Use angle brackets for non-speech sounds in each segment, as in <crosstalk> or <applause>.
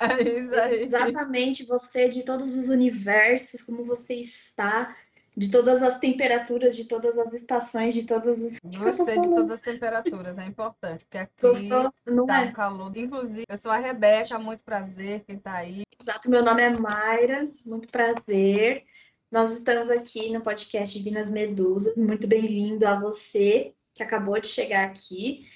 <laughs> É isso aí. Exatamente você de todos os universos, como você está, de todas as temperaturas, de todas as estações, de todas as. Gostei de <laughs> todas as temperaturas, é importante, porque aqui Gostou? Não tá é? um calor. Inclusive, eu sou a Rebeca, muito prazer, quem tá aí. Exato, meu nome é Mayra, muito prazer. Nós estamos aqui no podcast Divinas Medusas. Muito bem-vindo a você que acabou de chegar aqui.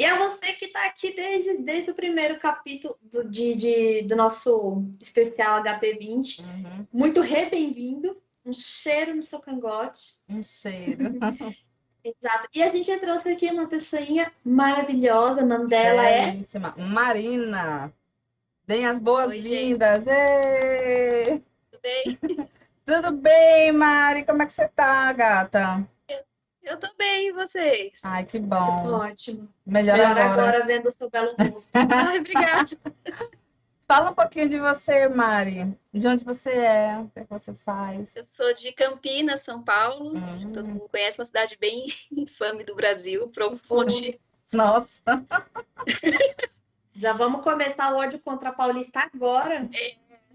E a você que está aqui desde, desde o primeiro capítulo do, de, de- do nosso especial HP20. Uhum. Muito re-bem-vindo. Um cheiro no seu cangote. Um cheiro. <laughs> Exato. E a gente trouxe aqui uma pessoinha maravilhosa. O nome dela é. Marina. Deem as boas-vindas. Tudo bem? <laughs> Tudo bem, Mari? Como é que você tá, gata? Eu tô bem, e vocês? Ai, que Tô bom. ótimo. Melhor Melhor agora. agora vendo o seu belo rosto. <laughs> Ai, obrigada. Fala um pouquinho de você, Mari. De onde você é? O que é você faz? Eu sou de Campinas, São Paulo. Hum, Todo mundo conhece uma cidade bem <laughs> infame do Brasil, por alguns Uhum. motivos. Nossa. <laughs> Já vamos começar o ódio contra a Paulista agora.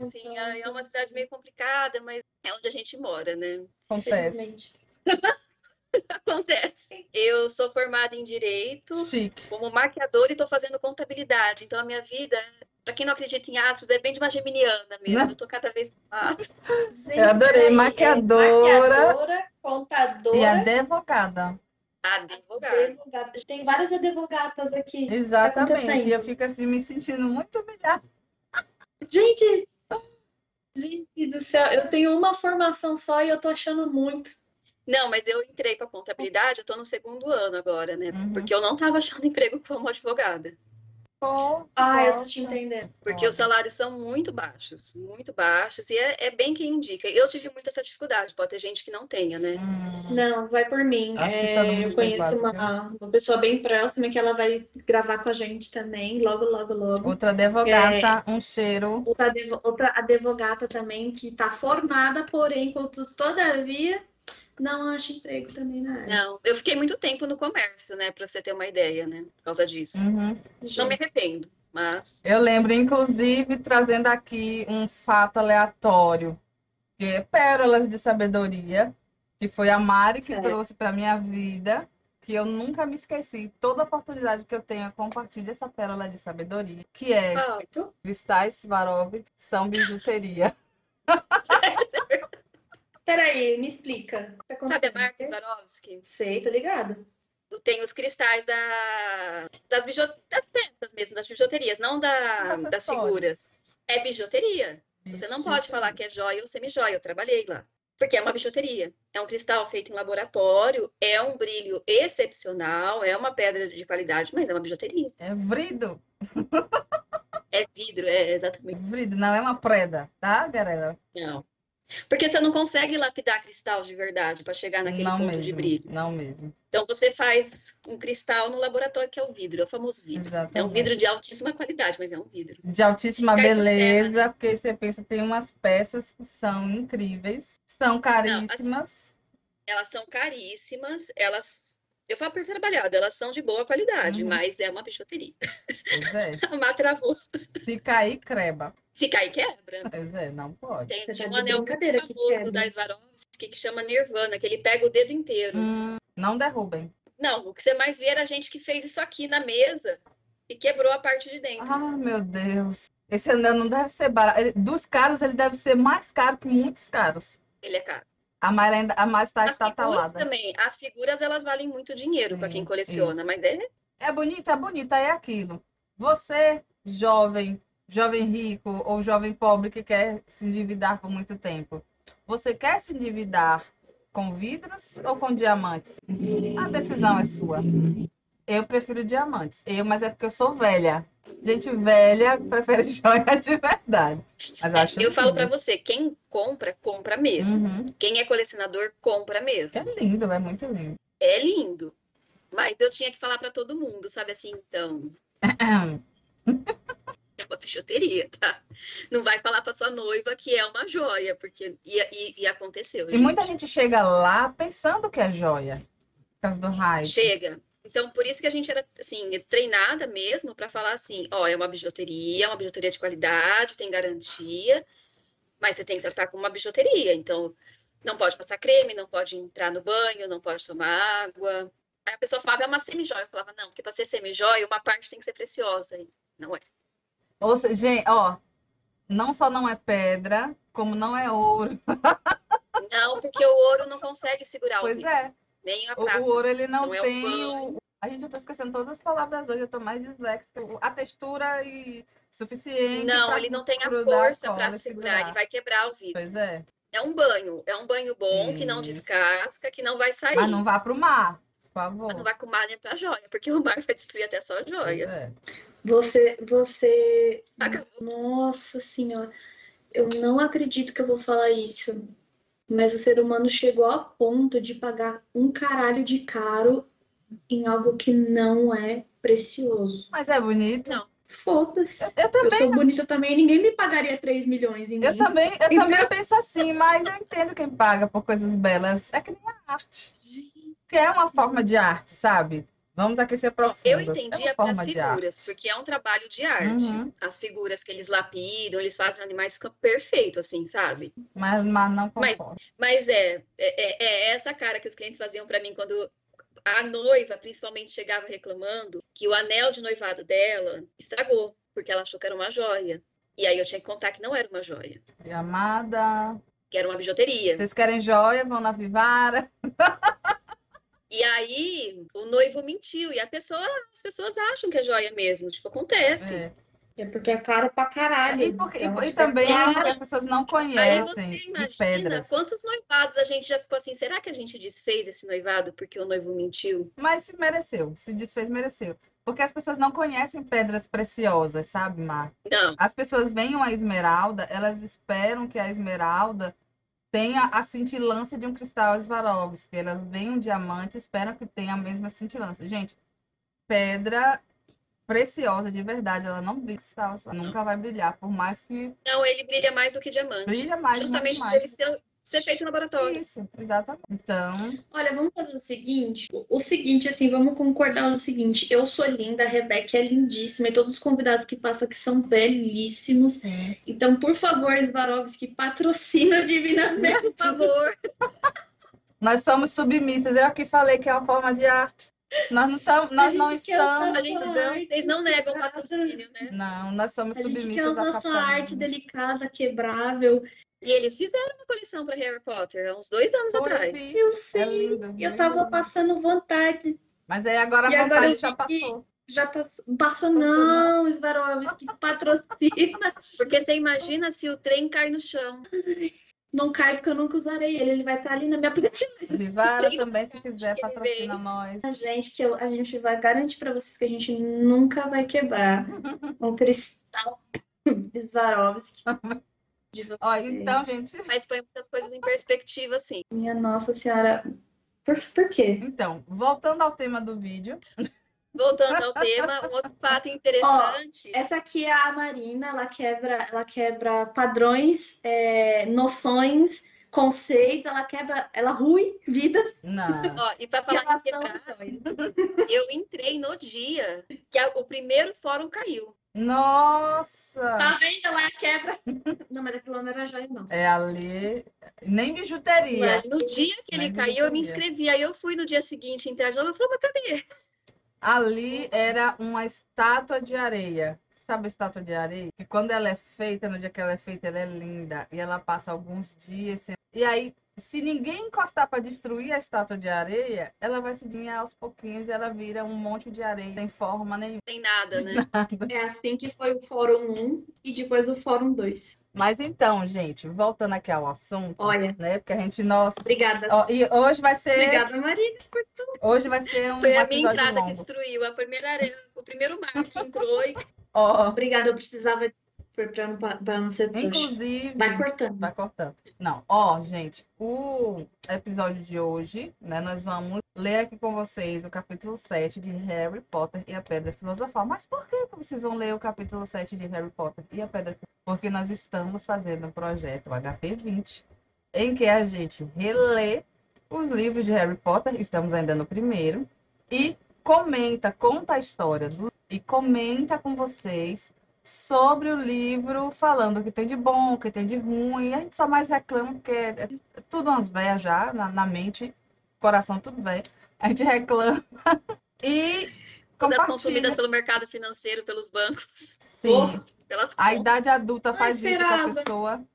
Assim, é uma cidade meio complicada, mas é onde a gente mora, né? Acontece. <laughs> Acontece. Eu sou formada em Direito, Chique. como maquiadora e estou fazendo contabilidade. Então, a minha vida, para quem não acredita em astros, é bem de uma geminiana mesmo. Né? Eu tô cada vez mais. Eu adorei. é Maquiadora. maquiadora, contadora, E advogada. Advogada. advogada. Tem várias advogatas aqui. Exatamente. E eu fico assim, me sentindo muito humilhada. Gente, gente do céu, eu tenho uma formação só e eu tô achando muito. Não, mas eu entrei para contabilidade, eu tô no segundo ano agora, né? Uhum. Porque eu não estava achando <laughs> emprego como advogada. Pô, Ah, eu tô nossa. te entendendo. Porque Olha. os salários são muito baixos, muito baixos, e é, é bem quem indica. Eu tive muita essa dificuldade, pode ter gente que não tenha, né? Hum. Não, vai por mim. Que É, mundo eu conheço uma, uma pessoa bem próxima que ela vai gravar com a gente também, logo, logo, logo. Outra advogada, um cheiro. Outra, advo- outra advogata também que tá formada, porém, contudo, todavia, não acha emprego também na área. Não, eu fiquei muito tempo no comércio, né? Para você ter uma ideia, né? Por causa disso. Uhum. Não me arrependo, mas Eu lembro, inclusive, trazendo aqui um fato aleatório, que é Pérolas de Sabedoria, que foi a Mari que Certo. trouxe para minha vida, que eu nunca me esqueci. Toda oportunidade que eu tenho, eu compartilho essa pérola de sabedoria, que é alto. cristais Swarovski são bijuteria. <laughs> Peraí, me explica. Tá Sabe a marca? Swarovski? Sei, tô ligado. Tem os cristais da, das, bijo, das peças mesmo, das bijuterias, não da, Dos das figuras. É bijuteria. Você não pode falar que é joia ou semi-joia. Eu trabalhei lá. Porque é uma bijuteria. É um cristal feito em laboratório, é um brilho excepcional, é uma pedra de qualidade, mas é uma bijuteria. É vrido. É vidro, é exatamente. Vrido, não é uma preda, tá, galera? Não. Porque você não consegue lapidar cristal de verdade para chegar naquele não ponto mesmo, de brilho. Não mesmo. Então você faz um cristal no laboratório que é o vidro, é o famoso vidro. É um Exatamente. vidro de altíssima qualidade, mas é um vidro. de altíssima Cai por terra, beleza, porque você pensa, tem umas peças que são incríveis, são caríssimas. Elas são caríssimas, elas. Eu falo por trabalhado, elas são de boa qualidade, Uhum. mas é uma bijuteria. Pois é. <laughs> A Má travou. Se cair, creba. Se cair, quebra. Pois é, não pode. Tem, tinha tá um de anel muito que famoso quebra. da Swarovski que chama Nirvana, que ele pega o dedo inteiro. Hum, não derrubem. Não, o que você mais vê era a gente que fez isso aqui na mesa e quebrou a parte de dentro. Ah, meu Deus. Esse anel não deve ser barato. Ele- dos caros, ele deve ser mais caro que muitos caros. Ele é caro. A ainda, a mais está As figuras também. As figuras, elas valem muito dinheiro para quem coleciona, isso. mas é É bonita, é bonita, é aquilo. Você, jovem, jovem rico ou jovem pobre que quer se endividar por muito tempo, você quer se endividar com vidros ou com diamantes? A decisão é sua. Eu prefiro diamantes. Eu, mas é porque eu sou velha. Gente velha prefere <laughs> joia de verdade. Mas eu acho Eu falo para você, quem compra, compra mesmo. Uhum. Quem é colecionador, compra mesmo. É lindo, é muito lindo. É lindo. Mas eu tinha que falar para todo mundo, sabe assim, então, <laughs> é uma bijuteria, tá? Não vai falar para sua noiva que é uma joia, porque e, e, e aconteceu, E gente. muita gente chega lá pensando que é joia. Por causa do raio. Chega. Então, por isso que a gente era, assim, treinada mesmo para falar assim, ó, é uma bijuteria, é uma bijuteria de qualidade, tem garantia, mas você tem que tratar como uma bijuteria. Então, não pode passar creme, não pode entrar no banho, não pode tomar água. Aí a pessoa falava, é uma semijóia. Eu falava, não, porque para ser semijóia, uma parte tem que ser preciosa. Não é. Ou seja, gente, ó, não só não é pedra, como não é ouro. Não, porque o ouro não consegue segurar pois o Pois é. Nem a prata. O, ouro, ele não então, tem é o... A gente, eu tô esquecendo todas as palavras hoje, eu tô mais disléxica. A textura e suficiente. Não, ele não tem a força para segurar, segurar, ele vai quebrar o vidro. Pois é. É um banho, é um banho bom, Isso. que não descasca, que não vai sair. Mas não vá pro mar, por favor. Mas não vai com o mar nem pra joia, porque o mar vai destruir até só a joia. É. Você, você... Nossa senhora, eu não acredito que eu vou falar isso. Mas o ser humano chegou a ponto de pagar um caralho de caro em algo que não é precioso. Mas é bonito. Não. Foda-se. Eu, eu, também. Eu sou bonita também, ninguém me pagaria 3 milhões em eu mim. Também, eu então... também penso assim, mas eu entendo quem paga por coisas belas. É que nem a arte. Gente. Que é uma forma de arte, sabe? Vamos aquecer profundo. Eu entendi é para as figuras, porque é um trabalho de arte. Uhum. As figuras que eles lapidam, eles fazem animais ficam perfeito, assim, sabe? Mas, mas não mas, mas é, é, é, essa cara que os clientes faziam para mim quando a noiva, principalmente, chegava reclamando que o anel de noivado dela estragou, porque ela achou que era uma joia. E aí eu tinha que contar que não era uma joia. Amada. Que era uma bijuteria. Vocês querem joia? Vão na Vivara. <laughs> E aí o noivo mentiu e a pessoa, as pessoas acham que é joia mesmo, tipo, acontece. É. É porque é caro pra caralho. E, porque, então, e, e também é as pessoas não conhecem. Aí você imagina quantos noivados a gente já ficou assim, será que a gente desfez esse noivado porque o noivo mentiu? Mas se mereceu, se desfez, mereceu. Porque as pessoas não conhecem pedras preciosas, sabe, Mar? Não. As pessoas veem uma esmeralda, elas esperam que a esmeralda tenha a cintilância de um cristal Swarovski. Elas veem um diamante e esperam que tenha a mesma cintilância. Gente, pedra preciosa de verdade, ela não brilha cristal, nunca vai brilhar, por mais que. Não, ele brilha mais do que diamante. Brilha mais. Justamente por ele ser, ser feito no laboratório. Isso, exatamente. Então. Olha, vamos fazer o seguinte: o seguinte, assim, vamos concordar no seguinte. Eu sou linda, a Rebeca é lindíssima, e todos os convidados que passam aqui são belíssimos. Sim. Então, por favor, Swarovski, patrocina o Divina Por <laughs> favor. Nós somos submissas. Eu aqui falei que é uma forma de arte. Nós não, tam, nós não estamos. Vocês não negam patrocínio, né? Não, nós somos submissas. A gente quer usar sua arte delicada, quebrável. E eles fizeram uma coleção para Harry Potter há uns dois anos Foi, atrás. Eu sei. É lindo, eu tava passando vontade. Mas aí agora a e vontade agora já passou. Já passou. Passou, não, Svarovski, patrocina. <laughs> Porque você imagina se o trem cai no chão. Não cai porque eu nunca usarei ele, ele vai estar ali na minha prateleira. Vivara <laughs> também, se quiser, patrocina nós. A gente, que eu, a gente vai garantir para vocês que a gente nunca vai quebrar <laughs> um cristal Swarovski. Ó, então, gente. <laughs> Mas põe muitas coisas em perspectiva, sim. Minha Nossa Senhora. Por, por quê? Então, voltando ao tema do vídeo. Voltando ao tema, <laughs> um outro fato interessante. Ó, essa aqui é a Marina, ela quebra, ela quebra padrões, é, noções, conceitos, ela quebra, ela rui vidas. Não. <laughs> Ó, e para falar em quebrar, eu entrei no dia que a, o primeiro fórum caiu. Nossa! Tá vendo? Ela quebra. <laughs> Não, mas aquilo não era joia, não. É ali. Nem bijuteria. no dia que ele caiu, eu me inscrevi. Aí eu fui no dia seguinte entrar de novo. Eu falei, mas cadê? Ali era uma estátua de areia. Sabe a estátua de areia? Que quando ela é feita, no dia que ela é feita, ela é linda. E ela passa alguns dias. E aí, se ninguém encostar para destruir a estátua de areia, ela vai se dinhar aos pouquinhos e ela vira um monte de areia, sem forma nenhuma. Sem nada, né? <laughs> Nada. É assim que foi o Fórum 1 e depois o Fórum 2. Mas então, gente, voltando aqui ao assunto, Olha, né? Porque a gente, nossa. Obrigada. Ó, e hoje vai ser. Obrigada, Marina, por tudo. Hoje vai ser um. Foi a minha entrada longo. que destruiu. A primeira areia, o primeiro mar que entrou e. <laughs> Ó. Obrigada, eu precisava para não, pra não ser trouxa. Inclusive. Vai cortando. Vai cortando. Não, ó, gente, o episódio de hoje, né? Nós vamos ler aqui com vocês o capítulo 7 de Harry Potter e a Pedra Filosofal. Mas por que vocês vão ler o capítulo 7 de Harry Potter e a Pedra Filosofal? Porque nós estamos fazendo um projeto HP20, em que a gente relê os livros de Harry Potter, estamos ainda no primeiro, e comenta, conta a história do, e comenta com vocês sobre o livro, falando o que tem de bom, o que tem de ruim. A gente só mais reclama porque é, tudo umas velhas já na, na mente, coração tudo velho. A gente reclama e Todas consumidas pelo mercado financeiro, pelos bancos. Sim. Pelas a idade adulta faz Ai, isso com a pessoa.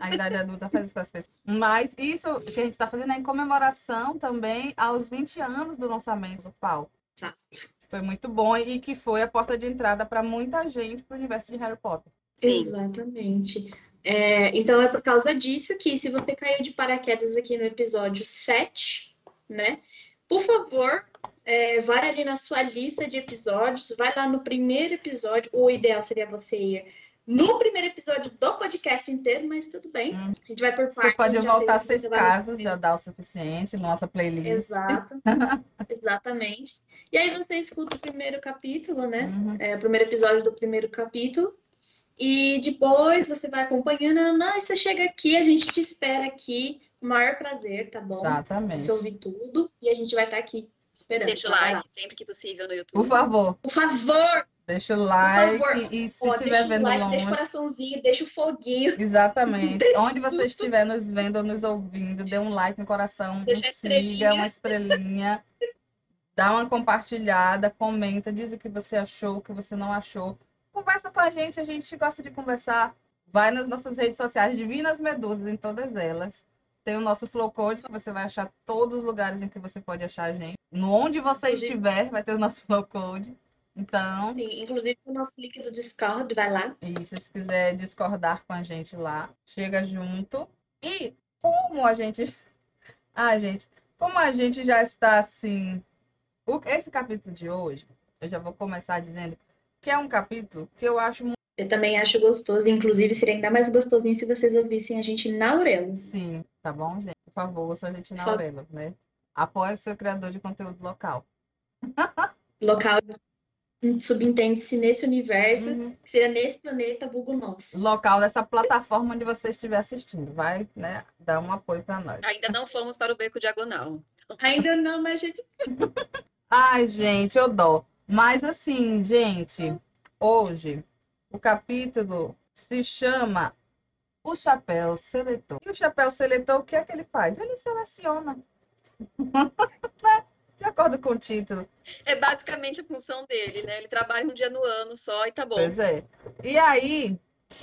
A idade adulta faz isso com as pessoas. Mas isso que a gente está fazendo é em comemoração também aos 20 anos do lançamento do FAO. Exato. Foi muito bom e que foi a porta de entrada para muita gente para o universo de Harry Potter. Sim. Exatamente. É, então é por causa disso que se você caiu de paraquedas aqui no episódio 7, né? Por favor, é, vai ali na sua lista de episódios, vai lá no primeiro episódio, o ideal seria você ir no primeiro episódio do podcast inteiro, mas tudo bem. Hum. A gente vai por parte. Você pode voltar seis casas, já dá o suficiente, nossa playlist. Exato. <laughs> Exatamente. E aí você escuta o primeiro capítulo, né? Uhum. É, o primeiro episódio do primeiro capítulo. E depois você vai acompanhando. Não, você chega aqui, a gente te espera aqui. O maior prazer, tá bom? Exatamente. Você ouvir tudo. E a gente vai estar aqui esperando. Deixa o like sempre que possível no YouTube. Por favor. Por favor! Deixa o like e se estiver vendo like, longe... Deixa o coraçãozinho, deixa o foguinho. <laughs> Exatamente. Onde você estiver nos vendo ou nos ouvindo, dê um like no coração, deixa siga, uma estrelinha, dá uma compartilhada, comenta, diz o que você achou, o que você não achou. Conversa com a gente, a gente gosta de conversar. Vai nas nossas redes sociais, Divinas Medusas, em todas elas. Tem o nosso Flow Code, que você vai achar todos os lugares em que você pode achar a gente. No onde você estiver, vai ter o nosso Flow Code. Então. Sim, inclusive o nosso link do Discord, vai lá. E se quiser discordar com a gente lá, chega junto. E como a gente. <laughs> Ah, gente, como a gente já está assim. Esse capítulo de hoje, eu já vou começar dizendo que é um capítulo que eu acho muito. Eu também acho gostoso, inclusive seria ainda mais gostosinho se vocês ouvissem a gente na Aurelo. Sim, tá bom, gente? Por favor, ouça a gente na Aurelo, né? Apoie o seu criador de conteúdo local. Local subentende-se nesse universo, uhum. que seria nesse planeta vulgo nosso. Local dessa plataforma onde você estiver assistindo. Vai, né, dar um apoio para nós. Ainda não fomos para o Beco Diagonal. Ainda não, mas a gente... <laughs> Ai, gente, eu dou. Mas assim, gente, hoje o capítulo se chama O Chapéu Seletor. E o Chapéu Seletor, o que é que ele faz? Ele seleciona. <laughs> De acordo com o título. É basicamente a função dele, né? Ele trabalha um dia no ano só e tá bom. Pois é. E aí,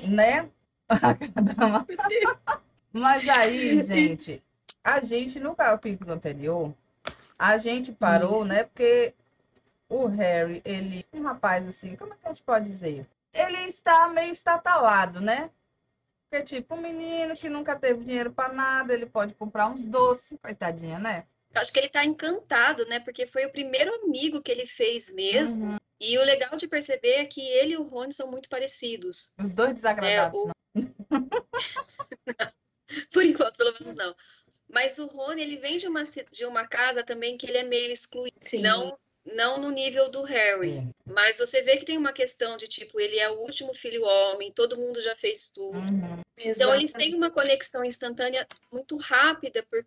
né? <laughs> Mas aí, <laughs> gente, a gente, no capítulo anterior, a gente parou, Isso. né? Porque o Harry, ele, um rapaz assim, como é que a gente pode dizer? Ele está meio estatalado, né? Porque, tipo, um menino que nunca teve dinheiro para nada, ele pode comprar uns doces, coitadinha, né? Eu acho que ele tá encantado, né? Porque foi o primeiro amigo que ele fez mesmo. Uhum. E o legal de perceber é que ele e o Rony são muito parecidos. Os dois desagradáveis. É, o... <laughs> Por enquanto, pelo menos não. Mas o Rony, ele vem de uma, de uma casa também que ele é meio excluído. Sim. Não, não no nível do Harry. Mas você vê que tem uma questão de, tipo, ele é o último filho homem, todo mundo já fez tudo. Uhum. Então, eles têm uma conexão instantânea muito rápida, por,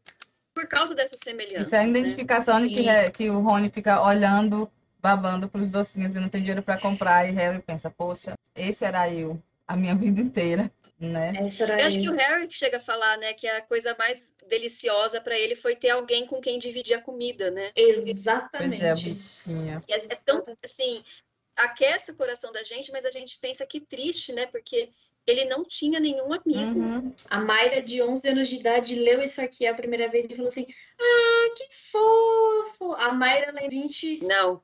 por causa dessa semelhança. Isso é a né? identificação né? que, é, que o Rony fica olhando, babando para os docinhos e não tem dinheiro para comprar. E Harry pensa, poxa, esse era eu, a minha vida inteira. Né? eu acho que o Harry chega a falar, né, que a coisa mais deliciosa para ele foi ter alguém com quem dividir a comida, né? Exatamente. Pois é, bichinha. E é, é tão, assim, aquece o coração da gente, mas a gente pensa que triste, né? Porque ele não tinha nenhum amigo. Uhum. A Mayra, de 11 anos de idade, leu isso aqui a primeira vez e falou assim: Ah, que fofo! A Mayra, tem 28 não.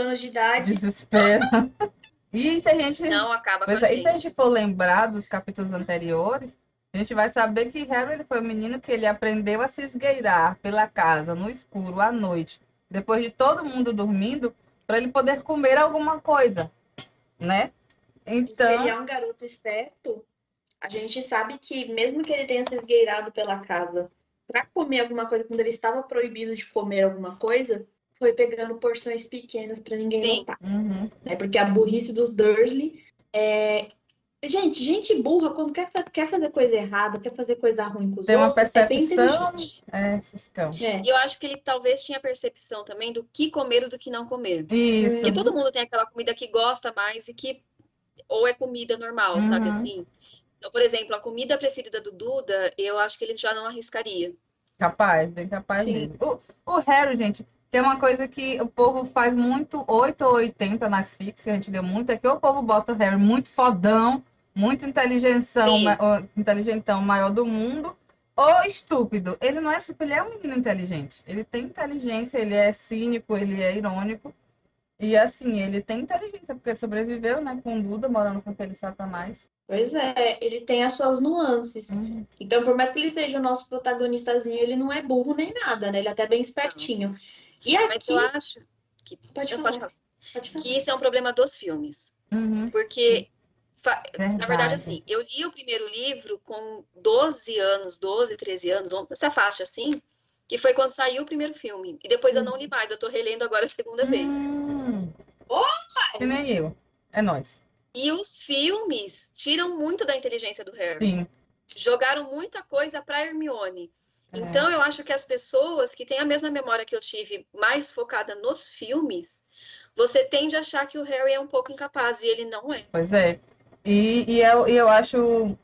anos de idade. Desespero. <laughs> E se a gente. Não acaba pois com a é, E se a gente for lembrar dos capítulos anteriores, a gente vai saber que Harry ele foi um menino que ele aprendeu a se esgueirar pela casa, no escuro, à noite, depois de todo mundo dormindo, para ele poder comer alguma coisa, né? Então... E se ele é um garoto esperto, a gente sabe que mesmo que ele tenha se esgueirado pela casa para comer alguma coisa quando ele estava proibido de comer alguma coisa, foi pegando porções pequenas para ninguém Sim. notar. Uhum. É porque a burrice dos Dursley é Gente, gente burra, quando quer, quer fazer coisa errada, quer fazer coisa ruim com os Tem uma outros, é bem percepção. inteligente. É. É. E eu acho que ele talvez tinha percepção também do que comer e do que não comer. Isso. Porque todo mundo tem aquela comida que gosta mais e que ou é comida normal, sabe Uhum. assim? Então, por exemplo, a comida preferida do Duda, eu acho que ele já não arriscaria. Capaz, bem capaz Sim. mesmo. O, o Harry, gente, que é uma coisa que o povo faz muito 8 ou 80 nas fix, que a gente deu muito, é que o povo bota o Harry muito fodão, muito inteligenção, Sim. ma- o inteligentão maior do mundo, ou estúpido. Ele não é estúpido, ele é um menino inteligente. Ele tem inteligência, ele é cínico, ele é irônico. E assim, ele tem inteligência, porque ele sobreviveu, né, com o Duda, morando com aquele satanás. Pois é, ele tem as suas nuances. Uhum. Então, por mais que ele seja o nosso protagonistazinho, ele não é burro nem nada, né? Ele é até bem espertinho. E Mas aqui, eu acho pode eu falar, pode falar. pode falar. que isso é um problema dos filmes. Uhum. Porque, fa- na verdade, Verdade. assim, eu li o primeiro livro com 12 anos, 12, 13 anos, essa faixa assim, que foi quando saiu o primeiro filme. E depois eu não li mais, eu tô relendo agora a segunda vez. Hum. Opa! Que nem eu. É nóis. E os filmes tiram muito da inteligência do Harry. Sim. Jogaram muita coisa pra Hermione. É. Então, eu acho que as pessoas que têm a mesma memória que eu tive, mais focada nos filmes, você tende a achar que o Harry é um pouco incapaz, e ele não é. Pois é. E, e eu, e eu acho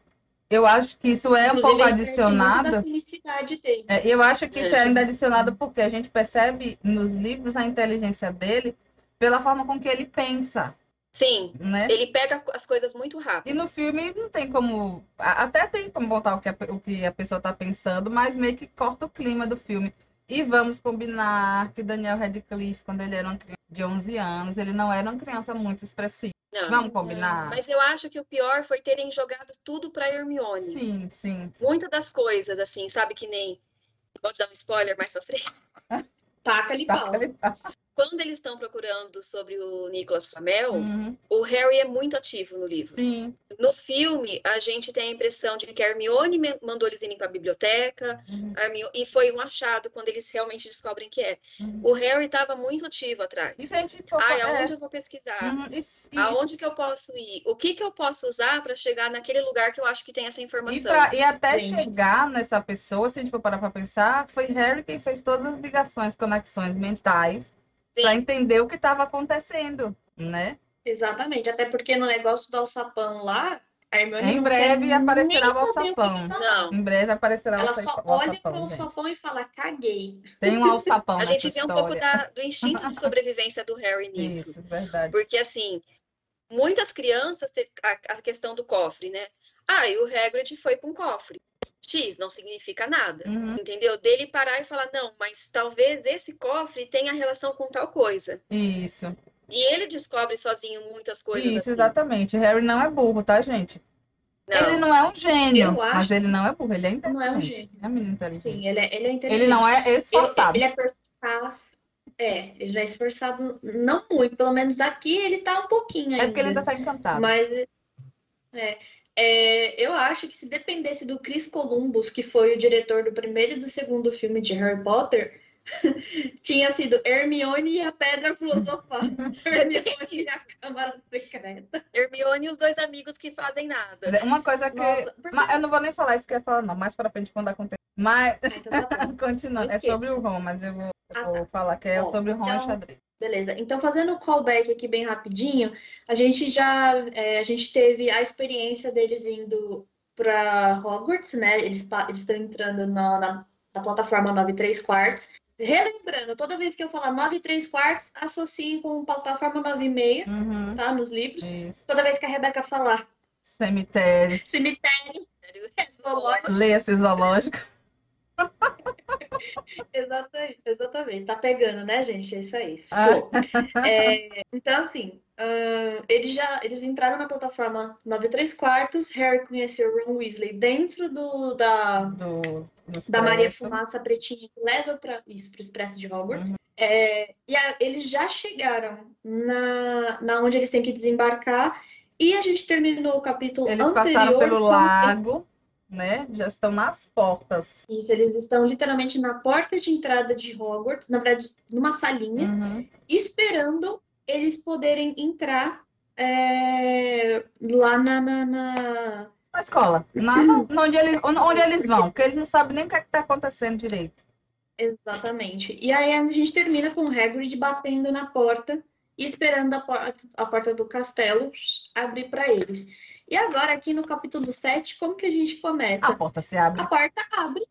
eu acho que isso é um Inclusive, pouco perde muito adicionado. da dele. É, eu acho que isso é É. ainda adicionado porque a gente percebe nos livros a inteligência dele pela forma com que ele pensa, Sim, né? ele pega as coisas muito rápido. E no filme não tem como. Até tem como botar o que a, o que a pessoa está pensando, mas meio que corta o clima do filme. E vamos combinar que Daniel Radcliffe, quando ele era uma criança de 11 anos, ele não era uma criança muito expressiva. Não. Vamos combinar? Mas eu acho que o pior foi terem jogado tudo pra Hermione. Sim, sim. Muitas das coisas, assim, sabe que nem. Pode dar um spoiler mais pra frente? Taca-lhe Tá, pau. tá. Quando eles estão procurando sobre o Nicolas Flamel, Uhum, o Harry é muito ativo no livro. Sim. No filme, a gente tem a impressão de que a Hermione mandou eles irem para a biblioteca, Uhum, a Hermio- e foi um achado quando eles realmente descobrem que é. uhum. O Harry estava muito ativo atrás. E se a gente for Ai, é, aonde eu vou pesquisar? uhum, isso- isso. Aonde que eu posso ir? O que que eu posso usar para chegar naquele lugar que eu acho que tem essa E, informação? pra- e até Gente. chegar nessa pessoa, se a gente for parar para pensar, foi Harry quem fez todas as ligações, conexões mentais, para entender o que estava acontecendo, né? Exatamente, até porque no negócio do alçapão lá, a Hermione Em breve aparecerá o o alçapão. tá não. Em breve aparecerá o Ela alça- só o olha alçapão, pro gente. alçapão e fala, caguei. Tem um alçapão <laughs> A gente vê um pouco história. da- do instinto de <laughs> sobrevivência do Harry nisso. Isso, verdade. Porque, assim, muitas crianças têm a, a questão do cofre, né? Ah, e o Hagrid foi com cofre. X não significa nada. Uhum, Entendeu? Dele parar e falar, não, mas talvez esse cofre tenha relação com tal coisa. Isso, E ele descobre sozinho muitas coisas isso, assim. exatamente. Harry não é burro, tá, gente? Ele Não, não é um gênio, Eu mas ele não é burro, ele é inteligente. não é um gênio. É menino inteligente. Sim, ele é, ele é inteligente. Ele não é Ele, esforçado. ele é perspicaz. É, ele não é esforçado, não muito. Pelo menos aqui ele tá um pouquinho ainda. É porque ele ainda tá encantado. Mas é, é, eu acho que se dependesse do Chris Columbus, que foi o diretor do primeiro e do segundo filme de Harry Potter, <laughs> tinha sido Hermione e a Pedra Filosofal. <laughs> Hermione e a Câmara Secreta. Hermione e os dois amigos que fazem nada. Uma coisa que. Nossa, eu não vou nem falar isso que eu ia falar, não. Mais pra frente, quando acontecer. Mas, Ah, então tá <laughs> continua. Não É sobre o Ron, mas eu vou, eu Ah, vou falar que é Bom, sobre o Ron e então- o xadrez. Beleza. Então, fazendo o callback aqui bem rapidinho, a gente já é, a gente teve a experiência deles indo para Hogwarts, né? Eles estão entrando na, na, na plataforma 9 e 3 quartos. Relembrando, toda vez que eu falar 9 e 3 quartos, associe com plataforma 9 e meia, Uhum, tá? Nos livros. isso. Toda vez que a Rebeca falar Cemitério. cemitério, zoológico, Leia esse zoológico. <laughs> Exatamente, exatamente. Tá pegando, né, gente? É isso aí. Ah. É, então, assim, ahn, eles já eles entraram na plataforma 9 e 3 quartos. Harry conheceu Ron Weasley dentro do, da, Do, do da Maria. Fumaça Pretinha que leva para isso, para o Expresso de Hogwarts. Uhum. É, e a- eles já chegaram na, na onde eles têm que desembarcar. E a gente terminou o capítulo Eles anterior passaram pelo lago, né? Já estão nas portas. Isso, eles estão literalmente na porta de entrada de Hogwarts, na verdade, numa salinha. Uhum. esperando eles poderem entrar é, lá na, na, na... Na escola. Na, onde, eles, onde eles vão, porque eles não sabem nem o que está acontecendo direito. Exatamente. E aí a gente termina com o Hagrid batendo na porta e esperando a porta, a porta do castelo abrir para eles. E agora, aqui no capítulo 7, como que a gente começa? A porta se abre. A porta abre.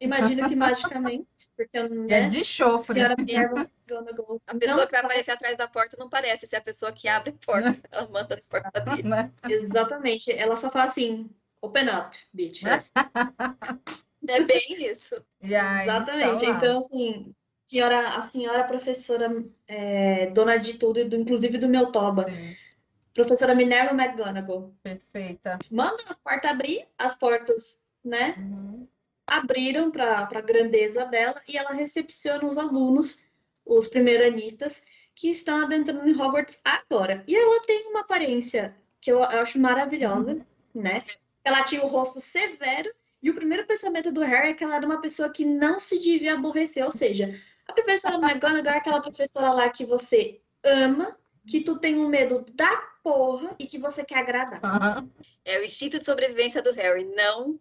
Imagino que magicamente, porque É né? de chofre. Senhora Minerva A pessoa não que vai aparecer atrás da porta não parece ser a pessoa que abre a porta. <laughs> Ela manda as portas abrir. Né? Exatamente. Ela só fala assim: open up, bitches. É bem isso. <laughs> E aí, Exatamente. lá. Então, assim, senhora, a senhora professora, é, dona de tudo, do, inclusive do meu toba, Sim, professora Minerva McGonagall, perfeita. manda as portas abrir, as portas, né? Uhum. abriram para a grandeza dela e ela recepciona os alunos, os primeiranistas, que estão adentrando em Hogwarts agora. E ela tem uma aparência que eu, eu acho maravilhosa, né? Ela tinha o rosto severo e o primeiro pensamento do Harry é que ela era uma pessoa que não se devia aborrecer, ou seja, a professora McGonagall é aquela professora lá que você ama, que tu tem um medo da porra e que você quer agradar. Aham. É o instinto de sobrevivência do Harry, não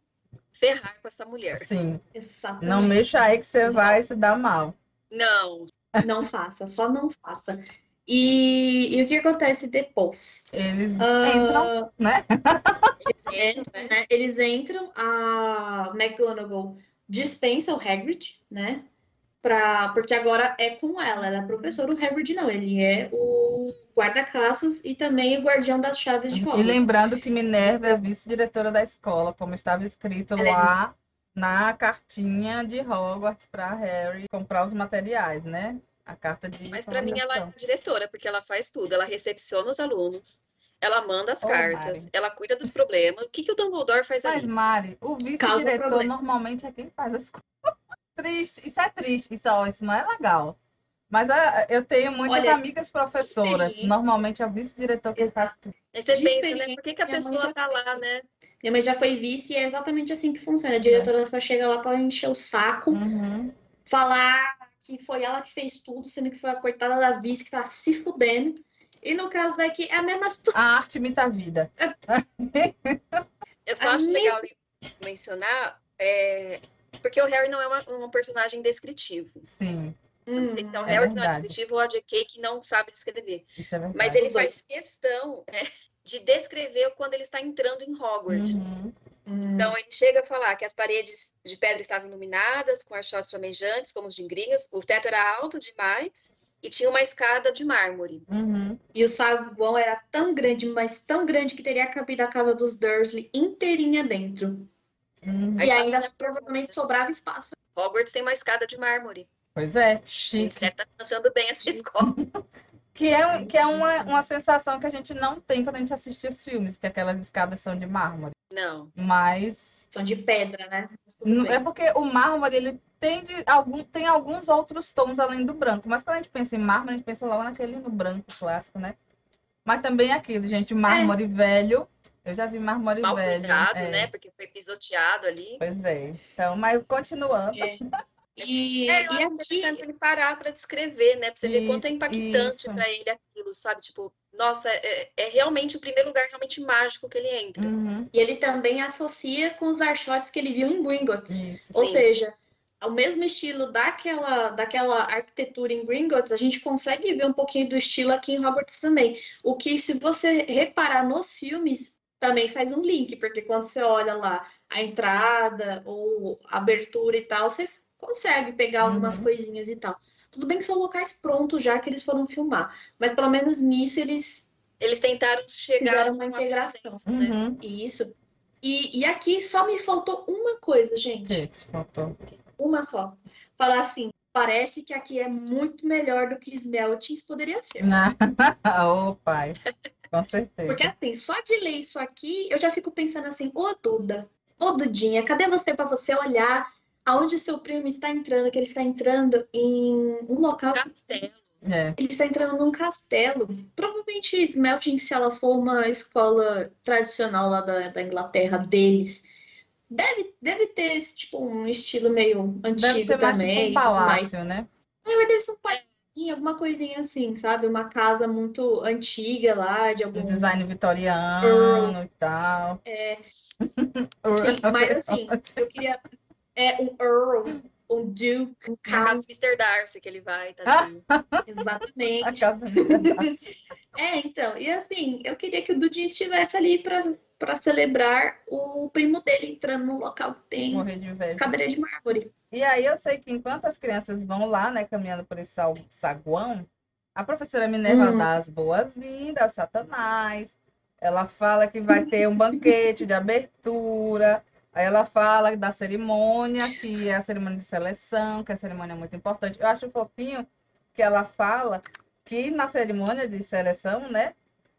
ferrar com essa mulher. Sim. Exatamente. Não mexa aí que você vai se dar mal. Não. Não faça, só não faça. E, e o que acontece depois? Eles Ah, entram, né? Eles entram, né? Eles entram, a McGonagall dispensa o Hagrid, né? Pra, porque agora é com ela, ela é professora, o Hagrid não, ele é o guarda-caças e também o guardião das chaves de E Hogwarts. lembrando que Minerva é a vice-diretora da escola, como estava escrito Ela é lá na cartinha de Hogwarts para Harry comprar os materiais, né? A carta de Mas para mim ela é a diretora, porque ela faz tudo. Ela recepciona os alunos, ela manda as Ô, cartas, Mari. ela cuida dos problemas. O que, que o Dumbledore faz Mas, ali? Mari, o vice-diretor normalmente é quem faz as <laughs> coisas. Triste, isso é triste, isso, ó, isso não é legal. Mas ah, eu tenho muitas Olha, amigas professoras, normalmente é o vice-diretor que faz tudo. Aí você pensa, né? Por que, que a minha pessoa já tá lá, né? Minha mãe já foi vice e é exatamente assim que funciona. A diretora só chega lá para encher o saco, Uhum. falar que foi ela que fez tudo, sendo que foi a coitada da vice que tá se fudendo. E no caso daqui é a mesma situação. A arte imita a vida. <laughs> Eu só A acho minha- legal mencionar, é, porque o Harry não é uma- um personagem descritivo. Sim, Não sei se é o é Harry que não é descritivo ou a J.K. que não sabe descrever. isso é verdade. Mas ele faz questão né, de descrever quando ele está entrando em Hogwarts. Uhum. Hum. Então ele chega a falar que as paredes de pedra estavam iluminadas, com archotes flamejantes, como os de gringos, o teto era alto demais e tinha uma escada de mármore. Uhum. E o saguão era tão grande, mas tão grande que teria cabido a casa dos Dursley inteirinha dentro. Uhum. E Aí ainda passa- provavelmente sobrava espaço. Hogwarts tem uma escada de mármore. Pois é, O chique. Ministério está financiando bem essa escola. <laughs> Que é, que é uma, uma sensação que a gente não tem quando a gente assiste os filmes, que aquelas escadas são de mármore. Não. Mas São de pedra, né? Bem. é porque o mármore ele tem, de, algum, tem alguns outros tons além do branco. Mas quando a gente pensa em mármore, a gente pensa logo naquele no branco clássico, né? Mas também é aquilo, gente, mármore velho. Eu já vi mármore Mal velho. cuidado, é, né? Porque foi pisoteado ali. Pois é. Então, mas continuando. É. <laughs> E, É, eu e acho aqui, interessante ele parar para descrever, né? Pra você ver quanto é Isso, impactante isso. para ele aquilo, sabe? Tipo, nossa, é, é realmente o primeiro lugar realmente mágico que ele entra. Uhum, e ele também associa com os archotes que ele viu em Gringotts. isso. Ou Sim. seja, o mesmo estilo daquela, daquela arquitetura em Gringotts, a gente consegue ver um pouquinho do estilo aqui em Hogwarts também. O que, se você reparar nos filmes, também faz um link, porque quando você olha lá a entrada ou a abertura e tal, você consegue pegar algumas Uhum. coisinhas e tal. Tudo bem que são locais prontos já que eles foram filmar, mas pelo menos nisso eles Eles tentaram chegar Fizeram uma integração. consenso, né? Uhum. isso. E, e aqui só me faltou uma coisa, gente. Que que faltou? Uma só. Falar assim, parece que aqui é muito melhor do que Smeltings poderia ser. <laughs> Ô, pai. Com certeza. Porque assim, só de ler isso aqui, eu já fico pensando assim, ô Duda, ô Dudinha, cadê você para você olhar aonde o seu primo está entrando, que ele está entrando em um local, Castelo. É. ele está entrando num castelo. Provavelmente Smelting, se ela for uma escola tradicional lá da, da Inglaterra deles, deve, deve ter esse, tipo um estilo meio Deve antigo mais também, tipo um mais. palácio, né? É, mas deve ser um palácio alguma coisinha assim, sabe? Uma casa muito antiga lá, de algum. Um design vitoriano e tal. É. <laughs> Sim, mas assim, <laughs> eu queria. É um Earl, um Duke, um casa Count. do Mr. Darcy que ele vai, tá A <laughs> Exatamente. <laughs> É, então, e assim, eu queria que o Dudinho estivesse ali pra, pra celebrar o primo dele entrando num local que tem Morrer de inveja. escadaria de mármore. E aí eu sei que enquanto as crianças vão lá, né, caminhando por esse sal- saguão, a professora Minerva Uhum. dá as boas-vindas ao Satanás. Ela fala que vai ter um banquete de abertura. Aí ela fala da cerimônia, que é a cerimônia de seleção, que é a cerimônia muito importante. Eu acho fofinho que ela fala que na cerimônia de seleção, né,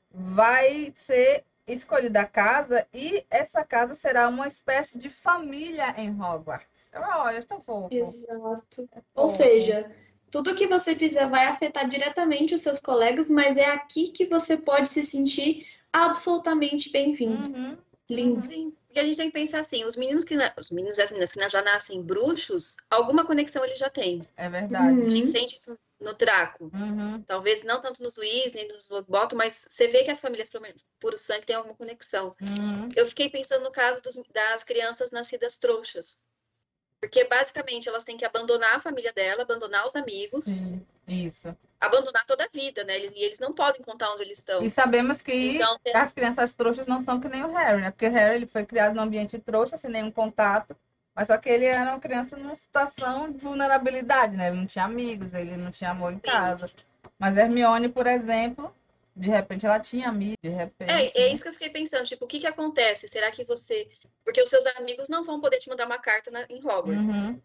vai ser escolhida a casa e essa casa será uma espécie de família em Hogwarts. Olha, tão fofo. Exato. Ou Fofo. seja, tudo que você fizer vai afetar diretamente os seus colegas, mas é aqui que você pode se sentir absolutamente bem-vindo. Uhum. Lindo. Sim, porque a gente tem que pensar assim, os meninos que na- os meninos e as meninas que já nascem bruxos, alguma conexão eles já têm. É verdade. A gente sente isso no Draco. Uhum. Talvez não tanto nos Weasley, nos Longbottom, mas você vê que as famílias puro sangue têm alguma conexão. Uhum. Eu fiquei pensando no caso dos- das crianças nascidas trouxas. Porque basicamente elas têm que abandonar a família dela, abandonar os amigos, Sim, isso. abandonar toda a vida, né? E eles não podem contar onde eles estão. E sabemos que Então, tem- as crianças trouxas não são que nem o Harry, né? Porque o Harry ele foi criado num ambiente trouxa, sem nenhum contato. Mas só que ele era uma criança numa situação de vulnerabilidade, né? Ele não tinha amigos, ele não tinha amor em casa. Mas Hermione, por exemplo, de repente ela tinha amigos, de repente. É, é isso que eu fiquei pensando, tipo, o que que acontece? Será que você. Porque os seus amigos não vão poder te mandar uma carta na- em Hogwarts. Uhum.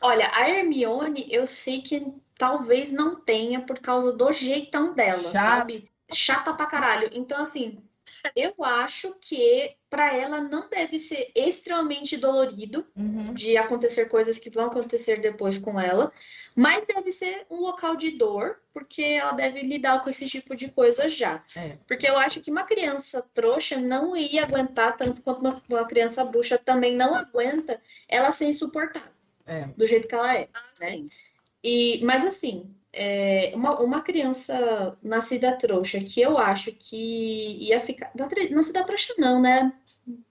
Olha, a Hermione, eu sei que talvez não tenha por causa do jeitão dela, Chata. sabe? Chata pra caralho. Então, assim, eu acho que pra ela não deve ser extremamente dolorido Uhum. de acontecer coisas que vão acontecer depois com ela, mas deve ser um local de dor, porque ela deve lidar com esse tipo de coisa já. É. Porque eu acho que uma criança trouxa não ia aguentar tanto quanto uma, uma criança bruxa também não aguenta ela ser insuportável, É. do jeito que ela é. Ah, Né? E, mas assim, é, uma, uma criança nascida trouxa que eu acho que ia ficar. Não, nascida trouxa, não, né?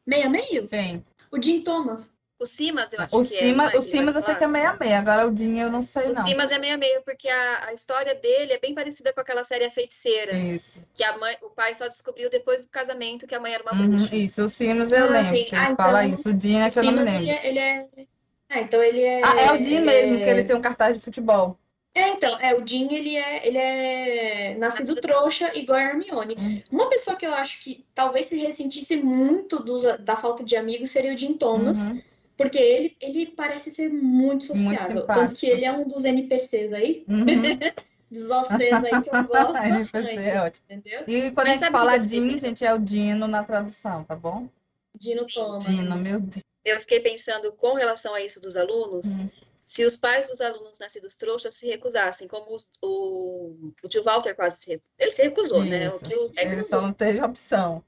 Meia meio? Quem? O Jim Thomas. O Simas, eu acho O que é. Simas, é o Simas eu sei que é meia-meia. Agora o Dinho eu não sei, O não. Simas é meio a meio, porque a, a história dele é bem parecida com aquela série A Feiticeira, Isso. que a mãe, o pai só descobriu depois do casamento que a mãe era uma Uhum, bruxa. isso, o Simas eu Ah, lembro. Ah, fala então, isso. O Dinho é O que eu não me Simas, lembro. ele é, ele é. Ah, então ele é. Ah, é o Dinho ele mesmo, é- que ele tem um cartaz de futebol. É, então, é, o Jim, ele é, ele é nascido trouxa, igual a Hermione. Hum. Uma pessoa que eu acho que talvez se ressentisse muito dos- da falta de amigos seria o Jim Thomas, Uhum. porque ele, ele parece ser muito sociável. simpático. Tanto que ele é um dos NPCs aí, Uhum. <laughs> dos OCs aí que eu gosto <laughs> NPC bastante, é ótimo. entendeu? E quando Mas a gente fala Dinho, pensando? gente, é o Dino na tradução, tá bom? Dino Thomas. Dino, meu Deus. Eu fiquei pensando com relação a isso dos alunos, Uhum. Se os pais dos alunos nascidos trouxas se recusassem, como os- o, o tio Walter quase se recusou. Ele se recusou, né? O Isso. que o Ele só não teve opção.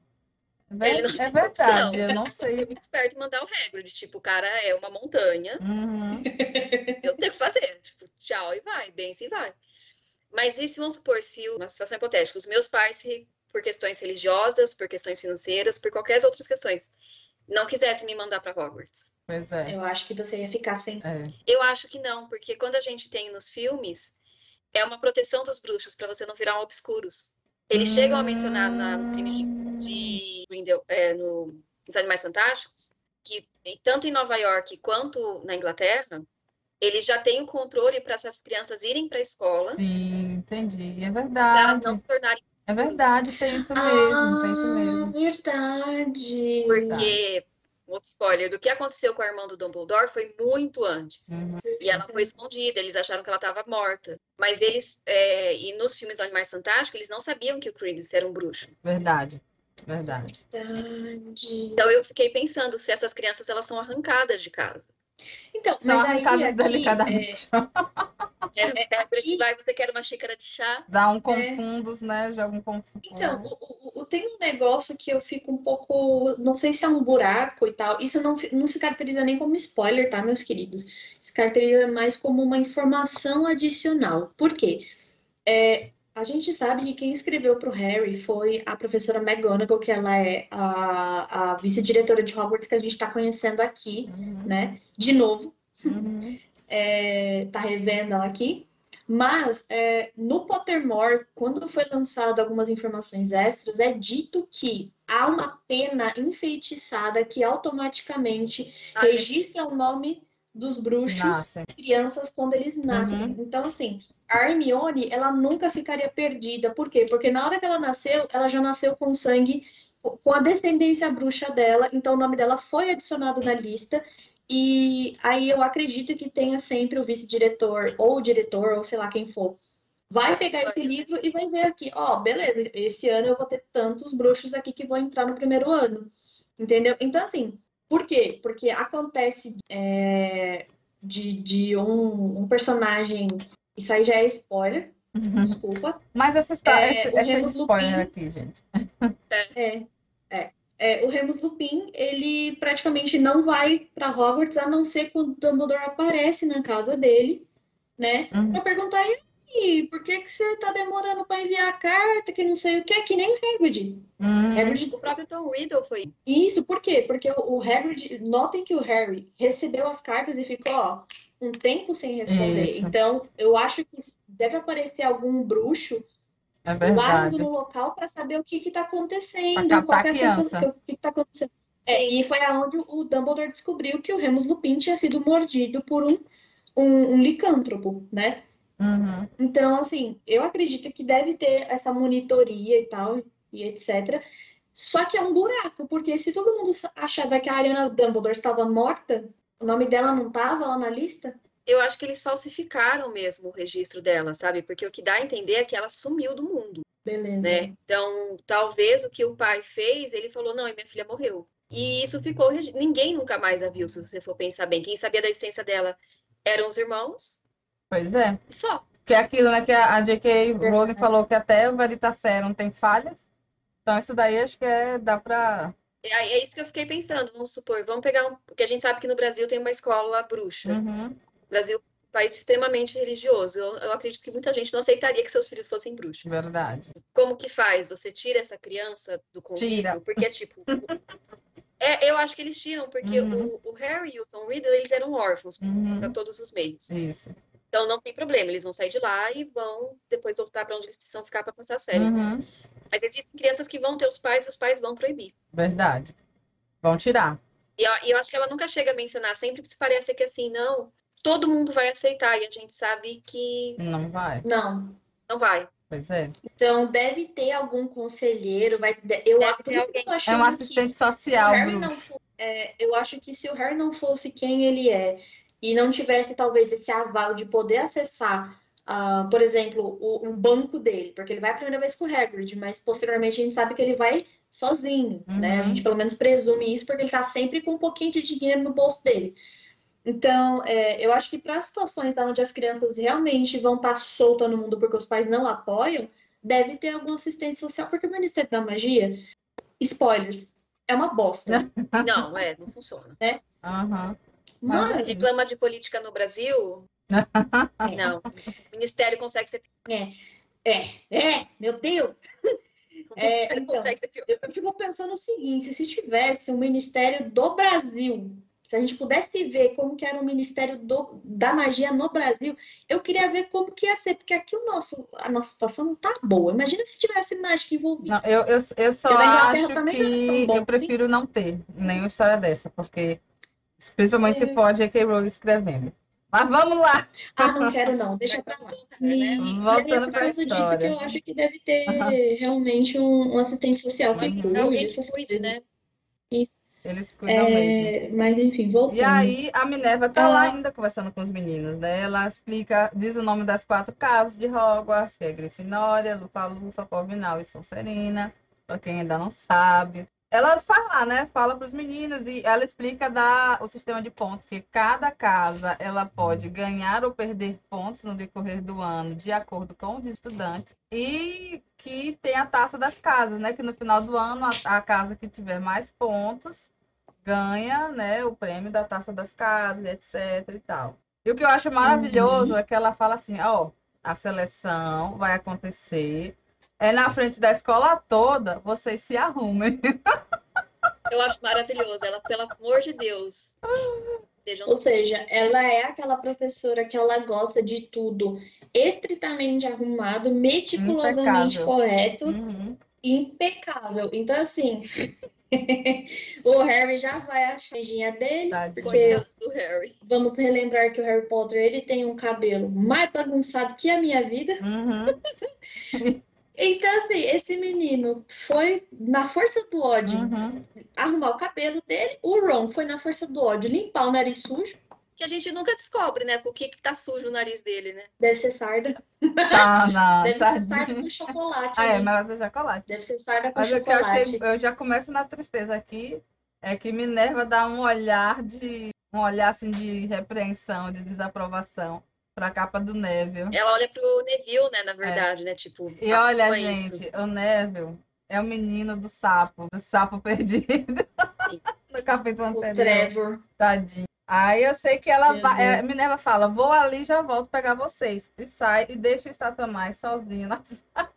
É é verdade, opção. eu não <laughs> sei. muito esperto mandar o Hagrid, tipo, o cara é uma montanha, Uhum. eu não tenho o que fazer, tipo, tchau e vai, bem se vai. Mas e se, vamos supor, se uma situação hipotética, os meus pais, por questões religiosas, por questões financeiras, por qualquer outras questões, não quisessem me mandar para Hogwarts? Pois é. Eu acho que você ia ficar sem. é. Eu acho que não, porque quando a gente tem nos filmes, é uma proteção dos bruxos para você não virar um obscuros. Eles chegam a mencionar na- nos crimes de, de Grindel, é, no, nos Animais Fantásticos, que tanto em Nova York quanto na Inglaterra, eles já têm o controle para essas crianças irem para a escola, Sim, entendi. É para verdade. elas não se tornarem É verdade, tem isso mesmo, tem isso Ah, mesmo. verdade. Porque, outro spoiler, do que aconteceu com a irmã do Dumbledore foi muito antes. Uhum. E ela foi escondida, eles acharam que ela estava morta. Mas eles, é, e nos filmes do Animais Fantásticos, eles não sabiam que o Credence era um bruxo. Verdade, verdade. Verdade. Então eu fiquei pensando se essas crianças elas são arrancadas de casa. Então, São mas aí aqui, delicadamente. É, <laughs> É, é, aqui- vai, você quer uma xícara de chá? Dá um confundos, né? Joga um confundo. Então, o- o- tem um negócio que eu fico um pouco. Não sei se é um buraco e tal. Isso não, não se caracteriza nem como spoiler, tá, meus queridos? Se caracteriza mais como uma informação adicional. Por quê? É, a gente sabe que quem escreveu para o Harry foi a professora McGonagall, que ela é a, a vice-diretora de Hogwarts que a gente está conhecendo aqui, Uhum. né? De novo, Uhum. <laughs> é, tá revendo ela aqui. Mas é, no Pottermore, quando foi lançado algumas informações extras, é dito que há uma pena enfeitiçada que automaticamente Ah, registra o nome dos bruxos Nasce. crianças quando eles nascem. Uhum. Então, assim, a Hermione, ela nunca ficaria perdida. Por quê? Porque na hora que ela nasceu, ela já nasceu com sangue, com a descendência bruxa dela, então o nome dela foi adicionado na lista. E aí eu acredito que tenha sempre o vice-diretor, ou o diretor, ou sei lá quem for. Vai pegar esse livro e vai ver aqui, ó, beleza, esse ano eu vou ter tantos bruxos aqui que vão entrar no primeiro ano. Entendeu? Então, assim, por quê? Porque acontece é, de, de um, um personagem. Isso aí já é spoiler, desculpa. Mas essa história É, o é cheio de Remus spoiler Lupin. aqui, gente. É, é. É, o Remus Lupin, ele praticamente não vai para Hogwarts a não ser quando o Dumbledore aparece na casa dele, né? Uhum. Pra perguntar, e aí, por que que você tá demorando para enviar a carta, que não sei o que, que nem o Hagrid. Uhum. Hagrid O próprio Tom Riddle foi. Isso, por quê? Porque o, o Hagrid, notem que o Harry recebeu as cartas e ficou, ó, um tempo sem responder. Isso. Então, eu acho que deve aparecer algum bruxo É lá no local para saber o que está acontecendo, qual é a sensação, o que está acontecendo. É, e foi aonde o Dumbledore descobriu que o Remus Lupin tinha sido mordido por um, um, um licântropo, né? Uhum. Então, assim, eu acredito que deve ter essa monitoria e tal, e etc. Só que é um buraco, porque se todo mundo achava que a Ariana Dumbledore estava morta, o nome dela não estava lá na lista, Eu acho que eles falsificaram mesmo o registro dela, sabe? Porque o que dá a entender é que ela sumiu do mundo, beleza. né? Então, talvez o que o pai fez, ele falou: não, e minha filha morreu. E isso ficou. Ninguém nunca mais a viu, se você for pensar bem. Quem sabia da existência dela eram os irmãos, Pois é. só. Que é aquilo, né, que a a J.K. Rowling falou que até o Veritaserum tem falhas. Então isso daí acho que é, dá pra... É, é isso que eu fiquei pensando. Vamos supor, vamos pegar um. Porque a gente sabe que no Brasil tem uma escola bruxa. Uhum. O Brasil é um país extremamente religioso. Eu, eu acredito que muita gente não aceitaria que seus filhos fossem bruxos. Verdade. Como que faz? Você tira essa criança do convívio? Tira. Porque, tipo. É, eu acho que eles tiram, porque Uhum. o, o Harry e o Tom Riddle, eles eram órfãos Uhum. para todos os meios. Isso. Então não tem problema, eles vão sair de lá e vão depois voltar para onde eles precisam ficar para passar as férias. Uhum. Mas existem crianças que vão ter os pais e os pais vão proibir. Verdade. Vão tirar. E eu, e eu acho que ela nunca chega a mencionar, sempre se parece que assim, não, todo mundo vai aceitar e a gente sabe que Não vai. Não. não vai. Pois é. Então, deve ter algum conselheiro, vai, eu isso que É um que assistente se o social, Harry não fo- é, eu acho que se o Harry não fosse quem ele é e não tivesse talvez esse aval de poder acessar, ah, por exemplo, o, um banco dele, porque ele vai a primeira vez com o Hagrid, mas posteriormente a gente sabe que ele vai sozinho, né? A Uhum. gente pelo menos presume isso porque ele tá sempre com um pouquinho de dinheiro no bolso dele. Então, é, eu acho que para situações onde as crianças realmente vão estar soltas no mundo porque os pais não apoiam, deve ter algum assistente social, porque o Ministério da Magia, spoilers, é uma bosta. <laughs> Não, é, não funciona. Aham. Mas, Reclama de política no Brasil? <laughs> Não. O ministério consegue ser é, é, meu Deus, o ministério então. consegue ser pior. eu fico pensando o seguinte, se tivesse um Ministério do Brasil, se a gente pudesse ver como que era o Ministério do- da Magia no Brasil, eu queria ver como que ia ser, porque aqui o nosso, a nossa situação não tá boa. Imagina se tivesse mágica envolvida. Não, eu, eu, eu só acho é que bom eu prefiro não ter nenhuma história dessa, porque principalmente se É. for a J.K. Rowling escrevendo. Mas vamos lá. Ah, não quero não, deixa pra lá. Né? e Voltando é por pra causa disso que história. eu acho que deve ter realmente um, um assistente social que Mas cuide Alguém dessas que cuide, coisas. né? Isso. Eles cuidam mesmo. É, mas enfim, voltando. E aí a Minerva tá lá ainda conversando com os meninos, né? Ela explica, diz o nome das quatro casas de Hogwarts, que é Grifinória, Lufa-Lufa, Corvinal e Sonserina, pra quem ainda não sabe. Ela fala, né? Fala para os meninos e ela explica da, o sistema de pontos, que cada casa ela pode ganhar ou perder pontos no decorrer do ano, de acordo com os estudantes, e que tem a taça das casas, né? Que no final do ano a, a casa que tiver mais pontos ganha, né, o prêmio da taça das casas, etc e tal. E o que eu acho maravilhoso é que ela fala assim, ó, a seleção vai acontecer. É na frente da escola toda, vocês se arrumem. Eu acho maravilhoso. Ela, pelo amor de Deus. Vejam Ou seja, ela é aquela professora que ela gosta de tudo estritamente arrumado, meticulosamente Impecável. correto, Uhum. impecável. Então, assim, <laughs> o Harry já vai achar a beijinha dele, porque coitado do Harry. vamos relembrar que o Harry Potter ele tem um cabelo mais bagunçado que a minha vida. Uhum. <laughs> Então, assim, esse menino foi na força do ódio Uhum. arrumar o cabelo dele, o Ron foi na força do ódio limpar o nariz sujo, Que a gente nunca descobre, né? O que que tá sujo o nariz dele, né? deve ser sarda, Tá, não. <laughs> deve ser sarda com chocolate. Ah, é, ali. mas é chocolate. Deve ser sarda com Mas o que eu chocolate. achei, eu já começo na tristeza aqui, é que Minerva dá um olhar de, um olhar assim de repreensão, de desaprovação para a capa do Neville. Ela olha pro Neville, né? Na verdade, né? Tipo, E olha, é isso. gente, o Neville é o menino do sapo, do sapo <laughs> perdido. No capítulo O anterior. Trevor. Tadinho. Aí eu sei que ela vai. É, Minerva fala: vou ali e já volto pegar vocês. E sai e deixa o Satanás sozinho. na- <laughs>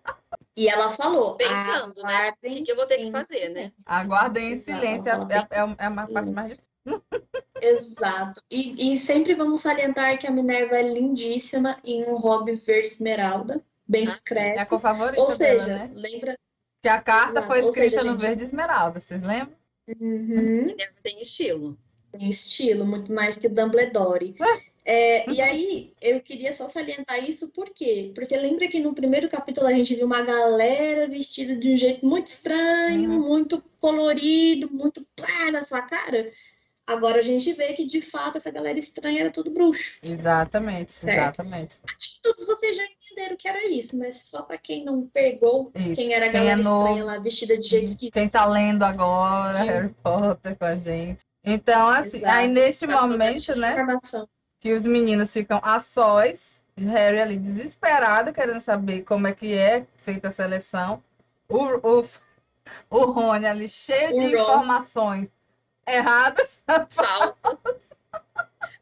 E ela falou, pensando, né? O "Aguardem que, que eu vou ter que fazer, né? silêncio." Aguardem em silêncio. É, falou é, é uma parte mais difícil. Exato. E, e sempre vamos salientar que a Minerva é lindíssima em um hobby verde esmeralda, bem Ah. É a cor favorita Ou dela, seja, né? lembra? Que a carta Exato. foi Ou seja, escrita no gente- verde esmeralda, vocês lembram? Uhum. Minerva tem estilo. Tem estilo, muito mais que o Dumbledore. É, e aí, eu queria só salientar isso, por quê? Porque lembra que no primeiro capítulo a gente viu uma galera vestida de um jeito muito estranho, Uhum. muito colorido, muito pá na sua cara? Agora a gente vê que, de fato, essa galera estranha era tudo bruxo. Exatamente, Certo. exatamente. Acho que todos vocês já entenderam que era isso, mas só para quem não pegou Isso. quem era a Quem galera é estranha lá, vestida de jeito esquisito. Quem tá lendo agora, Sim. Harry Potter com a gente. Então, assim, Exato. aí neste Passou momento, batido. né, Informação. que os meninos ficam a sós, Harry ali desesperado, querendo saber como é que é feita a seleção. O, o, o Rony ali cheio O de Ron. informações erradas. Falsa.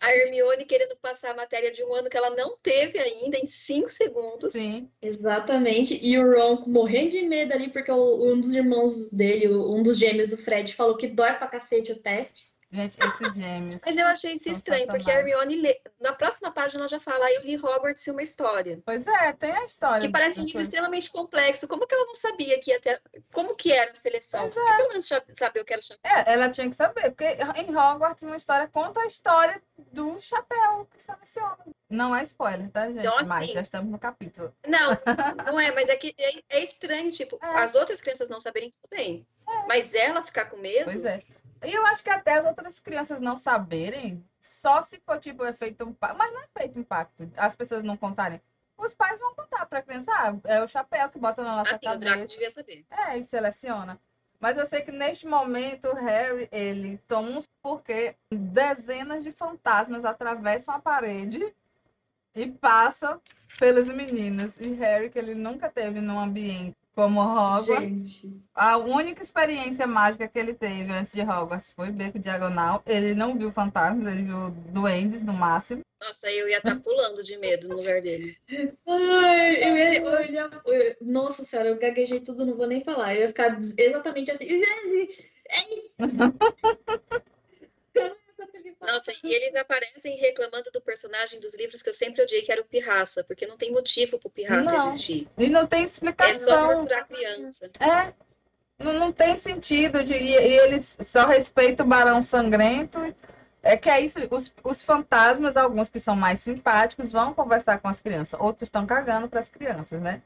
A Hermione querendo passar a matéria de um ano que ela não teve ainda em cinco segundos. Sim. Exatamente. E o Ron morrendo de medo ali, porque um dos irmãos dele, um dos gêmeos, o Fred, falou que dói pra cacete o teste. Gente, esses gêmeos. Mas eu achei isso estranho, porque a. Hermione, lê- na próxima página, ela já fala, "Ah, eu li Hogwarts e uma história. Pois é, tem a história. Que parece um livro extremamente complexo. Como que ela não sabia que ter... Como que era a seleção? Por que pelo menos saber o que era o chapéu? É, ela tinha que saber, porque em Hogwarts uma história conta a história do chapéu que seleciona. Não é spoiler, tá, gente? Então, assim- Mas já estamos no capítulo. Não, <laughs> não é, mas é que é, é estranho, tipo, É. as outras crianças não saberem tudo bem. Mas ela ficar com medo, Pois é. E eu acho que até as outras crianças não saberem, só se for tipo é feito um pacto. Mas não é feito um pacto. As pessoas não contarem. Os pais vão contar pra criança, ah, é o chapéu que bota na nossa assim, o Draco cabeça. devia saber. É, e seleciona. Mas eu sei que neste momento o Harry, ele toma uns porque dezenas de fantasmas atravessam a parede e passam pelos meninos. E Harry, que ele nunca teve num ambiente como Hogwarts, Gente. a única experiência mágica que ele teve antes de Hogwarts foi Beco Diagonal. Ele não viu fantasmas, ele viu duendes no máximo. Nossa, eu ia estar pulando de medo no lugar dele. Ai, eu ia- eu ia- eu- nossa senhora, eu gaguejei tudo, não vou nem falar. Eu ia ficar exatamente assim. <laughs> Eu não ia conseguir falar. Nossa, e eles aparecem reclamando do personagem dos livros que eu sempre odiei, que era o Pirraça, porque não tem motivo pro Pirraça Não. existir. E não tem É só explicação. torturar a criança. É, não, não tem sentido. De, e, e eles só respeitam o Barão Sangrento. É que é isso, os, os fantasmas, alguns que são mais simpáticos, vão conversar com as crianças. Outros estão cagando para as crianças, né?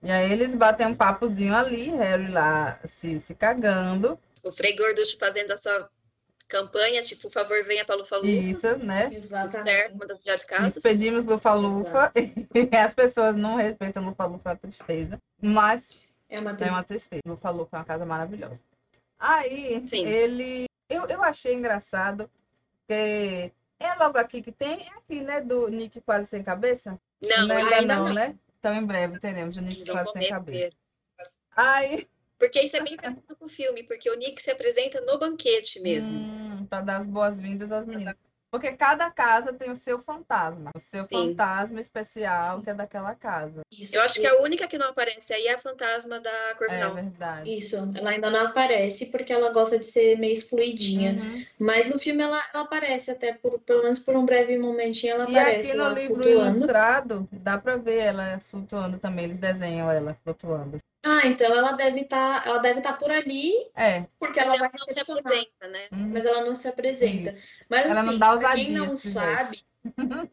E aí eles batem um papozinho ali, Harry lá se, se cagando. O Frei Gorducho fazendo a sua campanha, tipo, por favor, venha para Lufa-Lufa. Isso, né? Exatamente. Certo, uma das melhores casas. Despedimos Lufa-Lufa. <laughs> E as pessoas não respeitam Lufa-Lufa, é uma tristeza. Mas É uma É uma tristeza. tristeza. Lufa-Lufa é uma casa maravilhosa. Aí, Sim. ele. Eu, eu achei engraçado, porque é logo aqui que tem, é aqui, né? Do Nick quase sem cabeça? Não, ainda ainda não, não. né? Então, em breve teremos o Nick Eles quase sem cabeça. Aí, Porque isso é bem parecido com o filme, porque o Nick se apresenta no banquete mesmo. hum, para dar as boas-vindas às meninas. Porque cada casa tem o seu fantasma, o seu Sim. fantasma especial Sim. que é daquela casa. Isso. Eu acho que a única que não aparece aí é a fantasma da É Corvinal. verdade. Isso, ela ainda não aparece porque ela gosta de ser meio excluidinha. Uhum. Mas no filme ela, ela aparece até por, pelo menos por um breve momentinho ela E aparece aqui no livro flutuando. ilustrado, dá pra ver ela flutuando também. Eles desenham ela flutuando. Ah, então ela deve estar, ela deve estar por ali É. porque Mas ela ela vai não se apresenta, né? uhum. mas ela não se apresenta. Isso. Mas Ela assim, não dá pra quem não sabe, <laughs>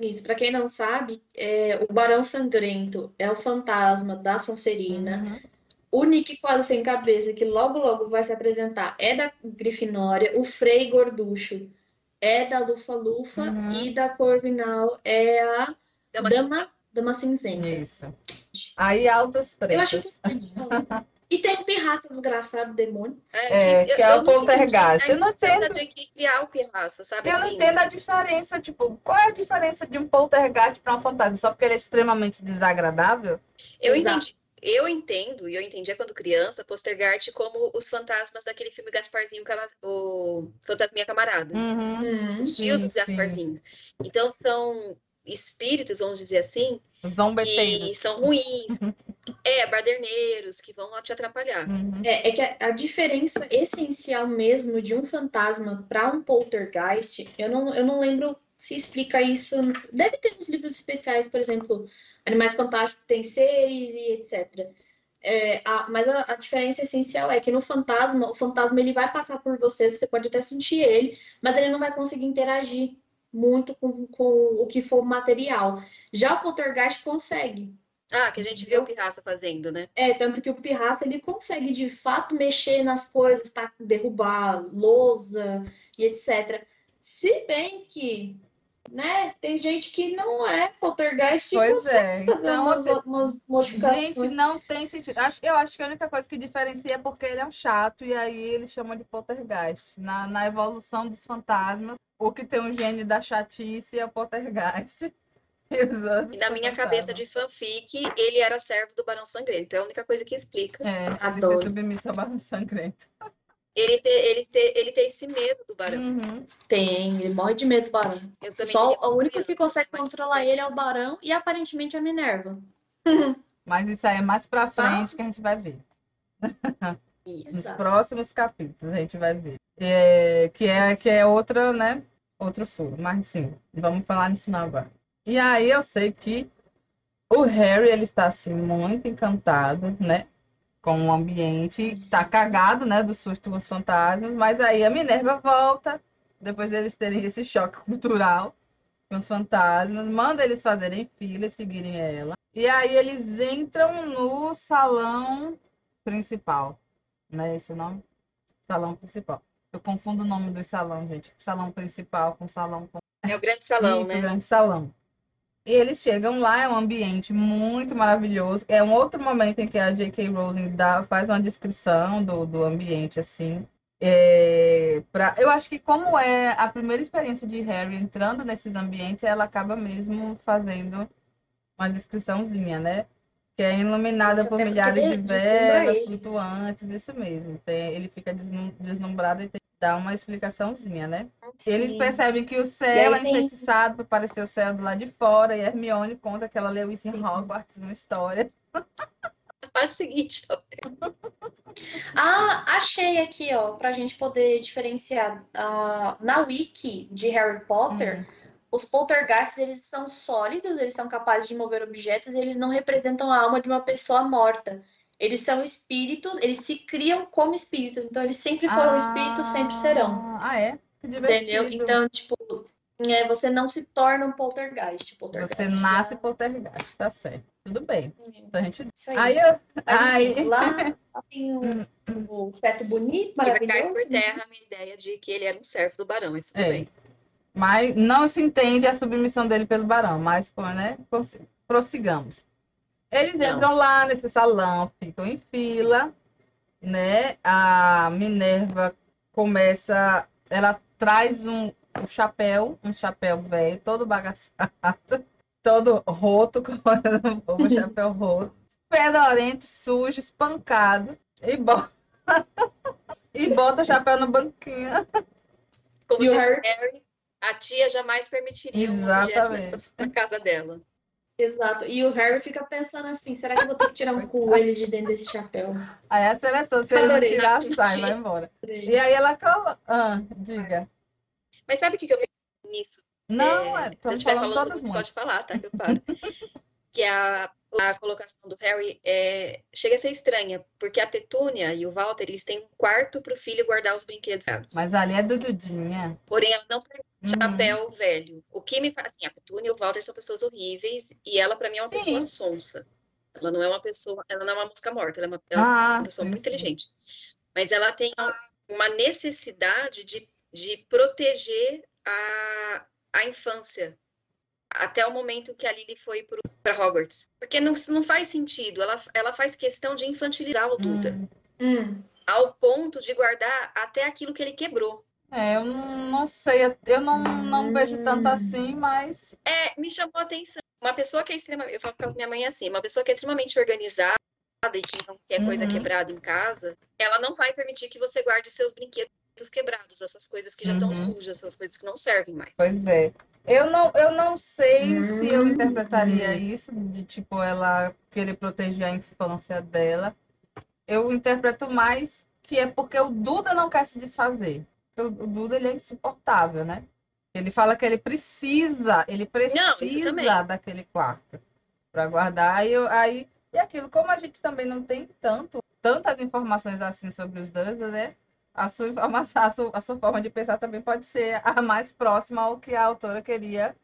isso, para quem não sabe, é, o Barão Sangrento é o fantasma da Sonserina. Uhum. O Nick quase sem cabeça, que logo logo vai se apresentar, é da Grifinória. O Frei Gorducho é da Lufa-Lufa. Uhum. E da Corvinal é a Dá uma Dama, Dama Cinzenta. Isso. Aí altas Eu acho falar. E tem o Pirraça Desgraçado Demônio. É, que é o não poltergeist. Eu não a intenção entendo. da J.K. criar o pirraça, sabe? Eu não assim? entendo a diferença, tipo, qual é a diferença de um poltergeist para um fantasma? Só porque ele é extremamente desagradável? Eu Exato. entendi. Eu entendo, e eu entendia quando criança, Postergart como os fantasmas daquele filme Gasparzinho, o Fantasminha Camarada. Uhum. Hum. O dos sim, sim. Gasparzinhos. Então são espíritos, vamos dizer assim, que são ruins. É, baderneiros, que vão te atrapalhar. Uhum. É, é que a, a diferença essencial mesmo de um fantasma para um poltergeist, eu não, eu não lembro se explica isso. Deve ter nos livros especiais, por exemplo, Animais Fantásticos tem seres e etc. É, a- mas a, a diferença essencial é que no fantasma, o fantasma ele vai passar por você, você pode até sentir ele, mas ele não vai conseguir interagir muito com, com o que for material. Já o poltergeist consegue. Ah, que a gente vê o Pirraça fazendo, né? É, tanto que o pirata ele consegue de fato mexer nas coisas, tá? derrubar lousa e etc. Se bem que, né, tem gente que não é poltergeist e Pois consegue é. fazer Então, umas, você- umas modificações. Gente, não tem sentido. Acho- Eu acho que a única coisa que diferencia é porque ele é um chato e aí eles chamam de poltergeist. Na, na evolução dos fantasmas, o que tem o gênio da chatice é o poltergeist. <laughs> E os outros E na minha cabeça de fanfic, ele era servo do Barão Sangrento. É a única coisa que explica. É, ele Adoro. ser submisso ao barulho sangrento. Ele ter, ele ter, ele ter esse medo do Barão. Uhum. Tem, ele morre de medo do barão. Eu também Só o único que consegue controlar ele é o barão e aparentemente a Minerva. <laughs> Mas isso aí é mais pra frente Nossa. que a gente vai ver. <laughs> Isso. Nos Exato. próximos capítulos a gente vai ver. É, que, é, que é outra, né? Outro furo. Mas sim, vamos falar nisso não agora. E aí eu sei que o Harry, ele está assim, muito encantado, né? Com o ambiente. Tá cagado, né? Do susto com os fantasmas. Mas aí a Minerva volta, depois deles terem esse choque cultural com os fantasmas. Manda eles fazerem fila e seguirem ela. E aí eles entram no salão principal né? Esse nome? Salão principal. Eu confundo o nome do salão, gente. Salão principal com salão com É o grande salão, Isso, né? grande salão. E eles chegam lá, é um ambiente muito maravilhoso. É um outro momento em que a J.K. Rowling dá, faz uma descrição do, do ambiente, assim. É, pra, eu acho que como é a primeira experiência de Harry entrando nesses ambientes, ela acaba mesmo fazendo uma descriçãozinha, né? Que é iluminada por milhares de deslumbra velas flutuantes, isso mesmo. Tem- ele fica deslumbrado e tem que dar uma explicaçãozinha, né? Eles percebem que o céu é enfeitiçado para parecer o céu do lado de fora, e Hermione conta que ela leu isso em Hogwarts, uma história. <laughs> Faz o seguinte. Ah, achei aqui, ó, pra gente poder diferenciar. Ah, na wiki de Harry Potter, os poltergeists, eles são sólidos, eles são capazes de mover objetos e eles não representam a alma de uma pessoa morta. Eles são espíritos, eles se criam como espíritos, então eles sempre foram espíritos, sempre serão. Ah, é? Que Entendeu? Então, tipo, é, você não se torna um poltergeist. poltergeist Você já- nasce poltergeist, tá certo. Tudo bem. Então a gente. Isso aí. Aí eu. Aí. enfim, lá, lá <laughs> tem o, o teto bonito, Que vai cair maravilhoso. por terra a minha ideia de que ele era um servo do Barão, mas tudo É. bem. Mas não se entende a submissão dele pelo barão, mas né? prossi- Prossigamos. Eles Não. entram lá nesse salão, ficam em fila, né? A Minerva começa, ela traz um, um chapéu, um chapéu velho, todo bagaçado, <laughs> todo roto, <laughs> como um chapéu roto, fedorento, sujo, espancado, e bota, <laughs> e bota o chapéu no banquinho. Como E Harry, A tia jamais permitiria um objeto na <laughs> casa dela. Exato. E o Harry fica pensando assim: será que eu vou ter que tirar um coelho de dentro desse chapéu? Aí a seleção, se ele tirar, sai, vai embora. E aí ela coloca. Ah, diga. Mas sabe o que eu pensei nisso? Não, É, é, se eu estiver falando muito. pode falar, tá? Que eu paro. <laughs> que a, a colocação do Harry é, chega a ser estranha, porque a Petúnia e o Walter, eles têm um quarto para o filho guardar os brinquedos. Mas ali é do Dudinha. Porém, ela não permite Uhum. chapéu velho. O que me faz, assim, a Petúnia e o Walter são pessoas horríveis e ela, para mim, é uma Sim. pessoa sonsa. Ela não é uma pessoa, ela não é uma mosca morta, ela é uma, ela é Ah, uma pessoa sim, muito sim. inteligente. Mas ela tem uma necessidade de, de proteger a, a infância até o momento que a Lily foi para Hogwarts. Porque não, não faz sentido. Ela, ela faz questão de infantilizar o Duda, Hum. Hum. ao ponto de guardar até aquilo que ele quebrou. É, eu não, não sei, eu não, não vejo tanto Hum. assim, mas É, me chamou a atenção. Uma pessoa que é extremamente. Eu falo com minha mãe assim, uma pessoa que é extremamente organizada e que não quer coisa Uhum. quebrada em casa, ela não vai permitir que você guarde seus brinquedos quebrados, essas coisas que já estão Uhum. sujas, essas coisas que não servem mais. Pois é. Eu não, eu não sei se eu Hum. interpretaria isso, de tipo, ela querer proteger a infância dela. Eu interpreto mais que é porque o Duda não quer se desfazer. Porque o Duda, ele é insuportável, né? Ele fala que ele precisa, ele precisa daquele quarto para guardar. Aí, aí, e aquilo, como a gente também não tem tanto, tantas informações assim sobre os dois, né? A sua, informação, <laughs> a, sua, a sua forma de pensar também pode ser a mais próxima ao que a autora queria,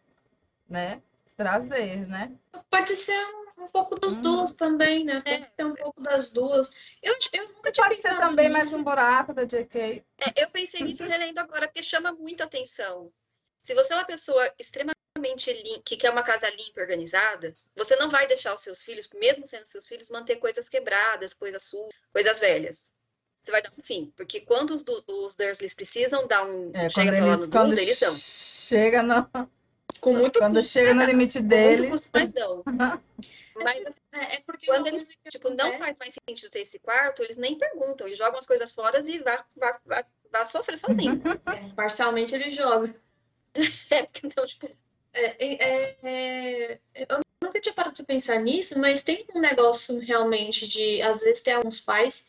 né, trazer, né? Pode ser um, um pouco dos Hum. duas também, né? Pode ser um pouco das duas. Eu, eu nunca tinha Pode ser também mais nisso. um buraco da JK. É, eu pensei nisso <laughs> relendo agora, porque chama muita atenção. Se você é uma pessoa extremamente que quer uma casa limpa e organizada, você não vai deixar os seus filhos, mesmo sendo seus filhos, manter coisas quebradas, coisas sujas, coisas velhas. Você vai dar um fim. Porque quando os, os Dursleys precisam dar um. É, chega quando pra lá eles, no Duda, eles dão. chega no, Com muito quando custo. chega no limite Com muito deles, custo, mas dão. <laughs> Mas assim, É, é porque quando eles, tipo, não faz mais sentido ter esse quarto, eles nem perguntam, eles jogam as coisas fora e vá, vá, vá, vá sofrer sozinho. <laughs> É, parcialmente ele joga. <laughs> É, porque então, tipo, É, é, é, eu nunca tinha parado para pensar nisso, mas tem um negócio realmente de, às vezes, tem alguns pais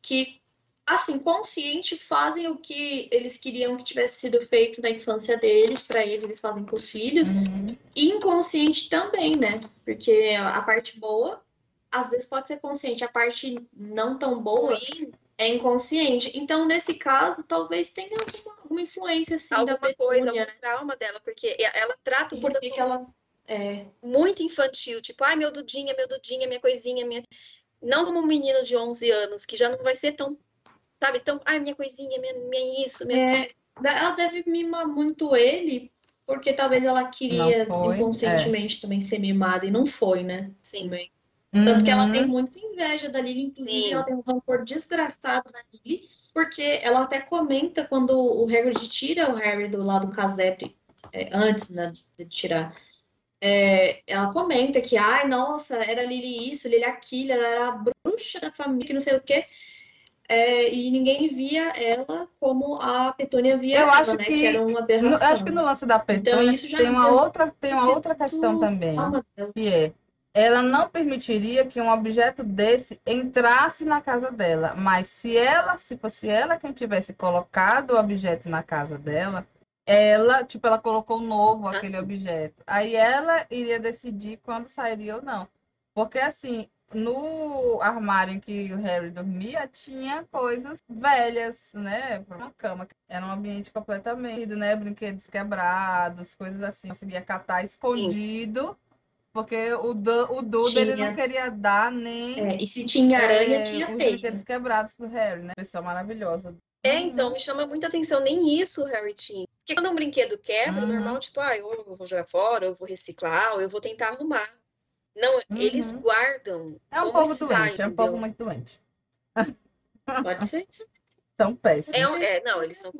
que, assim, consciente fazem o que eles queriam que tivesse sido feito na infância deles, para eles, eles fazem com os filhos, Uhum. e inconsciente também, né? Porque a parte boa, às vezes pode ser consciente, a parte não tão boa ruim, é inconsciente. Então, nesse caso, talvez tenha alguma, alguma influência, assim, da alguma coisa, Petúnia, algum né? trauma dela, porque ela trata o Por que ela... É, muito infantil, tipo, ai, meu Dudinha, meu Dudinha, minha coisinha, minha. Não como um menino de 11 anos, que já não vai ser tão, sabe, tão, ai, minha coisinha, minha, minha isso, minha. É, ela deve mimar muito ele, porque talvez ela queria inconscientemente também ser mimada, e não foi, né? Sim. Tanto que ela Uhum. tem muita inveja da Lily, inclusive Sim. ela tem um rancor desgraçado da Lily, porque ela até comenta quando o Hagrid tira o Harry do lado do casebre, é, antes né, de tirar, é, ela comenta que, ai, nossa, era Lily isso, Lily aquilo, ela era a bruxa da família, que não sei o quê, é, e ninguém via ela como a Petúnia via Eu ela, acho né, que- era uma aberração. acho que no lance da Petúnia Então, isso já tem uma deu outra, tem uma outra questão também, que é ela não permitiria que um objeto desse entrasse na casa dela, mas se ela, se fosse ela quem tivesse colocado o objeto na casa dela, ela, tipo, ela colocou novo Ah, aquele sim. objeto. Aí ela iria decidir quando sairia ou não. Porque assim, no armário em que o Harry dormia, tinha coisas velhas, né? Uma cama. Era um ambiente completamente, né? Brinquedos quebrados, coisas assim. Conseguia catar escondido. Porque o, Du- o Duda, ele não queria dar nem É, e se tinha aranha, é, tinha os teia. brinquedos quebrados pro Harry, né? Pessoa maravilhosa. É, então, me chama muita atenção, nem isso o Harry tinha. Porque quando um brinquedo quebra, o Uhum. normal, tipo, ah, eu vou jogar fora, eu vou reciclar, ou eu vou tentar arrumar. Não, eles Uhum. guardam É um povo está, doente, é um povo entendeu? muito doente. Pode ser isso. São péssimos. É, um- é, não, eles são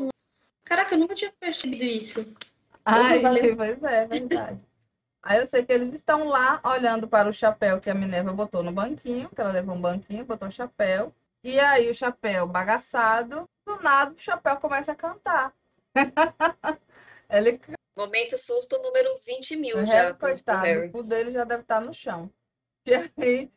Caraca, eu nunca tinha percebido isso. Ai, valeu. <laughs> pois é, é verdade. Aí eu sei que eles estão lá olhando para o chapéu que a Minerva botou no banquinho, que ela levou um banquinho, botou o chapéu. E aí o chapéu bagaçado, do nada o chapéu começa a cantar. <laughs> Ele, Momento susto número 20 mil o já. Coitado, o cu dele já deve estar no chão. <laughs> E aí,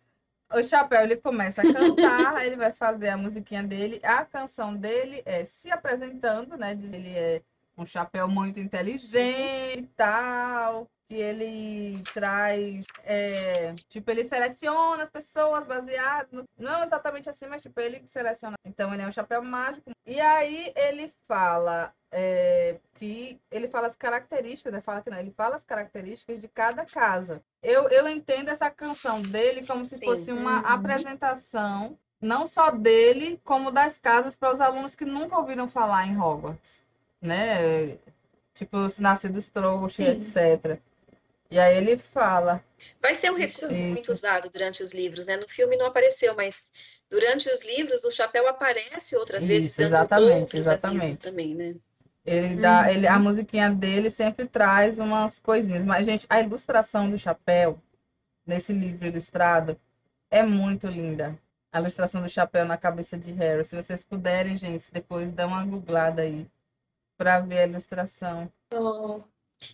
o Chapéu, ele começa a cantar, <laughs> ele vai fazer a musiquinha dele. A canção dele é se apresentando, né? Diz ele é um chapéu muito inteligente e tal. Que ele traz, é, tipo, ele seleciona as pessoas baseadas no... Não exatamente assim, mas tipo, ele seleciona. Então ele é um chapéu mágico. E aí ele fala é, que ele fala as características, né? Fala que não, ele fala as características de cada casa. Eu, eu entendo essa canção dele como se Sim. fosse uma Uhum. apresentação, não só dele, como das casas para os alunos que nunca ouviram falar em Hogwarts, né? Tipo, os nascidos trouxas, etc. E aí ele fala, Vai ser um Isso. recurso muito usado durante os livros, né? No filme não apareceu, mas durante os livros o chapéu aparece outras vezes Isso, dando exatamente, outros exatamente. também, né? Ele dá, Uhum. ele, a musiquinha dele sempre traz umas coisinhas. Mas, gente, a ilustração do chapéu, nesse livro ilustrado, é muito linda. A ilustração do chapéu na cabeça de Harry. Se vocês puderem, gente, depois dá uma googlada aí pra ver a ilustração. Oh,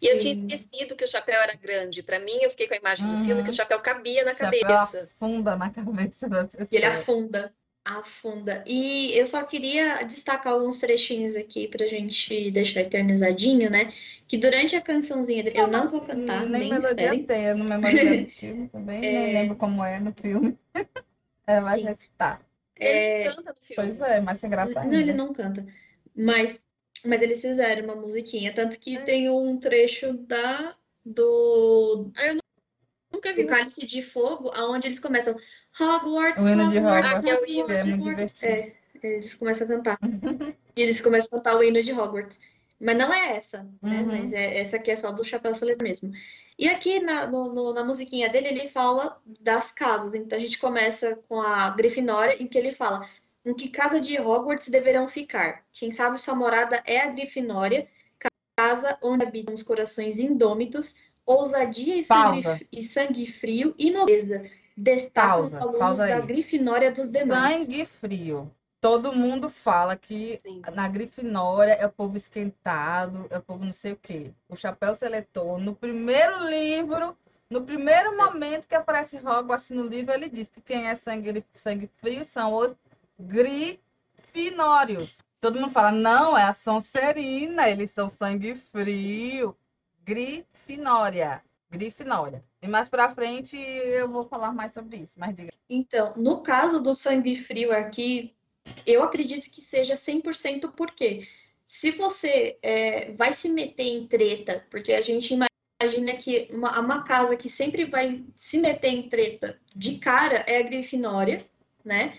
E eu tinha esquecido que o chapéu era grande. Para mim, eu fiquei com a imagem do filme Uhum. que o chapéu cabia na O chapéu cabeça. afunda na cabeça das pessoas. E ele afunda. Afunda. E eu só queria destacar alguns trechinhos aqui pra gente deixar eternizadinho, né? Que durante a cançãozinha. Eu não vou cantar, Nem nem melodia esperem. tem, eu não memorizo <laughs> do filme também, nem É. lembro como é no filme. <laughs> É, Sim. recitar. Ele canta no filme. Pois é, mas sem graça Não, ele não canta. Mas, mas eles fizeram uma musiquinha. Tanto que É. tem um trecho da, do, Nunca vi. do Cálice de Fogo, onde eles começam Hogwarts, O hino de Hogwarts, Hogwarts, Ah, que é o é Hogwarts. É, eles começam a cantar. <laughs> E eles começam a cantar o hino de Hogwarts. Mas não é essa, né? Uhum. Mas é, essa aqui é só do Chapéu Seleta mesmo. E aqui na, no- no- na musiquinha dele, ele fala das casas. Então a gente começa com a Grifinória, em que ele fala em que casa de Hogwarts deverão ficar. Quem sabe sua morada é a Grifinória, casa onde habitam os corações indômitos, ousadia e sangue, e sangue frio e nobreza. Destacam os Pausa, alunos pausa da. Grifinória dos demais. Sangue frio. Todo mundo fala que Sim. na Grifinória é o povo esquentado, é o povo não sei o quê. O Chapéu Seletor, no primeiro livro, no primeiro momento que aparece Hogwarts no livro, ele diz que quem é sangue, sangue frio são os Grifinórios. Todo mundo fala, não, é a Sonserina, eles são sangue frio. Grifinória. Grifinória. E mais pra frente eu vou falar mais sobre isso, mas diga. Então, no caso do sangue frio aqui, eu acredito que seja 100% porque se você é, vai se meter em treta, porque a gente imagina que uma, uma casa que sempre vai se meter em treta de cara é a Grifinória, né?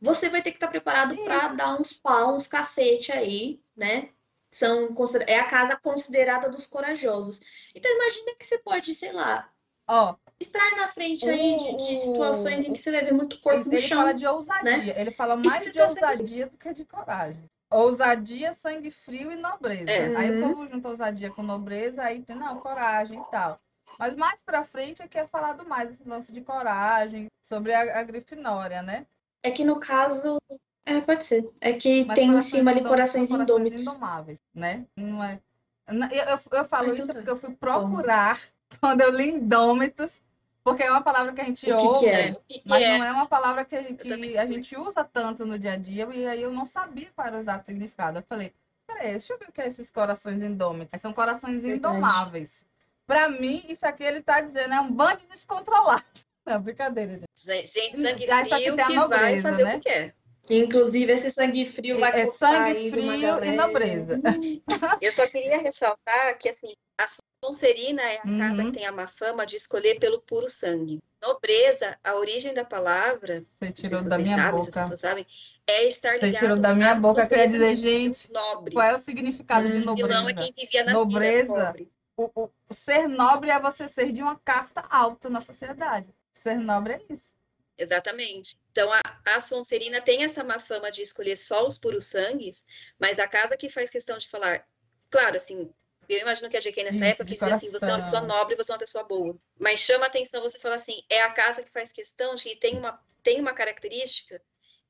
Você vai ter que estar preparado para dar uns pau, uns cacete aí, né? São, é a casa considerada dos corajosos. Então, imagina que você pode, sei lá, Ó, estar na frente aí de, de O- situações em que você ver muito corpo no ele chão. fala de ousadia. Ele fala mais de tá sendo- ousadia do que de coragem. Ousadia, sangue frio e nobreza. É. Aí o Uhum. povo junta ousadia com nobreza, aí tem, não, coragem e tal. Mas mais pra frente é que é falado mais esse lance de coragem, sobre a, a Grifinória, né? É que no caso. É, pode ser. É que Mas tem em cima ali corações indômitos. indomáveis, né? Não é... Eu, eu, eu falo Ah, então isso porque eu fui procurar <laughs> quando eu li indômitos, porque é uma palavra que a gente que que ouve, é? É, que que Mas é? não é uma palavra que, que a gente usa tanto no dia a dia, e aí eu não sabia qual era o exato significado. Eu falei, peraí, deixa eu ver o que é esses corações indômitos. São corações Verdade. indomáveis. Pra mim, isso aqui ele tá dizendo, é um bando descontrolado. Não, brincadeira, gente. Gente, sangue Já isso aqui frio que vai nobreza, fazer né? o que quer. Inclusive, esse sangue frio vai É sangue de frio e nobreza. <laughs> Eu só queria ressaltar que, assim, a Sonserina é a casa Uhum. que tem a má fama de escolher pelo puro sangue. Nobreza, a origem da palavra, Você tirou se da vocês minha sabem, boca. pessoas sabem, é estar Você ligado tirou da minha boca, quer dizer, gente, nobre. Qual é o significado de Hum, Vilão nobreza? é quem vivia na Nobreza. vida, pobre. o, o- o ser nobre é você ser de uma casta alta na sociedade. Ser nobre é isso. Exatamente. Então, a, a Sonserina tem essa má fama de escolher só os puros sangues, mas a casa que faz questão de falar, claro, assim, eu imagino que a GK nessa Isso, época quis dizer assim, você é uma pessoa nobre, você é uma pessoa boa. Mas chama atenção você falar assim, é a casa que faz questão de que tem uma, tem uma característica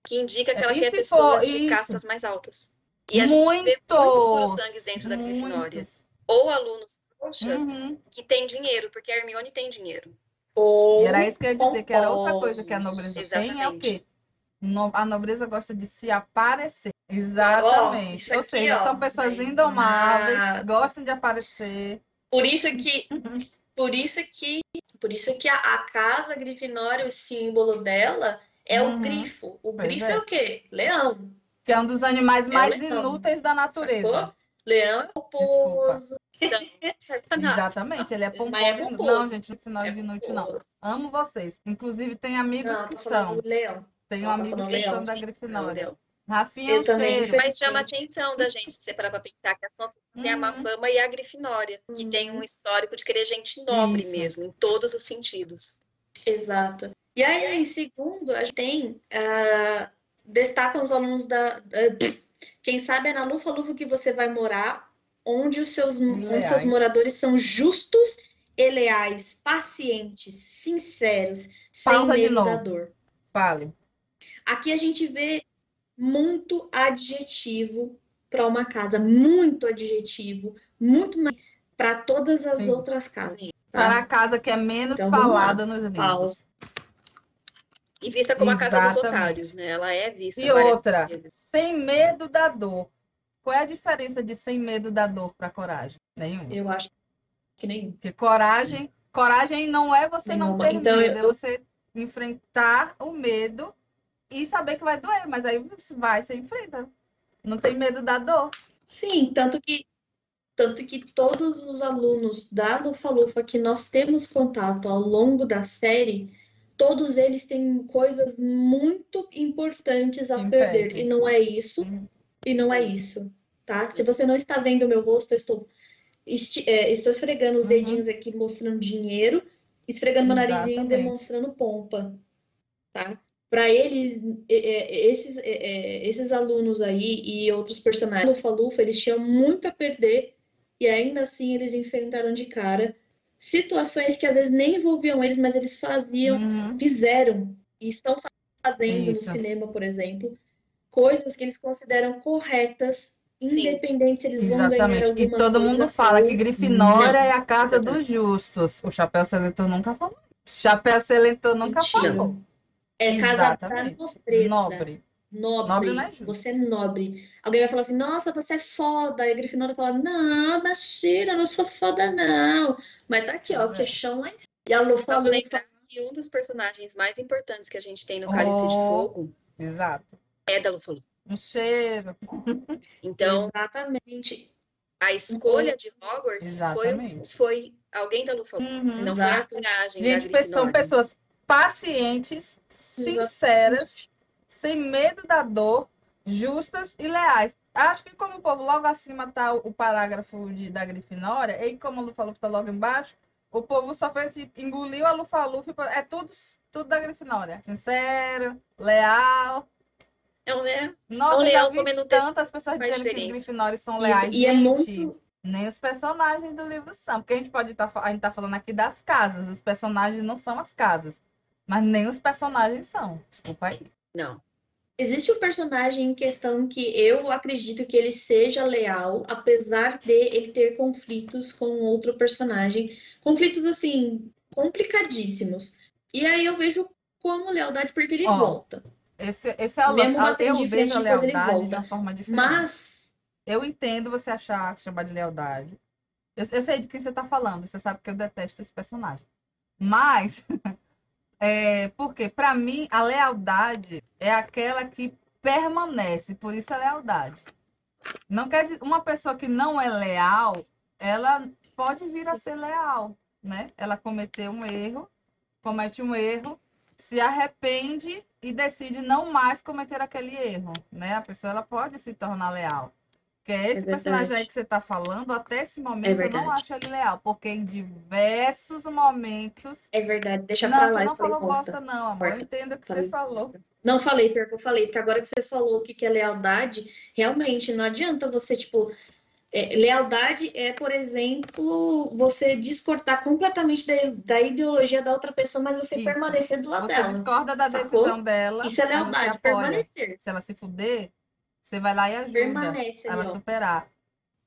que indica que É, ela quer pessoas de castas mais altas. E a gente vê muitos puros sangues dentro da muitos. Grifinória. ou alunos trouxas Uhum. que têm dinheiro, porque a Hermione tem dinheiro. Ou E era isso que eu ia dizer, que era outra coisa que a nobreza tem, é o Exatamente. quê? No- a nobreza gosta de se aparecer. Exatamente. isso Ou aqui, seja, ó. são pessoas Bem, indomáveis, ah. gostam de aparecer. Por isso que, <laughs> por isso que, por isso que a, a casa Grifinória, o símbolo dela é Uhum. o grifo. O Pois grifo é. é. o quê? Leão. Que é um dos animais É o mais leão. inúteis da natureza. Sacou? Leão é pomposo. Então, não serve pra nada. Exatamente, ele é pomposo. Mas é pomposo. Não, gente, no final É de inútil, não. Amo vocês. Inclusive, tem amigos Não, que são. leão. Tenho tá amigos que são leão, da sim. Grifinória. Não, Rafinha é Eu também, cheiro. Mas chama a atenção da gente, se você parar pra pensar que a Sonserina tem a má Uhum. fama e a Grifinória, que tem Uhum. um histórico de querer gente nobre Isso. mesmo, em todos os sentidos. Exato. E aí, em segundo, a gente tem. ah, destacam os alunos da. ah, quem sabe é na Lufa-Lufa que você vai morar, onde os seus, onde seus moradores são justos e leais, pacientes, sinceros, sem Pausa de medo da dor. Fale. Aqui a gente vê muito adjetivo para uma casa, muito adjetivo, muito mais para todas as Sim. outras casas. Tá? Para a casa que é menos Então, falada nos livros. Pausa. E vista como a casa dos Exatamente. otários, né? Ela é vista E outra, vezes. sem medo da dor. Qual é a diferença de sem medo da dor para coragem? Nenhuma. Eu acho que nenhum. Porque coragem, coragem não é você não Nenhuma. ter Então, medo, eu- é você enfrentar o medo e saber que vai doer, mas aí você vai, você enfrenta. Não tem medo da dor. Sim, tanto que tanto que todos os alunos da Lufa-Lufa que nós temos contato ao longo da série, todos eles têm coisas muito importantes a Sim, perder. E não é isso. Sim. E não é Sim. isso, tá? Se você não está vendo o meu rosto, eu estou, é, estou esfregando os Uhum. dedinhos aqui, mostrando dinheiro, esfregando meu narizinho e demonstrando pompa, tá? Para eles, esses, esses alunos aí e outros personagens do Lufa-Lufa, eles tinham muito a perder e ainda assim eles enfrentaram de cara situações que às vezes nem envolviam eles, mas eles faziam Uhum. fizeram e estão fazendo Isso. no cinema, por exemplo, coisas que eles consideram corretas, Sim. independente se eles vão ganhar Exatamente. E alguma todo coisa mundo fala que Grifinória não. é a casa Exatamente. dos justos. O Chapéu Seletor nunca falou. Chapéu Seletor nunca Mentira. falou. É casa da nobreza. Nobre. Nobre. Nobre não é justo. Você é nobre. Alguém vai falar assim, nossa, você é foda. E a Grifinória fala, não, mentira, eu não sou foda, não. Mas tá aqui, ó, o É. queixão lá em cima. E a Lu Vamos falou, lembrar que um dos personagens mais importantes que a gente tem no Cálice de Oh. Fogo Exato. é da Lufa-Lufa. Um cheiro. Então, exatamente. a escolha de Hogwarts foi, Exatamente. foi alguém da Lufa-Lufa. Uhum. Não foi a Exato. coragem Gente, são pessoas pacientes, sinceras, sem medo da dor, justas e leais. Acho que como o povo logo acima tá o parágrafo de, da Grifinória, e como a Lufa-Lufa tá logo embaixo, o povo só fez engoliu a Lufa-Lufa, é tudo, tudo da Grifinória. Sincero, leal. É um le- Nossa, Um leão comendo tantas pessoas dizendo que os. Grifinórios são Isso, leais. e é Gente, muito. nem os personagens do livro são, porque a gente pode estar, a gente tá falando aqui das casas, os personagens não são as casas, mas nem os personagens são. Desculpa aí. Não. Existe um personagem em questão que eu acredito que ele seja leal, apesar de ele ter conflitos com outro personagem. Conflitos, assim, complicadíssimos. E aí eu vejo como lealdade porque ele Ó, volta. Esse, esse é o Mesmo batendo Eu de vejo a lealdade de uma forma diferente. Mas, Eu entendo você achar, chamar de lealdade. Eu, eu sei de quem você tá falando, você sabe que eu detesto esse personagem. Mas, <laughs> é, porque para mim a lealdade é aquela que permanece, por isso é lealdade. Não quer dizer, uma pessoa que não é leal, ela pode vir a ser leal, né? Ela cometeu um erro, comete um erro, se arrepende e decide não mais cometer aquele erro, né? A pessoa ela pode se tornar leal. Porque esse verdade. personagem aí que você está falando, até esse momento É eu não acho ele leal, porque em diversos momentos. é verdade, deixa não, pra você não falou bosta. bosta, não, amor. Eu Corta. entendo o que Falei você falou. bosta. Não falei, pior que eu falei, porque agora que você falou o que que é lealdade, realmente não adianta você, tipo, é, lealdade é, por exemplo, você discordar completamente da, da ideologia da outra pessoa, mas você Isso. permanecer do lado Você dela. discorda da Sacou? decisão dela. Isso é você lealdade, permanecer. Se ela se fuder, você vai lá e ajuda Permanece ela superar.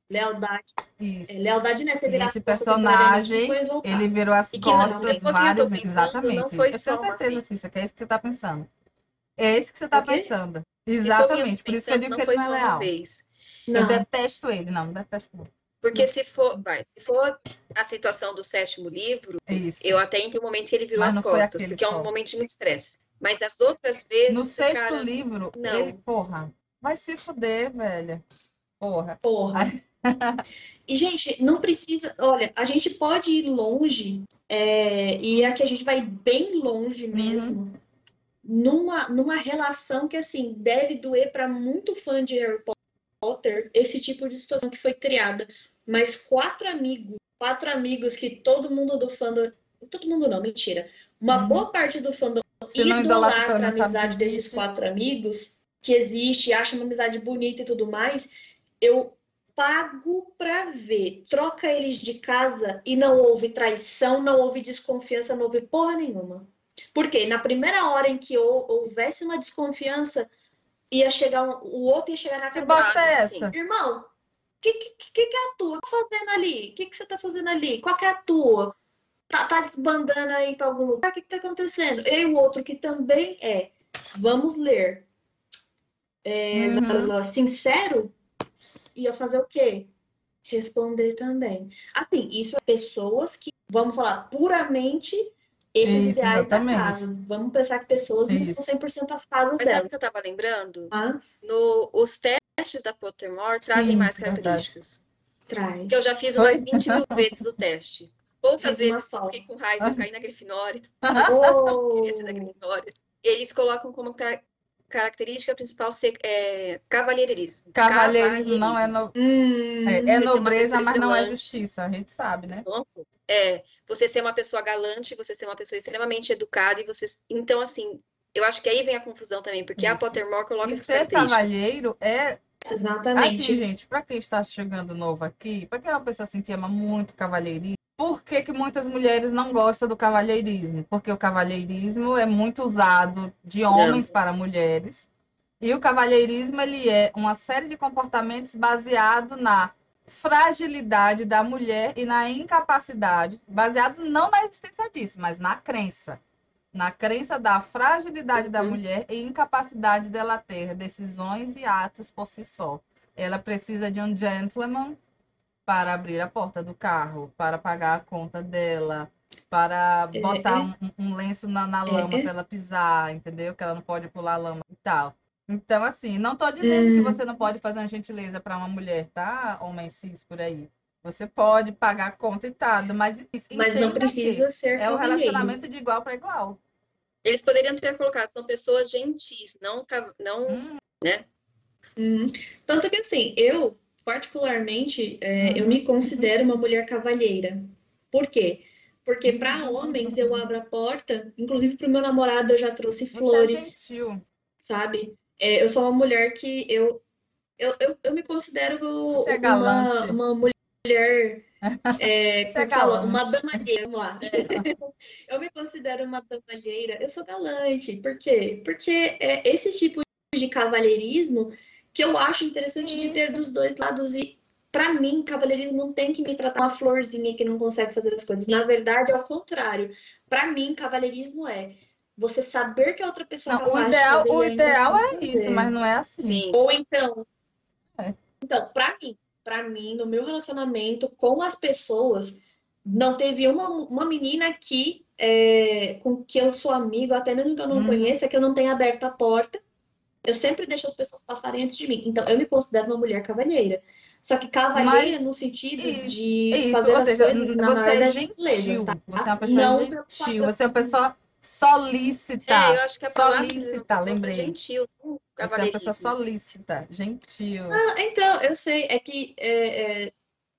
Lealdade. Isso. É, lealdade não é você virar esse e personagem, voltar. Ele virou as E não- costas várias vezes. Exatamente. não foi eu tenho certeza. Cícia, que é isso que você tá pensando. É isso que você tá quê? pensando. Eu Exatamente. Por isso que eu digo não que ele não é leal. vez. Eu Não. detesto ele, não, detesto não. Porque se for, vai, se for a situação do sétimo livro, É isso. eu até entendo o momento que ele virou Mas as costas, porque é só. um momento de muito estresse. Mas as outras vezes, No sexto cara, livro, não. ele, porra, vai se fuder, velha. Porra. Porra. <laughs> E, gente, não precisa. Olha, a gente pode ir longe, é, e aqui a gente vai bem longe mesmo, numa, numa relação que, assim, deve doer para muito fã de Harry Potter esse tipo de situação que foi criada. Mas quatro amigos, quatro amigos que todo mundo do fandom. Todo mundo não, mentira. Uma Uhum. boa parte do fandom idolatra, a amizade desses quatro amigos, que existe, acha uma amizade bonita e tudo mais, eu pago pra ver. Troca eles de casa e não houve traição, não houve desconfiança, não houve porra nenhuma. Porque na primeira hora em que hou- houvesse uma desconfiança, ia chegar um- o outro ia chegar na cara bosta é sim. essa? Irmão, o que, que, que, é a tua? O que tá fazendo ali? O que, que você tá fazendo ali? Qual que é a tua? Tá, tá desbandando aí pra algum lugar? O que, que tá acontecendo? E o outro que também é, vamos ler. É, Uhum. sincero, ia fazer o quê? Responder também. Assim, isso é pessoas que, vamos falar, puramente esses Isso, ideais exatamente. da casa. Vamos pensar que pessoas não Isso. são 100% as casas Mas sabe delas. o que eu tava lembrando? Mas No, os testes da Pottermore trazem Sim, mais características. traz. Porque eu já fiz umas 20 mil vezes o teste. Poucas Fiz vezes só. fiquei com raiva, caí na Grifinória. <laughs> Oh, queria ser da Grifinória. Eles colocam como característica principal ser é, cavalheirismo. Cavalheirismo não é, no... hum, é, é Você nobreza, mas não é justiça. A gente sabe, né? Nossa. É, você ser uma pessoa galante, você ser uma pessoa extremamente educada e você. Então, assim, eu acho que aí vem a confusão também, porque a Isso. Pottermore coloca E essas ser cavalheiro é Assim, Exatamente. gente, pra quem está chegando novo aqui, pra quem é uma pessoa assim que ama muito cavalheirismo, por que, que muitas mulheres não gostam do cavalheirismo? Porque o cavalheirismo é muito usado de homens para mulheres. E o cavalheirismo, ele é uma série de comportamentos baseado na fragilidade da mulher e na incapacidade, baseado não na existência disso, mas na crença. Na crença da fragilidade da Uhum. mulher e incapacidade dela ter decisões e atos por si só. Ela precisa de um gentleman para abrir a porta do carro, para pagar a conta dela, para É, botar é. um, um lenço na, na lama É, é. para ela pisar, entendeu? Que ela não pode pular lama e tal. Então, assim, não tô dizendo que Hum. você não pode fazer uma gentileza para uma mulher, tá? Homem cis por aí. Você pode pagar a conta e tal, mas isso Mas não que precisa ser É o cavalheiro. relacionamento de igual para igual. Eles poderiam ter colocado, são pessoas gentis, não, não Hum, Hum. Tanto que assim, eu, particularmente, é, eu Uhum. me considero uma mulher cavalheira. Por quê? Porque para homens eu abro a porta, inclusive para o meu namorado eu já trouxe é flores, gentil. sabe? É, eu sou uma mulher que eu, eu, eu, eu me considero Você é uma, uma mulher, é, <laughs> como é que fala? uma damalheira, vamos lá. <laughs> Eu me considero uma damalheira, eu sou galante. Por quê? Porque é esse tipo de cavalheirismo que eu acho interessante de ter Isso. dos dois lados e Pra mim, cavalheirismo não tem que me tratar uma florzinha que não consegue fazer as coisas. Na verdade, é o contrário. Pra mim, cavalheirismo é você saber que a outra pessoa é Não, o capaz de ideal, fazer o ainda ideal assim é fazer. isso, mas não é assim. Sim. Ou então. É. Então, pra mim, para mim, no meu relacionamento com as pessoas, não teve uma, uma menina que é, com que eu sou amigo, até mesmo que eu não Uhum. conheça, que eu não tenha aberto a porta. Eu sempre deixo as pessoas passarem antes de mim. Então, eu me considero uma mulher cavalheira. Só que cavalheira Mas no sentido isso, de Isso, fazer as seja, coisas na você maior é das gentil, gentilezas, tá? você é uma pessoa Não gentil, você é uma pessoa solícita. É, eu acho que a palavra solícita, é lembrei. gentil, não Você é uma pessoa solícita, gentil. Ah, então, eu sei, é que, é, é,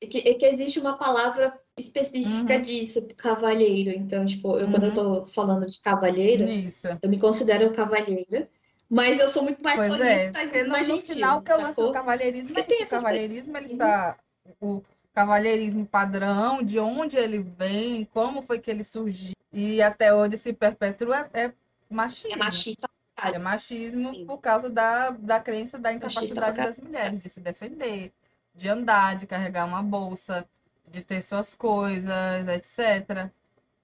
é que, é que existe uma palavra específica Uhum. disso, cavalheiro. Então, tipo, eu, quando eu tô falando de cavalheiro, Isso. eu me considero cavalheira, mas eu sou muito mais Pois é, e porque muito no, mais no gentil, final que eu o cavalheirismo, é o cavalheirismo ele está o cavalheirismo padrão, de onde ele vem, como foi que ele surgiu e até hoje se perpetua é, é machismo. É machista. É machismo Sim. por causa da, da crença da incapacidade das mulheres de se defender, de andar, de carregar uma bolsa, de ter suas coisas, etc.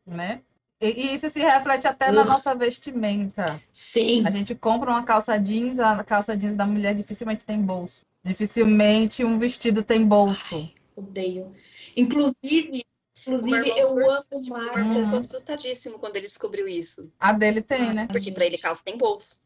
Né? E, isso se reflete até na nossa vestimenta. Sim. A gente compra uma calça jeans, a calça jeans da mulher dificilmente tem bolso. Dificilmente um vestido tem bolso. Odeio. Inclusive, O inclusive eu amo tipo, meu marcas. irmão Uhum. ficou assustadíssimo quando ele descobriu isso. A dele tem, né? Porque pra ele calça tem bolso.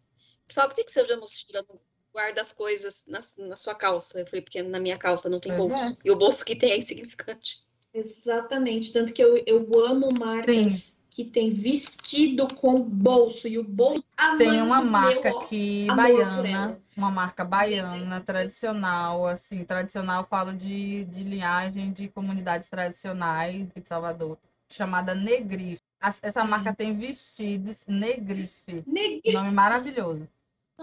Ele falou, por que, que você já mochila não guarda as coisas na, na sua calça? Eu falei, porque na minha calça não tem Pois bolso. é. E o bolso que tem é insignificante. Exatamente. Tanto que eu, eu amo marcas que tem vestido com bolso. E o bolso. Tem uma meu, marca ó. aqui, baiana, uma marca baiana, tradicional, assim, tradicional, falo de, de linhagem de comunidades tradicionais de Salvador, chamada Negrife. Essa marca tem vestidos Negrife, Neguinho. nome maravilhoso.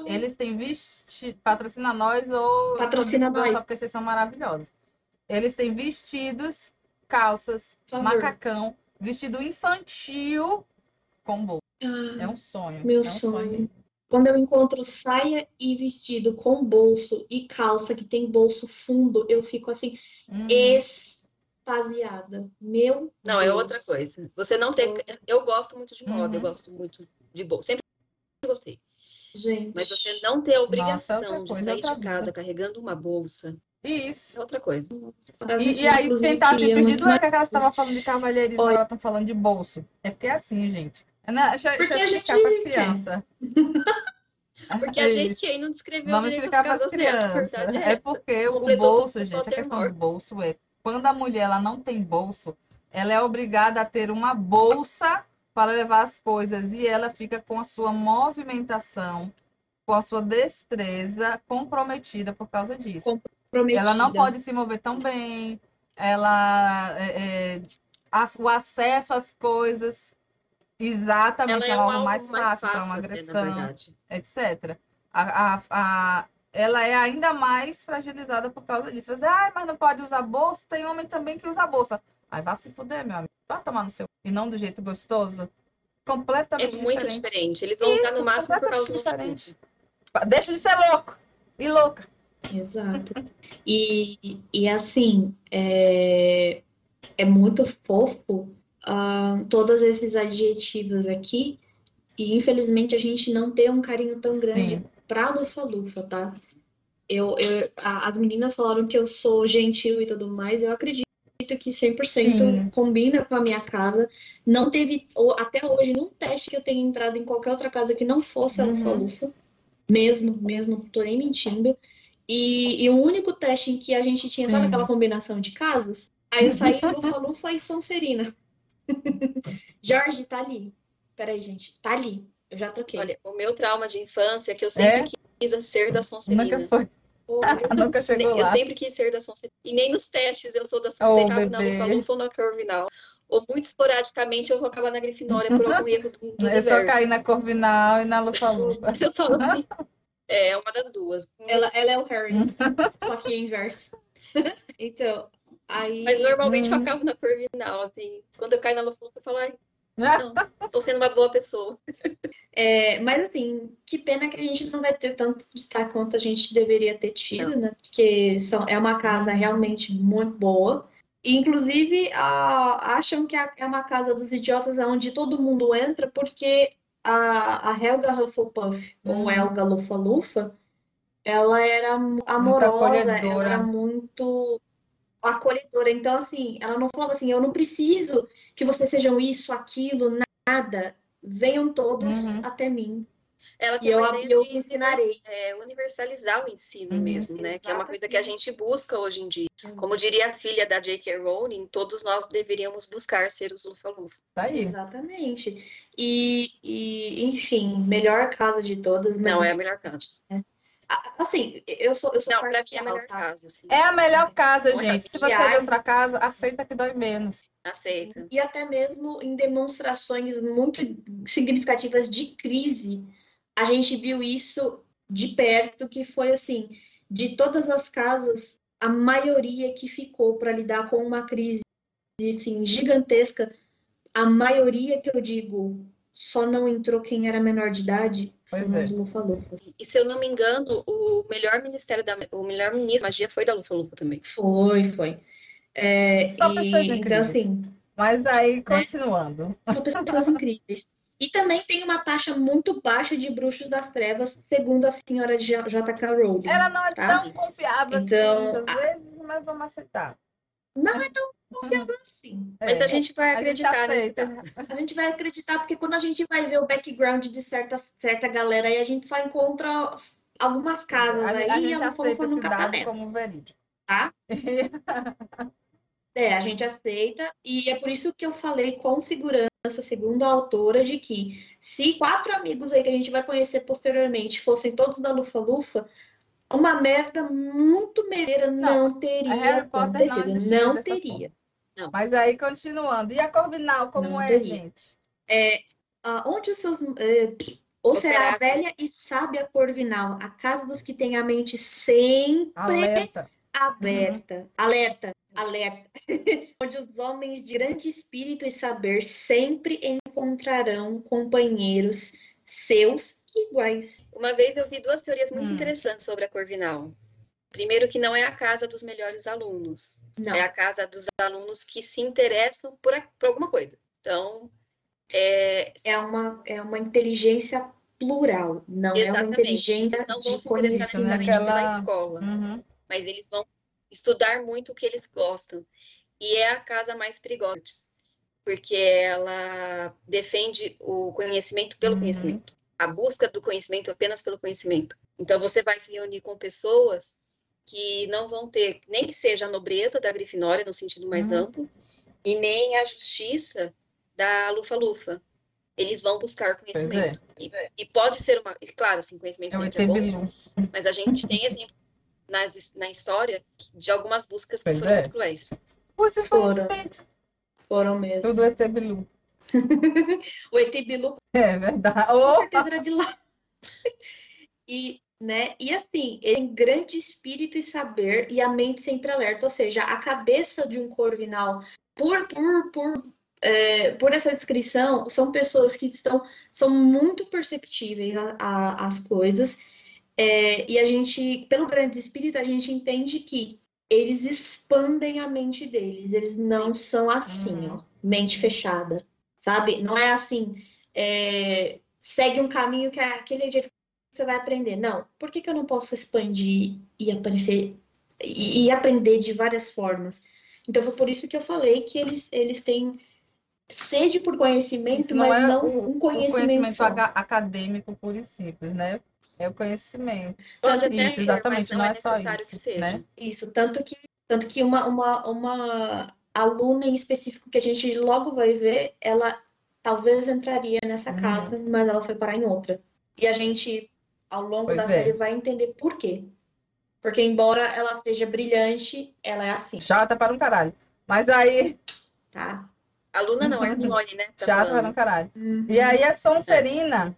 Eles têm vestido, patrocina nós ou Patrocina ou só nós. porque vocês são maravilhosos. Eles têm vestidos, calças, macacão, vestido infantil com bolsa. Ah, É um sonho. meu é um sonho. Quando eu encontro saia e vestido com bolso e calça que tem bolso fundo, eu fico assim, Uhum. extasiada. Meu Não, é Deus. outra coisa. Você não tem. Eu gosto muito de moda, eu Uhum. gosto muito de bolso. Sempre gostei. Gente. Mas você não ter a Nossa, obrigação outra de coisa, sair de casa carregando uma bolsa Isso. é outra coisa. E, e aí, inclusive, quem tá se queria pedindo muito é que mais. elas estavam falando de cavalheirismo, Olha. elas estão falando de bolso. É porque é assim, gente. Né? Deixa, deixa Porque eu a explicar gente para as crianças. <laughs> Porque É a. JK não descreveu Vamos direito as casas dela, é É porque o bolso, tudo com gente, a questão do bolso é quando a mulher ela não tem bolso, ela é obrigada a ter uma bolsa para levar as coisas e ela fica com a sua movimentação, com a sua destreza comprometida por causa disso. Ela não pode se mover tão bem, ela é, é, as- o acesso às coisas exatamente Ela é é um algo alvo mais mais fácil para uma na agressão, etc. A, a, a- ela é ainda mais fragilizada por causa disso. Você, ah, mas não pode usar bolsa? Tem homem também que usa bolsa. Aí vai se fuder, meu amigo. Vai tomar no seu. E não do jeito gostoso. É Completamente muito diferente. diferente. Eles vão usar Isso, no máximo por causa do notebook. Deixa de ser louco. E louca. Exato. <laughs> E, e assim, é, é muito fofo ah, todos esses adjetivos aqui, e infelizmente a gente não tem um carinho tão grande pra Lufa-Lufa, tá? Eu, eu, a- as meninas falaram que eu sou gentil e tudo mais, eu acredito que 100% Sim. combina com a minha casa. Não teve, ou- até hoje, nenhum teste que eu tenha entrado em qualquer outra casa que não fosse a Uhum. Lufa-Lufa. Mesmo, mesmo, não tô nem mentindo. E, e o único teste em que a gente tinha, sabe aquela combinação de casas? Aí eu saí Lufa-Lufa e Sonserina. <laughs> Jorge, tá ali. Peraí, gente, tá ali. Eu já troquei. Olha, o meu trauma de infância é que eu sempre quis ser da Sonserina. Nunca foi. Pô, Eu, Nunca chegou eu sempre quis ser da Sonserina. E nem nos testes eu sou da Sonserina, na bebê. Lufa-Lufa ou na Corvinal. Ou muito esporadicamente eu vou acabar na Grifinória por algum <laughs> erro do, do Eu universo. só caí na Corvinal e na Lufa-Lufa. <laughs> Mas eu tô assim. É uma das duas. ela, ela é o Harry, <laughs> só que é inverso. <laughs> Então, aí. Mas normalmente eu Hum. acabo na Corvinal, assim. Quando eu caio na Lufa-Lufa, eu falo, ai, não, <laughs> estou sendo uma boa pessoa. É, mas assim, que pena que a gente não vai ter tanto destaque quanto a gente deveria ter tido, né? Porque são, é uma casa realmente muito boa. E, Inclusive, a- acham que é uma casa dos idiotas onde todo mundo entra, porque a, a Helga Hufflepuff, ou Uhum. Helga Lufa-Lufa, ela era amorosa, ela era muito acolhedora. Então, assim, ela não falava assim, eu não preciso que vocês sejam isso, aquilo, nada. Venham todos Uhum. até mim. Ela E tem eu, eu de ensinarei. é, universalizar o ensino Uhum. mesmo, né? Que é uma coisa que a gente busca hoje em dia. Uhum. Como diria a filha da J.K. Rowling, todos nós deveríamos buscar ser os Lufa-Lufa. Tá aí. Exatamente. E, e, enfim, melhor casa de todas. Não, é a melhor casa. a- assim, eu sou, eu sou Não, pra mim é a melhor tá? casa, assim. É a melhor casa, Olha, gente. Se você de outra casa, aceita que dói menos. Aceita. E até mesmo em demonstrações muito significativas de crise, a gente viu isso de perto, que foi assim, de todas as casas, a maioria que ficou para lidar com uma crise assim, gigantesca, a maioria que eu digo, só não entrou quem era menor de idade. Foi Pois é. os Lufa-Lufas. E se eu não me engano, o melhor ministério da o melhor ministro da magia foi da Lufa Lufa também. Foi, foi. É, Só e, pessoas então, incríveis. assim, Mas aí, continuando. são pessoas incríveis. E também tem uma taxa muito baixa de bruxos das trevas, segundo a senhora J.K. Rowling. Ela não é Tá. tão confiável Então, assim, muitas vezes, mas vamos aceitar. Não é tão confiável assim. Mas É, a gente vai a gente acreditar nesse. A gente vai acreditar, porque quando a gente vai ver o background de certa, certa galera aí, a gente só encontra algumas casas A, aí a e a Lufa esse nunca tá como verídico. Tá? <laughs> <laughs> É, a gente aceita, e é por isso que eu falei com segurança, segundo a autora, de que se quatro amigos aí que a gente vai conhecer posteriormente fossem todos da Lufa Lufa, uma merda muito merda Não, não, teria não acontecido. Não dessa teria. Mas aí, continuando. E a Corvinal, como Não é, teria. gente? Ah, onde os seus. eh, ou Ou será será a velha e sábia Corvinal, a casa dos que têm a mente sempre Alerta. aberta. Alerta, alerta. <laughs> Onde os homens de grande espírito e saber sempre encontrarão companheiros seus iguais. Uma vez eu vi duas teorias muito Hum. interessantes sobre a Corvinal. Primeiro, que não é a casa dos melhores alunos, Não, é a casa dos alunos que se interessam por, a- por alguma coisa. Então, é, é uma, é uma inteligência plural, não é uma exatamente. inteligência Eles não vão de se interessar necessariamente Naquela- pela escola, Uhum. mas eles vão estudar muito o que eles gostam. E é a casa mais perigosa, porque ela defende o conhecimento pelo Uhum. conhecimento, a busca do conhecimento apenas pelo conhecimento. Então você vai se reunir com pessoas que não vão ter nem que seja a nobreza da Grifinória no sentido mais Uhum. amplo e nem a justiça da Lufa-Lufa. Eles vão buscar conhecimento. E, e pode ser uma, claro, assim, conhecimento É sempre é bom, mas a gente tem exemplos nas, na história de algumas buscas que Pois foram é. muito cruéis. Você Foram. conhecimento. Foram mesmo. Tudo Etebilu. <laughs> O ET Bilu É verdade. com certeza de lá. E, né, e assim, ele tem grande espírito e saber e a mente sempre alerta, ou seja, a cabeça de um corvinal, por, por, por, é, por essa descrição, são pessoas que estão, são muito perceptíveis às coisas, é, e a gente, pelo grande espírito, a gente entende que eles expandem a mente deles, eles não são assim, Uhum. ó, mente fechada, sabe? Não é assim, é, segue um caminho que é aquele jeito que você vai aprender. Não, por que, que eu não posso expandir e aparecer e, e aprender de várias formas? Então foi por isso que eu falei que eles, eles têm sede por conhecimento, não mas é não um o conhecimento, conhecimento só. aga- acadêmico puro e simples, né? É o conhecimento. Pode Tanto até Isso, ser, exatamente, mas não, não é é necessário isso, que seja. né? Isso, tanto que, tanto que uma, uma, uma aluna em específico que a gente logo vai ver, ela talvez entraria nessa Uhum. casa, mas ela foi parar em outra. E a gente, ao longo Pois da é. série, vai entender por quê. Porque embora ela seja brilhante, ela é assim, Chata para um caralho. Mas aí, tá? Aluna não, Hermione, né? Tá chata para falando. um caralho. Uhum. E aí a Sonserina,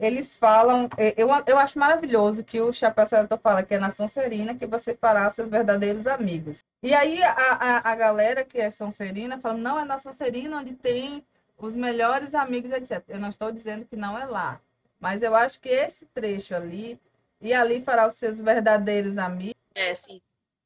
eles falam, eu, eu acho maravilhoso que o Chapéu Seletor fala que é na Sonserina que você fará seus verdadeiros amigos. E aí a, a, a galera que é Sonserina fala, não, é na Sonserina onde tem os melhores amigos, etc. Eu não estou dizendo que não é lá, mas eu acho que esse trecho ali, e ali fará os seus verdadeiros amigos, É, sim.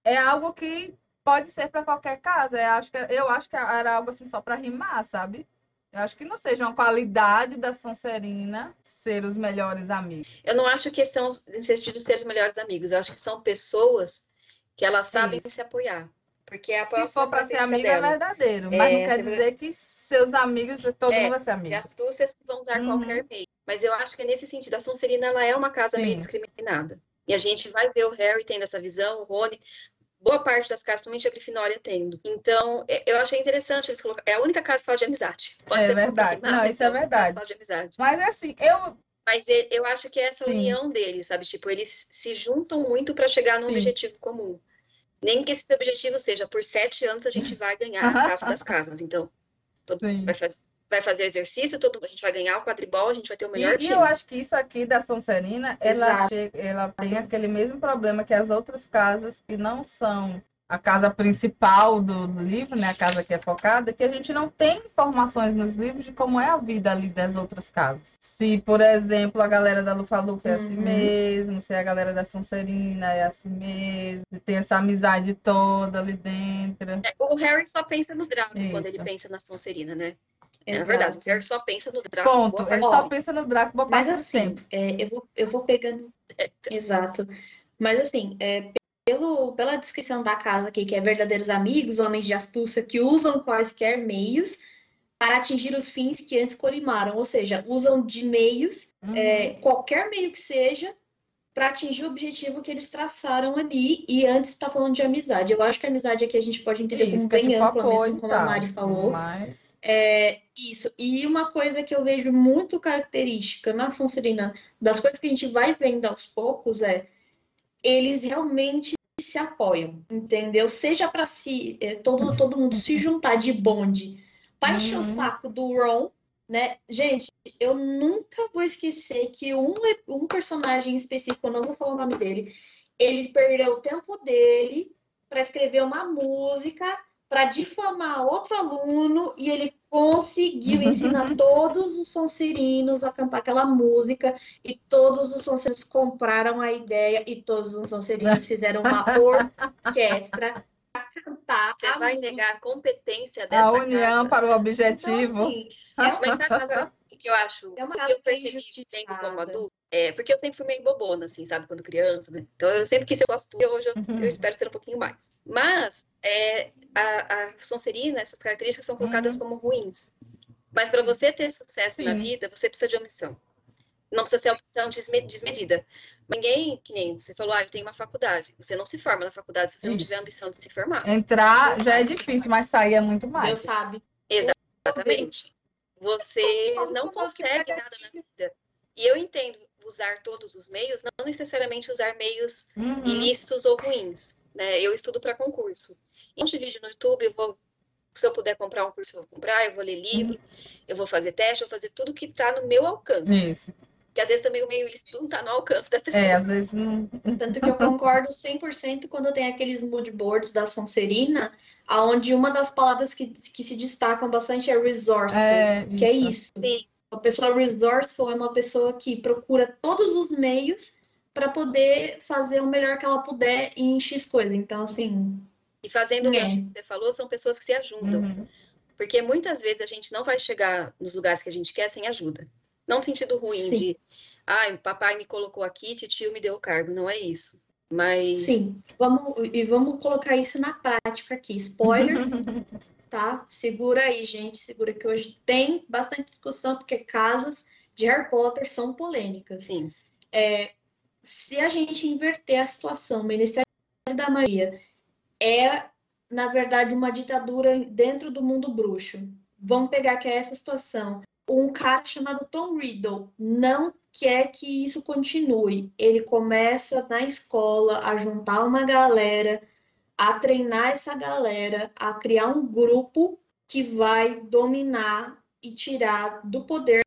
é algo que pode ser para qualquer casa. Eu acho que, eu acho que era algo assim só para rimar, sabe? Eu acho que não seja uma qualidade da Sonserina ser os melhores amigos. Eu não acho que são nesse sentido ser os melhores amigos. Eu acho que são pessoas que elas sabem Isso. se apoiar. Porque é a Se próxima for para ser amigo, é delas. verdadeiro. Mas É, não quer se- dizer que seus amigos, todo É, mundo vai ser E amigo. astúcias que vão usar Uhum. qualquer meio. Mas eu acho que é nesse sentido. A Sonserina, ela é uma casa meio Sim. discriminada. E a gente vai ver o Harry tendo essa visão, o Rony, boa parte das casas, principalmente a Grifinória, tendo. Então, é- eu achei interessante eles colocar. É a única casa que fala de amizade. Pode É ser verdade. Não, isso é única casa verdade. fala de amizade. Mas assim, eu. Mas eu acho que é essa Sim. união deles, sabe? Tipo, eles se juntam muito para chegar num Sim. objetivo comum. Nem que esse objetivo seja por sete anos a gente <laughs> vai ganhar a Taça das Casas. Então, todo Sim. mundo vai, faz- vai fazer exercício, todo, a gente vai ganhar o quadribol, a gente vai ter o E, melhor e time. eu acho que isso aqui da Sonserina, ela, chega, ela tem aquele mesmo problema que as outras casas que não são a casa principal do, do, livro, né, a casa que é focada, que a gente não tem informações nos livros de como é a vida ali das outras casas. Se, por exemplo, a galera da Lufa-Lufa é assim uhum. mesmo, se a galera da Sonserina é assim mesmo, tem essa amizade toda ali dentro. É, o Harry só pensa no Draco Isso. quando ele pensa na Sonserina, né? É verdade, o Harry só pensa no Draco. Ponto, ele só pensa no Draco. Mas assim, é, eu, vou, eu vou pegando... É. Exato. Mas assim, é, pelo, pela descrição da casa aqui, que é verdadeiros amigos, homens de astúcia que usam quaisquer meios para atingir os fins que antes colimaram, ou seja, usam de meios, uhum. é, qualquer meio que seja, para atingir o objetivo que eles traçaram ali, e antes está falando de amizade. Eu acho que a amizade aqui a gente pode entender isso, como bem tipo ampla, mesmo como a Mari falou. Mas... É, isso. E uma coisa que eu vejo muito característica na Sonserina, das coisas que a gente vai vendo aos poucos, é eles realmente se apoiam, entendeu? Seja para si, é, todo, todo mundo se juntar de bonde para encher uhum. o saco do Ron, né? Gente, eu nunca vou esquecer que um, um personagem específico, eu não vou falar o nome dele, ele perdeu o tempo dele para escrever uma música para difamar outro aluno e ele conseguiu <laughs> ensinar todos os sonserinos a cantar aquela música e todos os sonserinos compraram a ideia e todos os sonserinos <laughs> fizeram uma orquestra para cantar. Você vai música. negar a competência dessa A união casa. para o objetivo. Então, assim, é, mas sabe o que eu acho? É uma que eu percebi sempre como adulto? É, porque eu sempre fui meio bobona, assim, sabe, quando criança. Né? Então eu sempre quis ser astuta, hoje eu, uhum. eu, espero ser um pouquinho mais. Mas é, a, a Sonserina, essas características são colocadas uhum. como ruins. Mas para você ter sucesso Sim. na vida, você precisa de omissão. Não precisa ser opção desmedida. Ninguém, que nem você falou, ah, eu tenho uma faculdade. Você não se forma na faculdade se você Isso. não tiver a ambição de se formar. Entrar já é difícil, mas sair é muito mais. Deus sabe. Exatamente. Você não consegue nada na vida. E eu entendo usar todos os meios, não necessariamente usar meios uhum. ilícitos ou ruins. Né? Eu estudo para concurso. Um de vídeo no YouTube, eu vou, se eu puder comprar um curso, eu vou comprar, eu vou ler livro, uhum. eu vou fazer teste, eu vou fazer tudo que está no meu alcance. Isso. Que às vezes também o meio ilícito não está no alcance da pessoa. É, às vezes não. <laughs> Tanto que eu concordo 100% quando tem aqueles mood boards da Sonserina, aonde uma das palavras que, que se destacam bastante é resourceful, é, que é isso. Sim. Uma pessoa resourceful é uma pessoa que procura todos os meios para poder fazer o melhor que ela puder em X coisa. Então, assim. E fazendo o é. que você falou, são pessoas que se ajudam. Uhum. Porque muitas vezes a gente não vai chegar nos lugares que a gente quer sem ajuda. Não no sentido ruim Sim. de, ah, o papai me colocou aqui, tio me deu o cargo. Não é isso. Mas. Sim, vamos, e vamos colocar isso na prática aqui. Spoilers. <laughs> tá? Segura aí, gente, segura que hoje tem bastante discussão, porque casas de Harry Potter são polêmicas. Sim. É, se a gente inverter a situação, o Ministério da Magia é, na verdade, uma ditadura dentro do mundo bruxo. Vamos pegar que é essa situação. Um cara chamado Tom Riddle não quer que isso continue. Ele começa na escola a juntar uma galera a treinar essa galera a criar um grupo que vai dominar e tirar do poder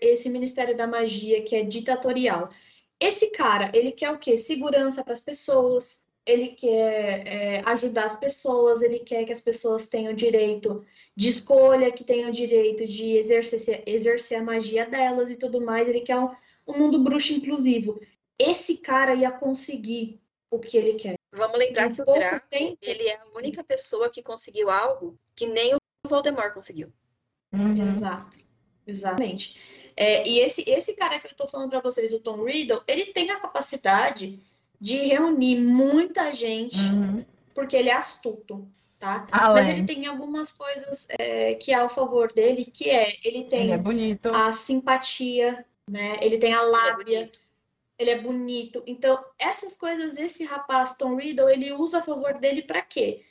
esse Ministério da Magia que é ditatorial. Esse cara, ele quer o quê? Segurança para as pessoas, ele quer é, ajudar as pessoas, ele quer que as pessoas tenham direito de escolha, que tenham direito de exercer, exercer a magia delas e tudo mais. Ele quer um, um mundo bruxo inclusivo. Esse cara ia conseguir o que ele quer. Vamos lembrar que o Draco, tempo. ele é a única pessoa que conseguiu algo que nem o Voldemort conseguiu. Uhum. Exato, exatamente. É, e esse, esse cara que eu estou falando para vocês, o Tom Riddle, ele tem a capacidade de reunir muita gente, uhum. porque ele é astuto, tá? Mas ele tem algumas coisas é, que é a favor dele, que é, ele tem ele é a simpatia, né? Ele tem a lábia. Ele é bonito. Então, essas coisas, esse rapaz, Tom Riddle, ele usa a favor dele para quê?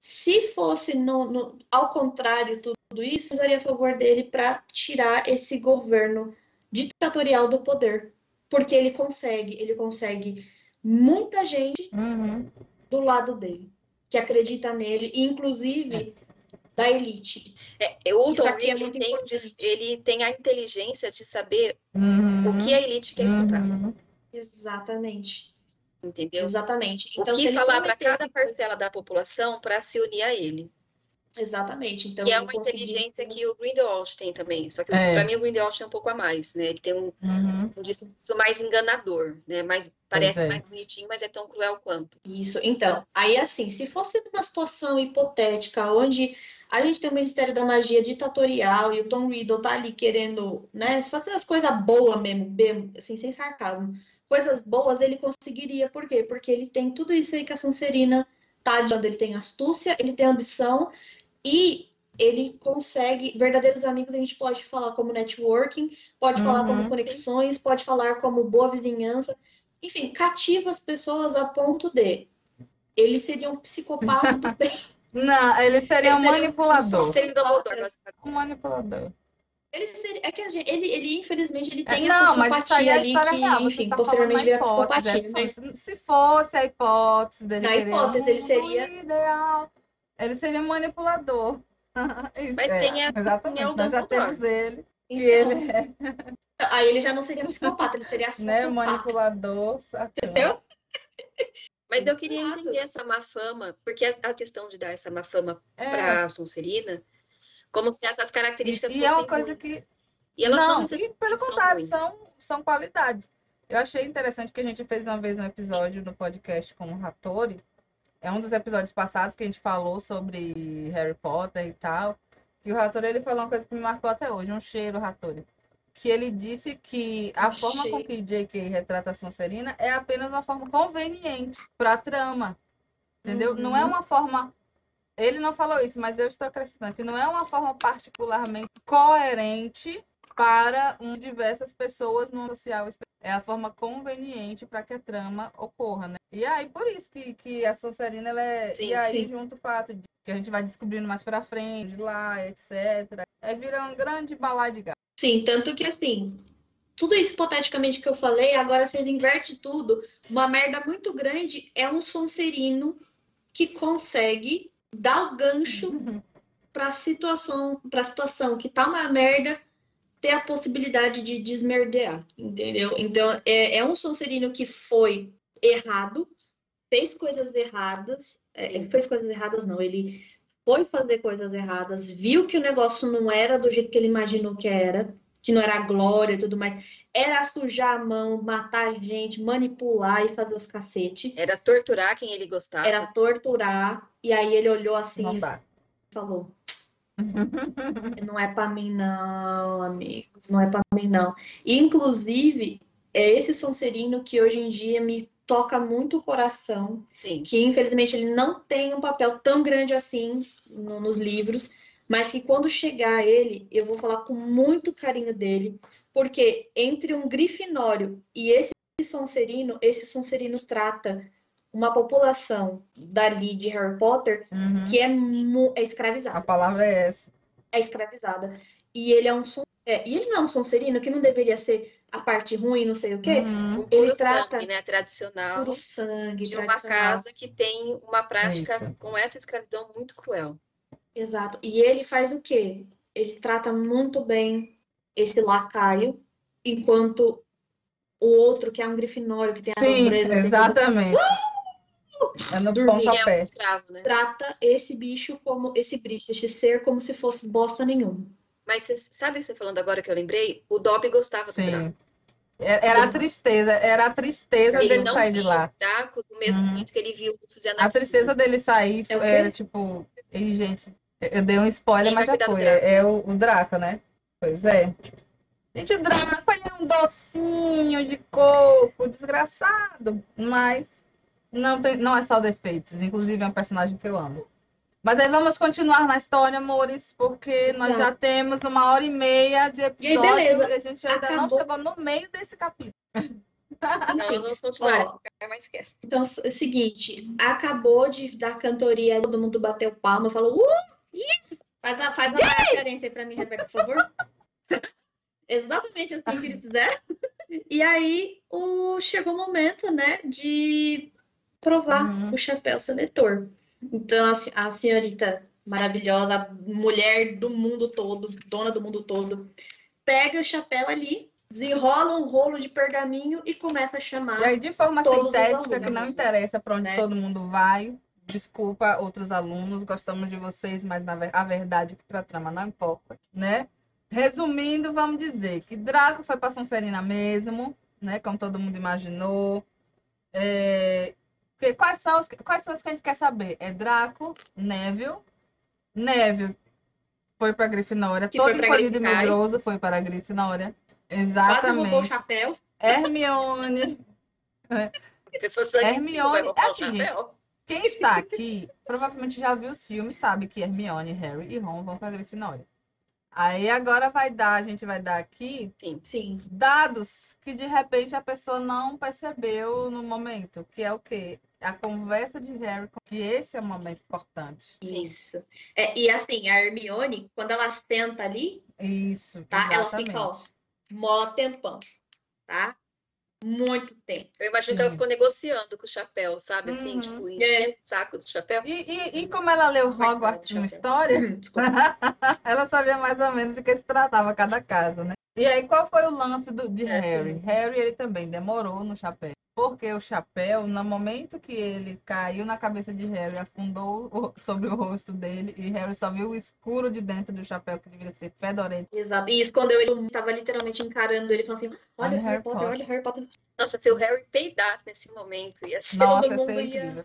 Se fosse no, no, ao contrário tudo isso, usaria a favor dele para tirar esse governo ditatorial do poder. Porque ele consegue, ele consegue muita gente uhum. do lado dele, que acredita nele, inclusive é. Da elite. É, o Tom aqui é ele, tem, ele tem a inteligência de saber uhum. o que a elite quer escutar. Uhum. Exatamente. Entendeu? Exatamente. Então, o que falar para cada parcela da população para se unir a ele. Exatamente. Então, que é uma inteligência que o Grindelwald tem também. Só que é. para mim o Grindelwald tem um pouco a mais, né? Ele tem um, uhum. um discurso mais enganador, né? Mais, parece é. mais bonitinho, mas é tão cruel quanto. Isso. Então, aí assim, se fosse uma situação hipotética onde a gente tem o Ministério da Magia ditatorial e o Tom Riddle tá ali querendo, né, fazer as coisas boas mesmo, bem, assim, sem sarcasmo. Coisas boas ele conseguiria, por quê? Porque ele tem tudo isso aí que a Sonserina tá dando. Ele tem astúcia, ele tem ambição e ele consegue. Verdadeiros amigos a gente pode falar como networking, pode uhum, falar como conexões, sim. pode falar como boa vizinhança. Enfim, cativa as pessoas a ponto de ele seria um psicopata do <laughs> bem. Não, ele seria um manipulador. Um seria um manipulador. Ele seria, é que gente, ele, ele, infelizmente, ele tem é, essa não, simpatia é ali que, real, enfim, tá posteriormente vira psicopatia. É, mas... Se fosse a hipótese dele Na hipótese, um ele seria... Ideal. Ele seria manipulador. <laughs> Isso, Mas é, tem a exatamente. É Nós já temos ele. Que então, ele é... Aí ele já não seria um psicopata, ele seria <laughs> né? manipulador. Entendeu? Mas eu queria entender essa má fama, porque a, questão de dar essa má fama é. para a Sonserina, como se essas características e, fossem é uma coisa ruins. que e elas não, não e pelo contrário, são, são qualidades. Eu achei interessante que a gente fez uma vez um episódio no podcast com o Rattori, é um dos episódios passados que a gente falou sobre Harry Potter e tal. E o Rattori ele falou uma coisa que me marcou até hoje, um cheiro, Rattori. Que ele disse que a um forma com que J.K. retrata a Sonserina é apenas uma forma conveniente para a trama. Entendeu? Uhum. Não é uhum. uma forma. Ele não falou isso, mas eu estou acrescentando que não é uma forma particularmente coerente para um, diversas pessoas no social. É a forma conveniente para que a trama ocorra, né? E aí, por isso que, que a Sonserina, ela é... Sim, e aí, sim. junto o fato de que a gente vai descobrindo mais para frente, lá, etc. É virar um grande balai de gato. Sim, tanto que assim, tudo isso hipoteticamente que eu falei, agora vocês invertem tudo. Uma merda muito grande é um Sonserino que consegue dar o gancho uhum. para a situação, para situação que tá uma merda ter a possibilidade de desmerdear, entendeu? Então, é, é um Sonserino que foi errado, fez coisas erradas, é, fez coisas erradas não, ele foi fazer coisas erradas, viu que o negócio não era do jeito que ele imaginou que era, que não era glória e tudo mais, era sujar a mão, matar gente, manipular e fazer os cacete. Era torturar quem ele gostava. Era torturar, e aí ele olhou assim e falou, <laughs> não é para mim, não, amigos. Não é para mim, não. Inclusive, é esse Sonserino que hoje em dia me toca muito o coração. Sim. Que infelizmente ele não tem um papel tão grande assim no, nos livros, mas que quando chegar ele, eu vou falar com muito carinho dele, porque entre um Grifinório e esse Sonserino, esse Sonserino trata uma população dali de Harry Potter uhum. que é, é, escravizada. A palavra é essa. É escravizada. E ele é um é, e ele não é um sonserino que não deveria ser a parte ruim, não sei o quê. Uhum. Ele trata sangue, né, tradicional. Puro sangue, de uma casa que tem uma prática Isso. com essa escravidão muito cruel. Exato. E ele faz o quê? Ele trata muito bem esse lacaio, enquanto o outro, que é um grifinório, que tem Sim, a nobreza. Exatamente. Uh! É no Dormir, é um escravo, né? Trata esse bicho como esse bicho, esse ser como se fosse bosta nenhuma. Mas cê, sabe você falando agora que eu lembrei? O Dobby gostava Sim. do Draco. É, era a tristeza, era a tristeza ele dele sair de lá. O Draco no mesmo hum. que ele viu o Suzana A tristeza dele sair é era tipo, e, gente, eu dei um spoiler, mas já foi. É, é o, o Draco, né? Pois é. Gente, o Draco ele é um docinho de coco, desgraçado, mas não, tem, não é só defeitos, inclusive é um personagem que eu amo. Mas aí vamos continuar na história, amores, porque Exato. nós já temos uma hora e meia de episódio e, beleza. e a gente ainda Acabou. não chegou no meio desse capítulo. Não, vamos continuar. mais Então, é o seguinte, acabou de dar cantoria, todo mundo bateu palma, falou, uh! Faz a, faz a referência aí pra mim, Rebeca, por favor. <laughs> Exatamente assim que eles fizeram. E aí, o, chegou o momento, né, de provar uhum. o chapéu seletor. Então, a, senhorita maravilhosa, mulher do mundo todo, dona do mundo todo, pega o chapéu ali desenrola um rolo de pergaminho e começa a chamar. E aí, de forma sintética, que não interessa para onde né? todo mundo vai. Desculpa, outros alunos, gostamos de vocês, mas a verdade é que para a trama não importa, né? Resumindo, vamos dizer que Draco foi para Sonserina mesmo, né? Como todo mundo imaginou. É, quais, são os, quais são os que a gente quer saber? É Draco, Neville. Neville foi para Grifinória, Que todo encolhido e medroso foi para a Grifinória. Quase roubou o Exatamente. chapéu. Hermione. <laughs> Frio Hermione, o assim, gente. Quem está aqui provavelmente já viu os filmes, sabe que Hermione, Harry e Ron vão para Grifinória. Aí agora vai dar, a gente vai dar aqui Sim. dados que de repente a pessoa não percebeu no momento, que é o quê? A conversa de Harry, com- que esse é um momento importante. Sim. Isso. É, e assim, a Hermione, quando ela senta ali, Isso, tá? Ela fica, ó, mó tempão, tá? Muito tempo. Eu imagino que ela Sim. ficou negociando com o chapéu, sabe? Assim, Uhum. tipo, enchendo o saco do chapéu. E, e, e como ela leu Vai Hogwarts um uma história, <laughs> <laughs> ela sabia mais ou menos de que se tratava cada caso, né? E aí, qual foi o lance do, de É, Harry? sim. Harry, ele também demorou no chapéu. Porque o chapéu, no momento que ele caiu na cabeça de Harry, afundou sobre o rosto dele, e Harry só viu o escuro de dentro do chapéu, que devia ser fedorento. Exato. E escondeu ele, estava literalmente encarando ele, falando assim: olha, Olha o Harry Potter, olha o Harry Potter. Nossa, se o Harry peidasse nesse momento, ia ser Nossa, todo mundo ia-.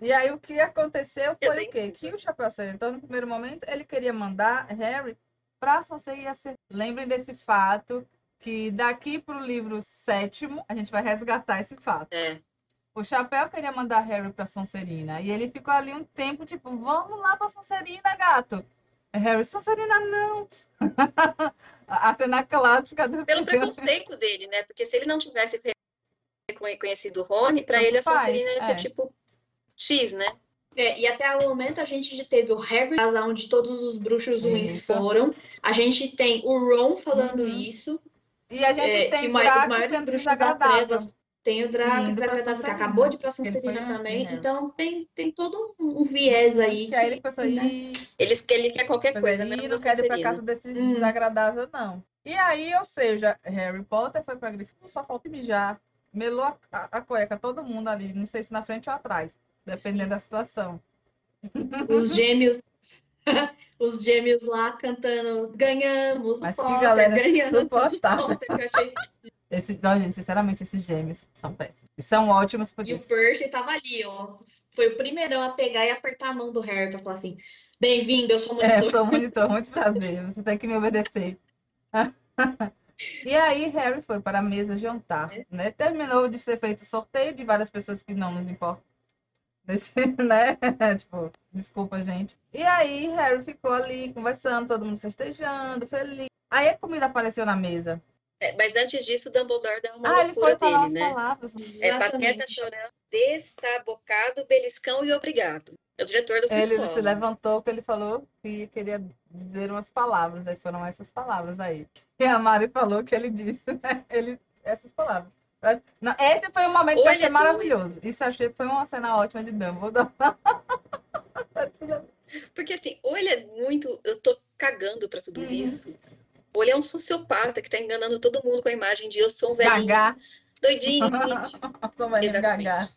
E aí, o que aconteceu Eu foi o quê? Que o Chapéu Seletor, no primeiro momento, ele queria mandar Harry para Sonserina ser. Lembrem desse fato, que daqui para o livro sétimo, a gente vai resgatar esse fato. É. O Chapéu queria mandar Harry para Sonserina. E ele ficou ali um tempo, tipo, vamos lá para Sonserina, gato. Harry, Sonserina, não. <laughs> a cena clássica do Pelo filme. preconceito dele, né? Porque se ele não tivesse reconhecido o Rony, pra Tanto ele a Sonserina ia ser é. tipo X, né? É, e até o momento a gente já teve o Harry, casa onde todos os bruxos ruins Isso. foram. A gente tem o Ron falando Uhum. isso. E a gente é, tem que Draco os maiores sendo bruxos das desagradável. trevas. Tem o Draco desagradável, que acabou de pra Sonserina antes, também. né? Então tem, tem todo um, viés aí. Que aí ele que- pensou, né? "Ih, Eles, que ele quer qualquer Mas coisa, aí menos não a quero ir pra casa desse Hum. desagradável, não. E aí, ou seja, Harry Potter foi pra Grifinória, só falta mijar. Melou a, a, a cueca, todo mundo ali. Não sei se na frente ou atrás, dependendo Sim. da situação. Os gêmeos. <laughs> os gêmeos lá cantando, ganhamos, Mas que Potter, galera ganhamos. Potter, que eu achei <laughs> Esse, não, gente, sinceramente, esses gêmeos são péssimos. E são ótimos por E o. Percy tava ali, ó. Foi o primeirão a pegar e apertar a mão do Harry pra falar assim: Bem-vindo, eu sou É, monitor. eu sou <laughs> monitor, muito prazer. Você tem que me obedecer. E aí, Harry foi para a mesa jantar, né? Terminou de ser feito o sorteio de várias pessoas que não nos importam. Nesse, <laughs> né? Tipo, desculpa, gente. E aí, Harry ficou ali conversando, todo mundo festejando, feliz. Aí a comida apareceu na mesa. É, mas antes disso, o Dumbledore deu uma ah, ele loucura foi falar dele, né? palavras. É pateta chorando, destabocado, beliscão e obrigado. É o diretor da sua Ele escola. se levantou que ele falou que queria dizer umas palavras. Aí foram essas palavras aí. <laughs> E a Mari falou que ele disse, né? Ele, essas palavras. Não, esse foi um momento que eu achei é maravilhoso. Isso eu achei foi uma cena ótima de Dumbledore. <laughs> Porque assim, ou ele é muito. Eu tô cagando pra tudo Uhum. isso. Ou ele é um sociopata que tá enganando todo mundo com a imagem de eu sou um velhinho, Gaga. doidinho, <laughs> Exatamente.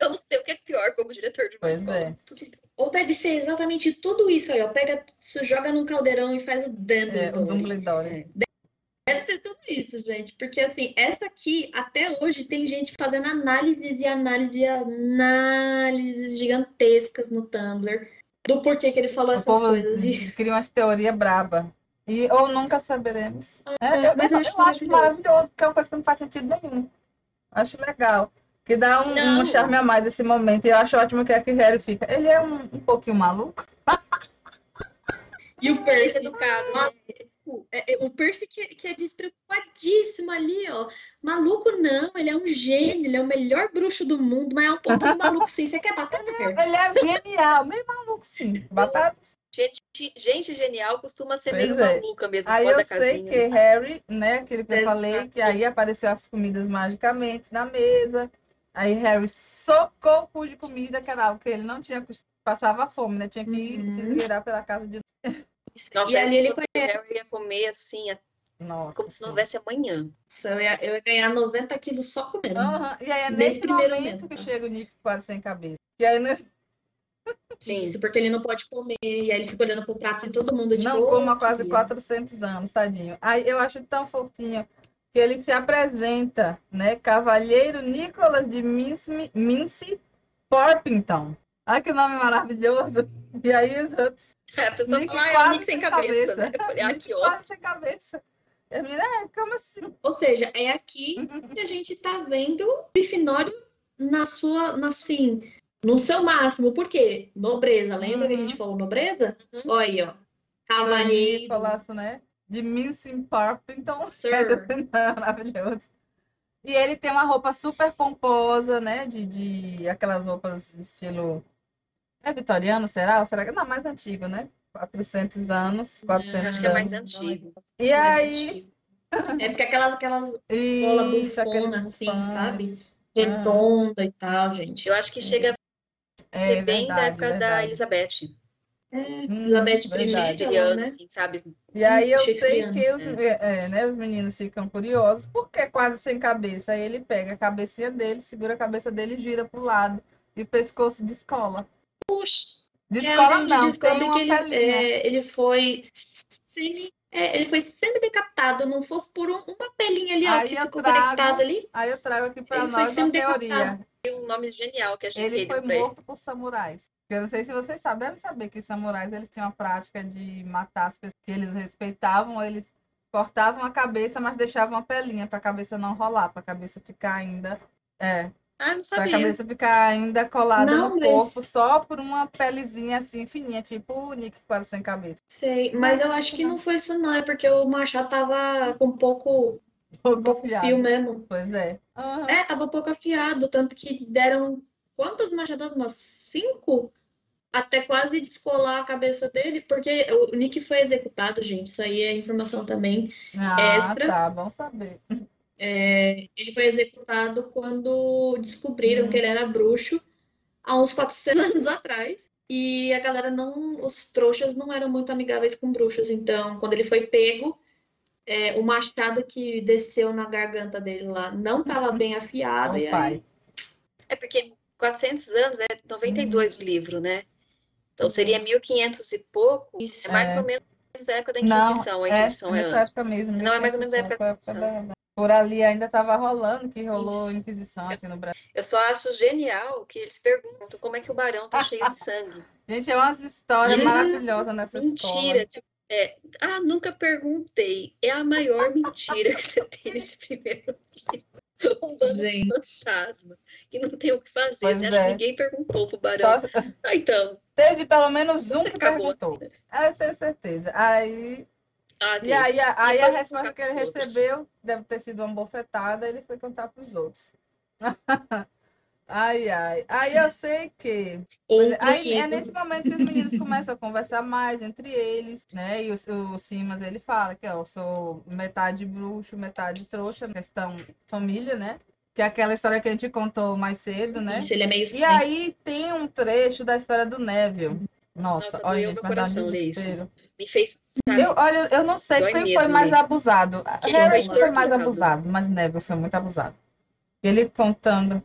Eu não sei o que é pior como diretor de uma Pois escola. é. mas tudo bem. Ou deve ser exatamente tudo isso aí, ó. Pega, joga num caldeirão e faz o É, o Dumbledore. Dumbledore. Deve ser tudo isso, gente. Porque, assim, essa aqui, até hoje, tem gente fazendo análises e análises e análises gigantescas no Tumblr do porquê que ele falou O essas coisas. <laughs> Cria umas teorias braba. E, ou nunca saberemos. É, eu, mas eu acho maravilhoso. maravilhoso, porque é uma coisa que não faz sentido nenhum. Acho legal. Que dá um, um charme a mais esse momento. E eu acho ótimo que que Harry fica. Ele é um, um pouquinho maluco. e o Percy. Educado, né? É, é, o Percy que, que é despreocupadíssimo ali, ó. Maluco não, ele é um gênio, ele é o melhor bruxo do mundo, mas é um pouquinho <laughs> maluco sim. Você quer batata, Percy? Ele é genial, meio maluco, sim. Batata. Gente, gente genial costuma ser Pois meio é. maluca mesmo, Aí fora eu da sei casinha. que Harry, né, aquele que eu falei, que aí apareceu as comidas magicamente na mesa. Aí Harry socou o cu de comida, que era algo que ele não tinha, passava fome, né? Tinha que ir Uhum. se esgueirar pela casa de Nossa, E ali se ele Harry ia comer assim Nossa. como se não houvesse amanhã. Eu ia, eu ia ganhar 90 quilos só comendo. Aham, E aí é Nesse nesse primeiro momento momento, que tá? chega o Nick quase sem cabeça. E aí né, Sim. <laughs> Isso, porque ele não pode comer. E aí ele fica olhando pro prato de todo mundo. Tipo, não "Ô, como há quase queria." 400 anos, tadinho. Aí eu acho tão fofinho que ele se apresenta, né? Cavalheiro Nicholas de Mince, Mince Porpington. Ai, que nome maravilhoso. <laughs> E aí os outros. Aí a pessoa Nick fala, ah, é o Nick sem cabeça, cabeça. né? Eu falei, ah, que ótimo. sem cabeça. E a menina, é, como assim? Ou seja, é aqui que a gente tá vendo o Grifinório na sua, na, assim, no seu máximo. Por quê? Nobreza. Lembra que a gente Uhum. falou nobreza? Uhum. Olha aí, ó. Cavalheiro. Nicholas, né? De Mince Porpington. Sir. Maravilhoso. E ele tem uma roupa super pomposa, né? De, de aquelas roupas de estilo. É vitoriano, será? Ou será que. Não, mais antigo, né? 400 anos. 400 Acho que é mais anos. antigo. E aí. É porque aquelas, aquelas bola bufona, assim, sabe? redonda e tal, gente. Eu acho que chega a É ser bem da verdade, época da verdade. Elizabeth. É, Hum, Elizabeth I, né? assim, sabe? E aí eu sei que os, é, né, os meninos ficam curiosos, porque é quase sem cabeça. Aí ele pega a cabecinha dele, segura a cabeça dele e gira pro lado. E o pescoço descola. Puxa, é Descola onde não, descobre que ele, é, ele foi semi, é, ele foi semi-decapitado, não fosse por um- uma pelinha ali, ó, Aí que eu ficou trago- conectada ali. Aí eu trago aqui para nós uma teoria. Tem um nome genial que a gente Ele foi pra ele. morto por samurais. Eu não sei se vocês sabem, devem saber que os samurais eles tinham a prática de matar as pessoas que eles respeitavam, eles cortavam a cabeça, mas deixavam a pelinha para a cabeça não rolar, para a cabeça ficar ainda é, Ah, não a sabia. cabeça ficar ainda colada Não, no mas- corpo só por uma pelezinha assim fininha, tipo o Nick quase sem cabeça. Sei, mas eu acho que não foi isso não, é porque o machado tava com pouco, Pouco pouco afiado. fio mesmo. Pois é. Aham. É, tava pouco afiado, tanto que deram quantas machadadas? Umas cinco? Até quase descolar a cabeça dele, porque o Nick foi executado, gente. Isso aí é informação também. Ah, Extra. tá, bom saber. É, ele foi executado quando descobriram que ele era bruxo há uns 400 <laughs> anos atrás. E a galera não, os trouxas não eram muito amigáveis com bruxos. Então, quando ele foi pego, é, o machado que desceu na garganta dele lá não estava bem afiado. e O aí pai. É porque 400 anos é 92 o livro, né? Então seria 1500 e pouco. Isso. É mais É. ou menos a época da Não, Inquisição. A é, Inquisição é, nessa antes. época mesmo. Não, é mais ou menos a época da Inquisição. Por ali ainda estava rolando, que rolou Isso. Inquisição aqui no Brasil. Eu só acho genial que eles perguntam como é que o barão tá cheio de sangue. <laughs> Gente, é umas histórias Hum, maravilhosas nessa Mentira. escola. tipo, é, ah, nunca perguntei. É a maior mentira que você tem nesse primeiro livro. <laughs> Um bando de fantasma que não tem o que fazer. Pois Você acha que é. ninguém perguntou pro barão? Só- Ah, então. teve pelo menos um Você que acabou perguntou. assim, né? Ah, Eu tenho certeza. Aí, E aí, a, aí a resposta que ele outros. recebeu deve ter sido uma bofetada, ele foi contar para os outros. <laughs> Ai, ai. Aí eu sei que. outro Aí é nesse momento que os meninos começam a conversar mais entre eles, né? E o, o Simas ele fala que ó, eu sou metade bruxo, metade trouxa, questão família, né? Que é aquela história que a gente contou mais cedo, né? Isso, ele é meio E aí tem um trecho da história do Neville. Nossa, Nossa, olha, doeu gente, meu coração ler isso. Me fez, sabe? Eu, olha, eu não sei Dói quem mesmo foi mais ler. abusado. Quem Harry foi foi mais abusado, mas Neville foi muito abusado. Ele contando.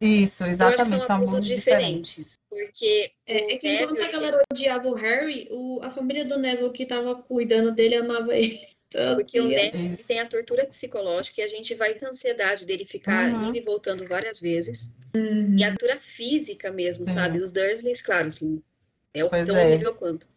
Isso, Eu acho que são exatamente, são diferentes. diferentes. Porque É, é que enquanto Neville, a galera odiava o Harry, o, a família do Neville que tava cuidando dele amava ele. <laughs> Porque o que- Neville Isso. tem a tortura psicológica e a gente vai ter ansiedade dele ficar Uhum. indo e voltando várias vezes. Uhum. E a tortura física mesmo, Sim. sabe? Os Dursleys, claro, assim, é o- Pois tão é. horrível quanto.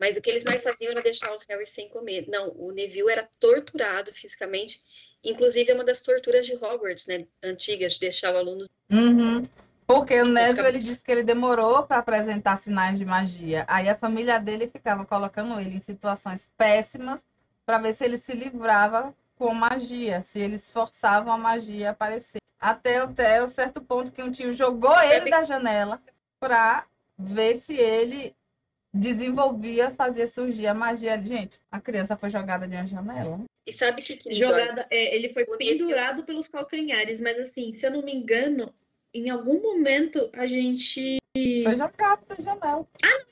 Mas o que eles mais faziam era deixar o Harry sem comer. Não, o Neville era torturado fisicamente. Inclusive, é uma das torturas de Hogwarts, né? Antigas, de deixar o aluno. Uhum. Porque o Neville ele disse que ele demorou para apresentar sinais de magia. Aí a família dele ficava colocando ele em situações péssimas para ver se ele se livrava com magia, se eles forçavam a magia a aparecer. Até, até o certo ponto que um tio jogou Sabe- ele da janela para ver se ele desenvolvia, fazia surgir a magia. Gente, a criança foi jogada de uma janela. E sabe o que, que? Jogada, é, ele foi O pendurado pelos calcanhares, mas assim, se eu não me engano, em algum momento a gente Foi jogado da janela.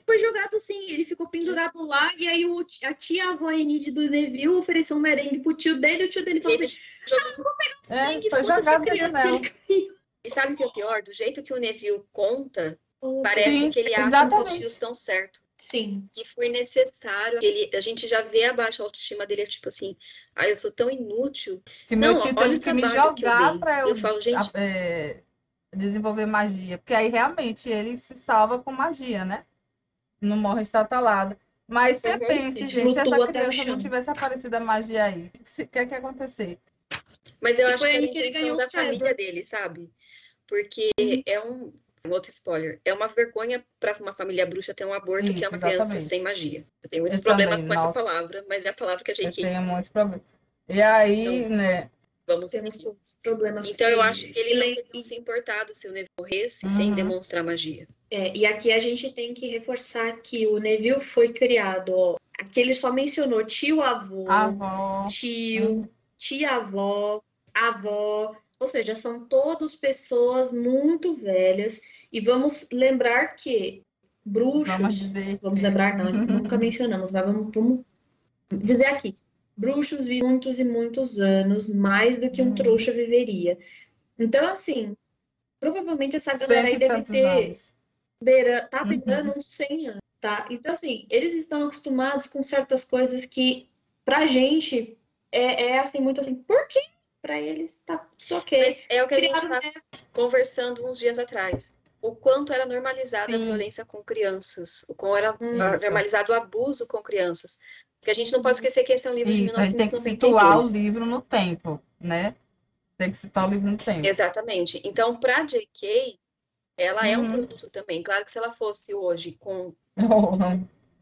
Foi jogado sim, ele ficou pendurado lá, e aí o, a tia avó Enid do Neville ofereceu um merengue pro tio dele, e o tio dele falou Ele assim: jogou- É, merengue, foi foda-se a jogado da criança. janela. Ele caiu. E sabe o que é o pior? Do jeito que o Neville conta, parece Sim, que ele acha que exatamente. os tios estão certo. Sim. Que foi necessário. Ele, a gente já vê a baixa autoestima dele, é tipo assim, ah, eu sou tão inútil. Que meu Não, tio olha teve o que me eu jogar dei. pra eu, Eu falo, gente- a- é, desenvolver magia. Porque aí realmente ele se salva com magia, né? Não morre estatalado. Mas você Uhum. pensa, gente, se essa criança não tivesse aparecido a magia aí, o que, que, que ia acontecer? Mas eu E acho que é a intenção ganhou da família dele, sabe? Porque é um. Um Outro spoiler. É uma vergonha para uma família bruxa ter um aborto que é Isso, uma criança exatamente. sem magia. Eu tenho muitos Eu problemas também, com essa nossa. palavra, mas é a palavra que a Eu gente tenho muitos problemas. E aí, Então, né? vamos Temos seguir. todos os problemas Então eu acho que eles E não teriam se importado se o Neville morresse Uhum. sem demonstrar magia. É, e aqui a gente tem que reforçar que o Neville foi criado, ó. Aqui ele só mencionou tio-avô, A avó. tio, tia-avó, avó, ou seja, são todos pessoas muito velhas. E vamos lembrar que bruxos, Vamos vamos que- lembrar, não, <laughs> nunca mencionamos, mas vamos, vamos dizer aqui. Bruxos vivem muitos e muitos anos, mais do que um Uhum. trouxa viveria. Então, assim, provavelmente essa galera aí deve ter anos. beira, tá Uhum. beirando uns 100 anos, tá? Então, assim, eles estão acostumados com certas coisas que, pra gente, é, é assim, muito assim, por quê? Pra eles, tá tudo ok. Mas é o que a gente Criaram, está conversando uns dias atrás. O quanto era normalizada a Sim. violência com crianças, o quanto era Isso. normalizado o abuso com crianças. Porque a gente não pode esquecer que esse é um livro de Isso, a gente tem que situar o 1992. livro no tempo, né? Tem que citar o livro no tempo. Exatamente. Então, para J.K., ela é um Uhum. produto também. Claro que se ela fosse hoje com <laughs> Oh,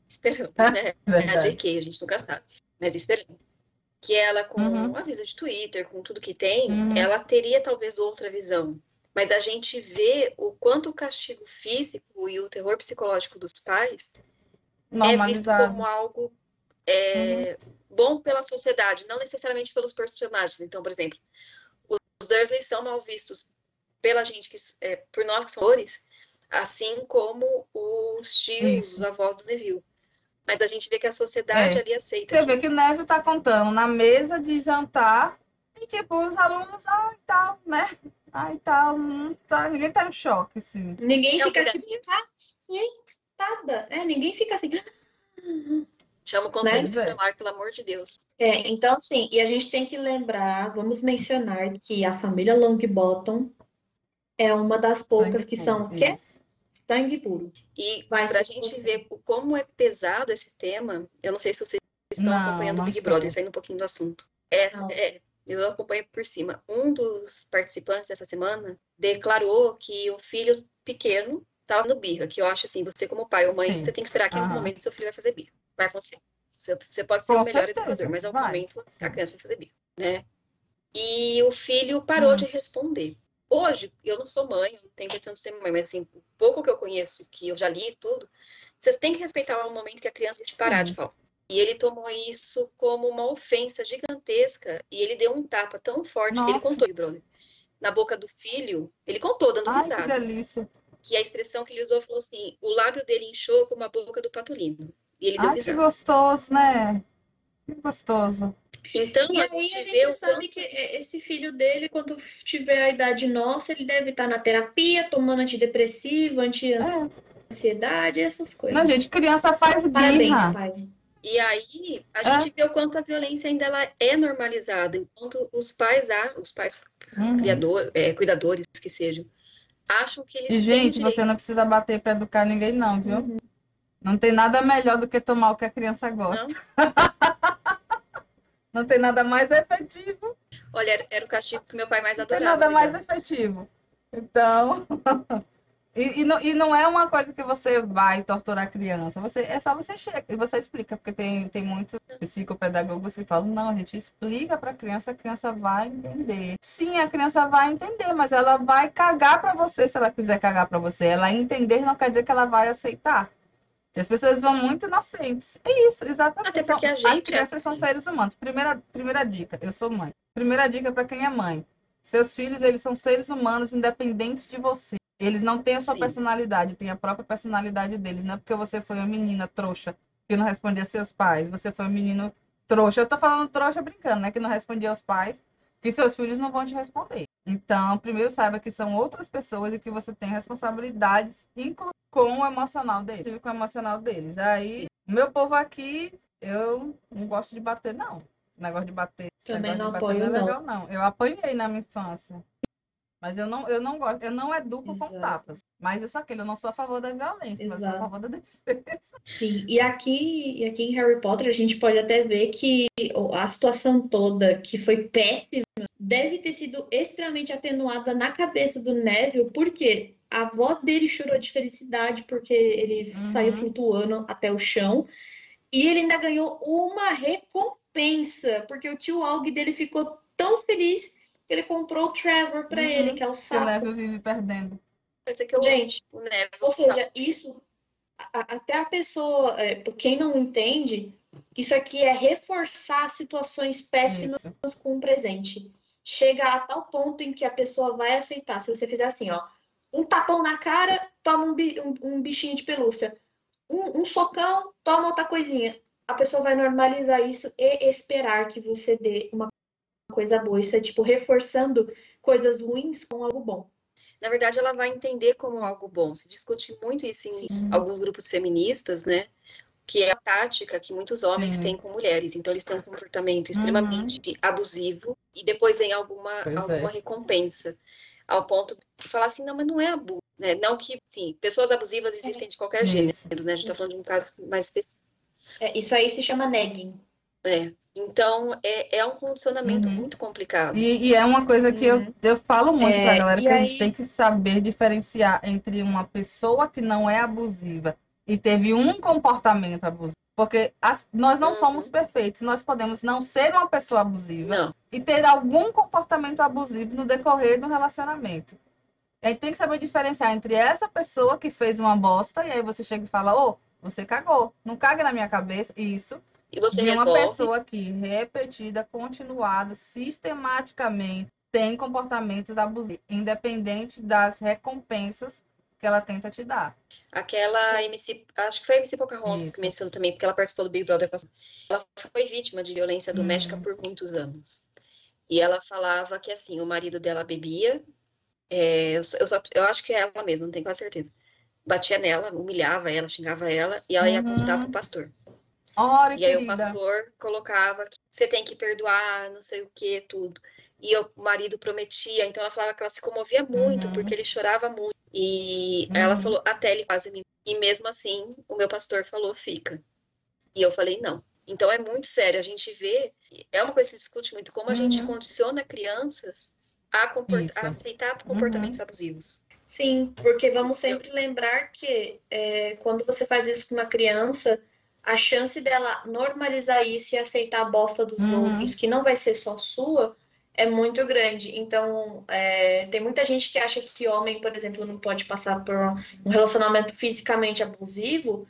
esperamos, né? <laughs> É a. J.K., a gente nunca sabe. Mas esperamos. Que ela, com Uhum. a visa de Twitter, com tudo que tem, Uhum. ela teria talvez outra visão. Mas a gente vê o quanto o castigo físico e o terror psicológico dos pais é visto como algo é, bom pela sociedade, não necessariamente pelos personagens. Então, por exemplo, os Dursley são mal vistos pela gente, que, é, por nós que somos atores, assim como os tios, os avós do Neville. Mas a gente vê que a sociedade É. ali aceita. Você vê que o Neville tá contando na mesa de jantar e, tipo, os alunos, ah, e tal, né? Ah, e tal, tá, ninguém tá em choque, assim. Ninguém um fica tipo, cacetada, né? Ninguém fica assim. Chama o conselho Né? tutelar, pelo amor de Deus. É, então, assim, e a gente tem que lembrar, vamos mencionar que a família Longbottom é uma das poucas que são o quê? Isso. Sangue puro. E para a gente ver como é pesado esse tema, eu não sei se vocês estão Não, acompanhando o Big. Brother, saindo um pouquinho do assunto. É, é, eu acompanho por cima. Um dos participantes dessa semana declarou que o filho pequeno estava no birra, que eu acho assim, você como pai ou mãe, Sim. você tem que esperar que em algum momento seu filho vai fazer birra. Vai acontecer. Você, pode ser Com o melhor certeza, educador, mas em algum vai. momento a criança vai fazer birra, né? E o filho parou Hum. de responder. Hoje, eu não sou mãe, eu não tenho pretendo ser mãe, mas assim, o pouco que eu conheço, que eu já li tudo, vocês têm que respeitar o momento que a criança se parar de falar. E ele tomou isso como uma ofensa gigantesca e ele deu um tapa tão forte, ele Nossa. contou, brother, na boca do filho, ele contou, dando Ai, que risada, delícia. que a expressão que ele usou falou assim, o lábio dele inchou como a boca do patolino. E ele deu Ai, que risada. gostoso, né? Que gostoso. Então, E a aí gente a vê gente o sabe quanto que é, esse filho dele, quando tiver a idade nossa, ele deve estar na terapia, tomando antidepressivo, anti-ansiedade, É. essas coisas. Não, gente, criança faz Parabéns, birra. pai. E aí, a É. gente vê o quanto a violência ainda ela é normalizada, enquanto os pais, os pais Uhum. criador, é, cuidadores que sejam, acham que eles E, têm o gente, direito. você não precisa bater para educar ninguém, não, viu? Uhum. Não tem nada melhor do que tomar o que a criança gosta. <laughs> Não tem nada mais efetivo. Olha, era, o castigo que meu pai mais Não tem adorava. nada mais dar. efetivo. Então. <laughs> E, e não, e não é uma coisa que você vai torturar a criança. Você, é só você chega e você explica, porque tem, tem muitos psicopedagogos que falam, não, a gente explica para a criança, a criança vai entender. Sim, a criança vai entender, mas ela vai cagar para você se ela quiser cagar para você. Ela entender não quer dizer que ela vai aceitar. E as pessoas vão muito inocentes. É isso, exatamente. Até porque a Então, As gente é crianças são assim. seres humanos. Primeira, primeira dica, eu sou mãe. Primeira dica para quem é mãe. Seus filhos, eles são seres humanos independentes de você. Eles não têm a sua Sim. personalidade, têm a própria personalidade deles. Não é porque você foi uma menina trouxa que não respondia a seus pais, você foi um menino trouxa. Eu tô falando trouxa brincando, né? Que não respondia aos pais, que seus filhos não vão te responder. Então, primeiro saiba que são outras pessoas e que você tem responsabilidades, inclusive com o emocional deles, inclusive com o emocional deles. Aí, Sim. meu povo aqui, eu não gosto de bater, não. Negócio de bater. Também não de bater apoio, não é não. legal, não. Eu apanhei na minha infância. Mas eu não, eu não gosto, eu não educo Exato. com tapas. Mas eu sou aquele, eu não sou a favor da violência, mas eu sou a Exato. favor da <laughs> defesa. Sim, e aqui, e aqui em Harry Potter a gente pode até ver que a situação toda, que foi péssima, deve ter sido extremamente atenuada na cabeça do Neville, porque a avó dele chorou de felicidade porque ele Uhum. saiu flutuando até o chão, e ele ainda ganhou uma recompensa, porque o tio Alg dele ficou tão feliz ele comprou o Trevor pra Uhum. ele, que é o Que o sapo. Neville vive perdendo. Gente, o Neville Ou seja, isso, a- até a pessoa, é, por quem não entende, isso aqui é reforçar situações péssimas Isso. com o presente. Chega a tal ponto em que a pessoa vai aceitar. Se você fizer assim, ó, um tapão na cara, toma um, bi- um- um bichinho de pelúcia. Um, um socão, toma outra coisinha. A pessoa vai normalizar isso e esperar que você dê uma coisa boa. Isso é tipo reforçando coisas ruins com algo bom. Na verdade, ela vai entender como algo bom. Se discute muito isso em Sim. alguns grupos feministas, né? Que é a tática que muitos homens Sim. têm com mulheres. Então, eles têm um comportamento extremamente abusivo e depois vem alguma, Pois é. alguma recompensa. Ao ponto de falar assim, não, mas não é abuso. Né? Não que, sim, pessoas abusivas existem de qualquer gênero, Isso. né? A gente tá falando de um caso mais específico. É, isso aí se chama negging. É. Então, é, é um condicionamento Uhum. muito complicado. E, e é uma coisa que eu, Uhum. eu falo muito É, pra galera, e que a aí- gente tem que saber diferenciar entre uma pessoa que não é abusiva e teve um comportamento abusivo. Porque as- nós não Uhum. somos perfeitos, nós podemos não ser uma pessoa abusiva Não, e ter algum comportamento abusivo no decorrer do relacionamento. A gente tem que saber diferenciar entre essa pessoa que fez uma bosta e aí você chega e fala, ô, você cagou, não caga na minha cabeça, isso, e você de uma resolve. pessoa que repetida, continuada, sistematicamente tem comportamentos abusivos, independente das recompensas que ela tenta te dar. Aquela MC, acho que foi a MC Pocahontas Isso. que mencionou também, porque ela participou do Big Brother. Ela foi vítima de violência doméstica Hum. por muitos anos. E ela falava que, assim, o marido dela bebia, é, eu, eu, só- eu acho que é ela mesma, não tenho quase certeza. Batia nela, humilhava ela, xingava ela, e ela ia Uhum. contar pro pastor. Ora, E aí o pastor colocava que você tem que perdoar, não sei o que, tudo. E o marido prometia, então ela falava que ela se comovia muito, Uhum. porque ele chorava muito. E ela Uhum. falou, até ele quase me. E mesmo assim, o meu pastor falou, fica. E eu falei, não. Então é muito sério. A gente vê, é uma coisa que se discute muito, como a gente Uhum. condiciona crianças a, comport- a aceitar comportamentos abusivos. Sim, porque vamos sempre lembrar que é, quando você faz isso com uma criança, a chance dela normalizar isso e aceitar a bosta dos Uhum. outros, que não vai ser só sua, é muito grande. Então, é, tem muita gente que acha que homem, por exemplo, não pode passar por um relacionamento fisicamente abusivo,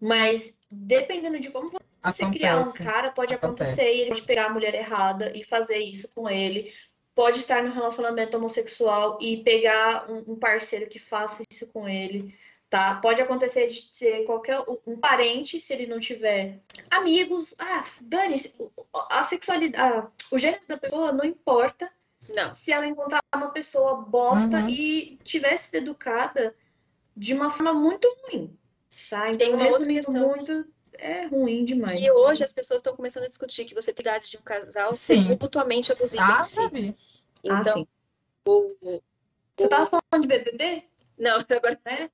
mas dependendo de como você criar um Acontece. cara, pode Acontece. acontecer e ele pode pegar a mulher errada e fazer isso com ele. Pode estar num relacionamento homossexual e pegar um, um parceiro que faça isso com ele, tá? Pode acontecer de ser qualquer um, parente, se ele não tiver amigos. Ah, dane-se. o- A sexualidade, ah, o gênero da pessoa não importa Não. se ela encontrar uma pessoa bosta Uhum. e tiver sido educada de uma forma muito ruim, tá? Tem Então, uma outra questão. muito, é ruim demais. Que hoje as pessoas estão começando a discutir que você tem idade de um casal ser Sim. mutuamente abusivo Ah, vi. Ah, Então, sim. o- Você tava falando de BBB? Não, <laughs> agora Né?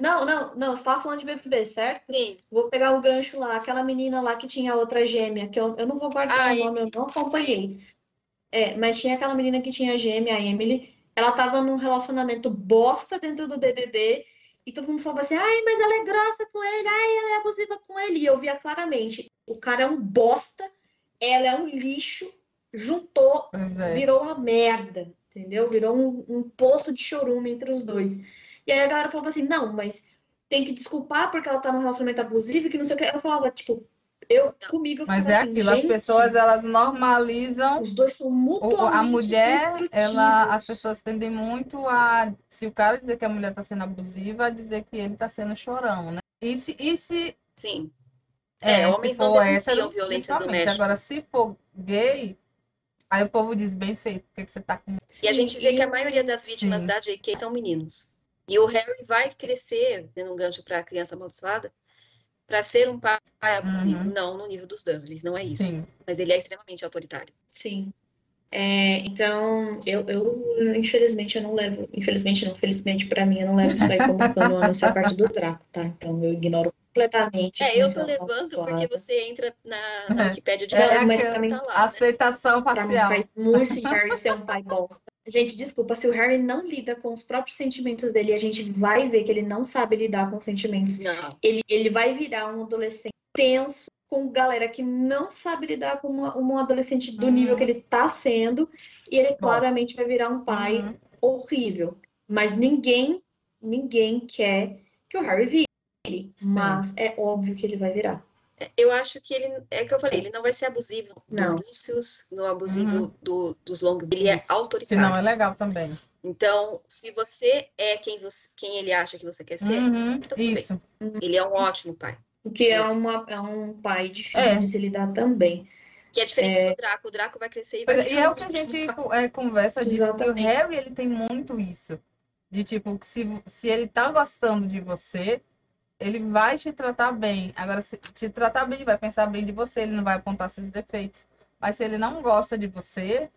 Não, não, não, você tava falando de BBB, certo? sim. Vou pegar o gancho lá, aquela menina lá que tinha outra gêmea, que eu, eu não vou guardar Ah, o nome, eu não acompanhei. É, mas tinha aquela menina que tinha gêmea, a Emily, ela tava num relacionamento bosta dentro do BBB, e todo mundo falava assim, ai, mas ela é grossa com ele, ai, ela é abusiva com ele, e eu via claramente, o cara é um bosta, ela é um lixo, juntou, é. virou uma merda, entendeu? Virou um, um poço de chorume entre os dois. E aí a galera falava assim, não, mas tem que desculpar porque ela tá num relacionamento abusivo e que não sei o que. Eu falava, tipo, Eu, comigo, eu Mas é assim, aquilo, as pessoas elas normalizam Os dois são o- mutuamente a mulher, ela, as pessoas tendem muito a, se o cara dizer que a mulher está sendo abusiva, a dizer que ele está sendo chorão, né? E se, e se Sim. É, homens se não denunciam violência doméstica. Agora, se for gay, aí o povo diz, bem feito, por que, que você tá com... E a gente vê Sim, que a maioria das vítimas Sim. da JK são meninos. E o Harry vai crescer, dando um gancho para a criança amaldiçoada, para ser um pai abusivo. Uhum. Não no nível dos Dursley, não é isso. Sim, Mas ele é extremamente autoritário. Sim. É, então, eu, eu, infelizmente, eu não levo, infelizmente não, felizmente pra mim, eu não levo isso aí como cano, a não ser a parte do Draco, tá? Então, eu ignoro completamente. É, eu tô levando porque você entra na, na É. Wikipédia de É, mas aquela pra mim, tá lá, né? aceitação Pra mim faz muito se Harry ser um pai bosta. Gente, desculpa, se o Harry não lida com os próprios sentimentos dele, a gente vai ver que ele não sabe lidar com os sentimentos. Não. Ele, ele vai virar um adolescente tenso com galera que não sabe lidar com uma, um adolescente do Uhum. nível que ele tá sendo, e ele Nossa. claramente vai virar um pai Uhum. horrível. Mas ninguém, ninguém quer que o Harry vire. Mas é óbvio que ele vai virar. Eu acho que ele, é que eu falei, ele não vai ser abusivo do Não. Lucius, no abusivo Uhum. do, dos Long, ele é Isso. Que autoritário. não é legal também. Então, se você é quem, você, quem ele acha que você quer ser, Uhum, então tudo bem. Isso. ele é um ótimo pai. O que é, uma, é um pai difícil É. de se lidar também. Que é diferente do Draco. O Draco vai crescer e vai é, E é o que a gente é, conversa disso, que o Exatamente. Harry ele tem muito isso. De tipo, que se, se ele tá gostando de você, ele vai te tratar bem. Agora, se te tratar bem, vai pensar bem de você, ele não vai apontar seus defeitos. Mas se ele não gosta de você,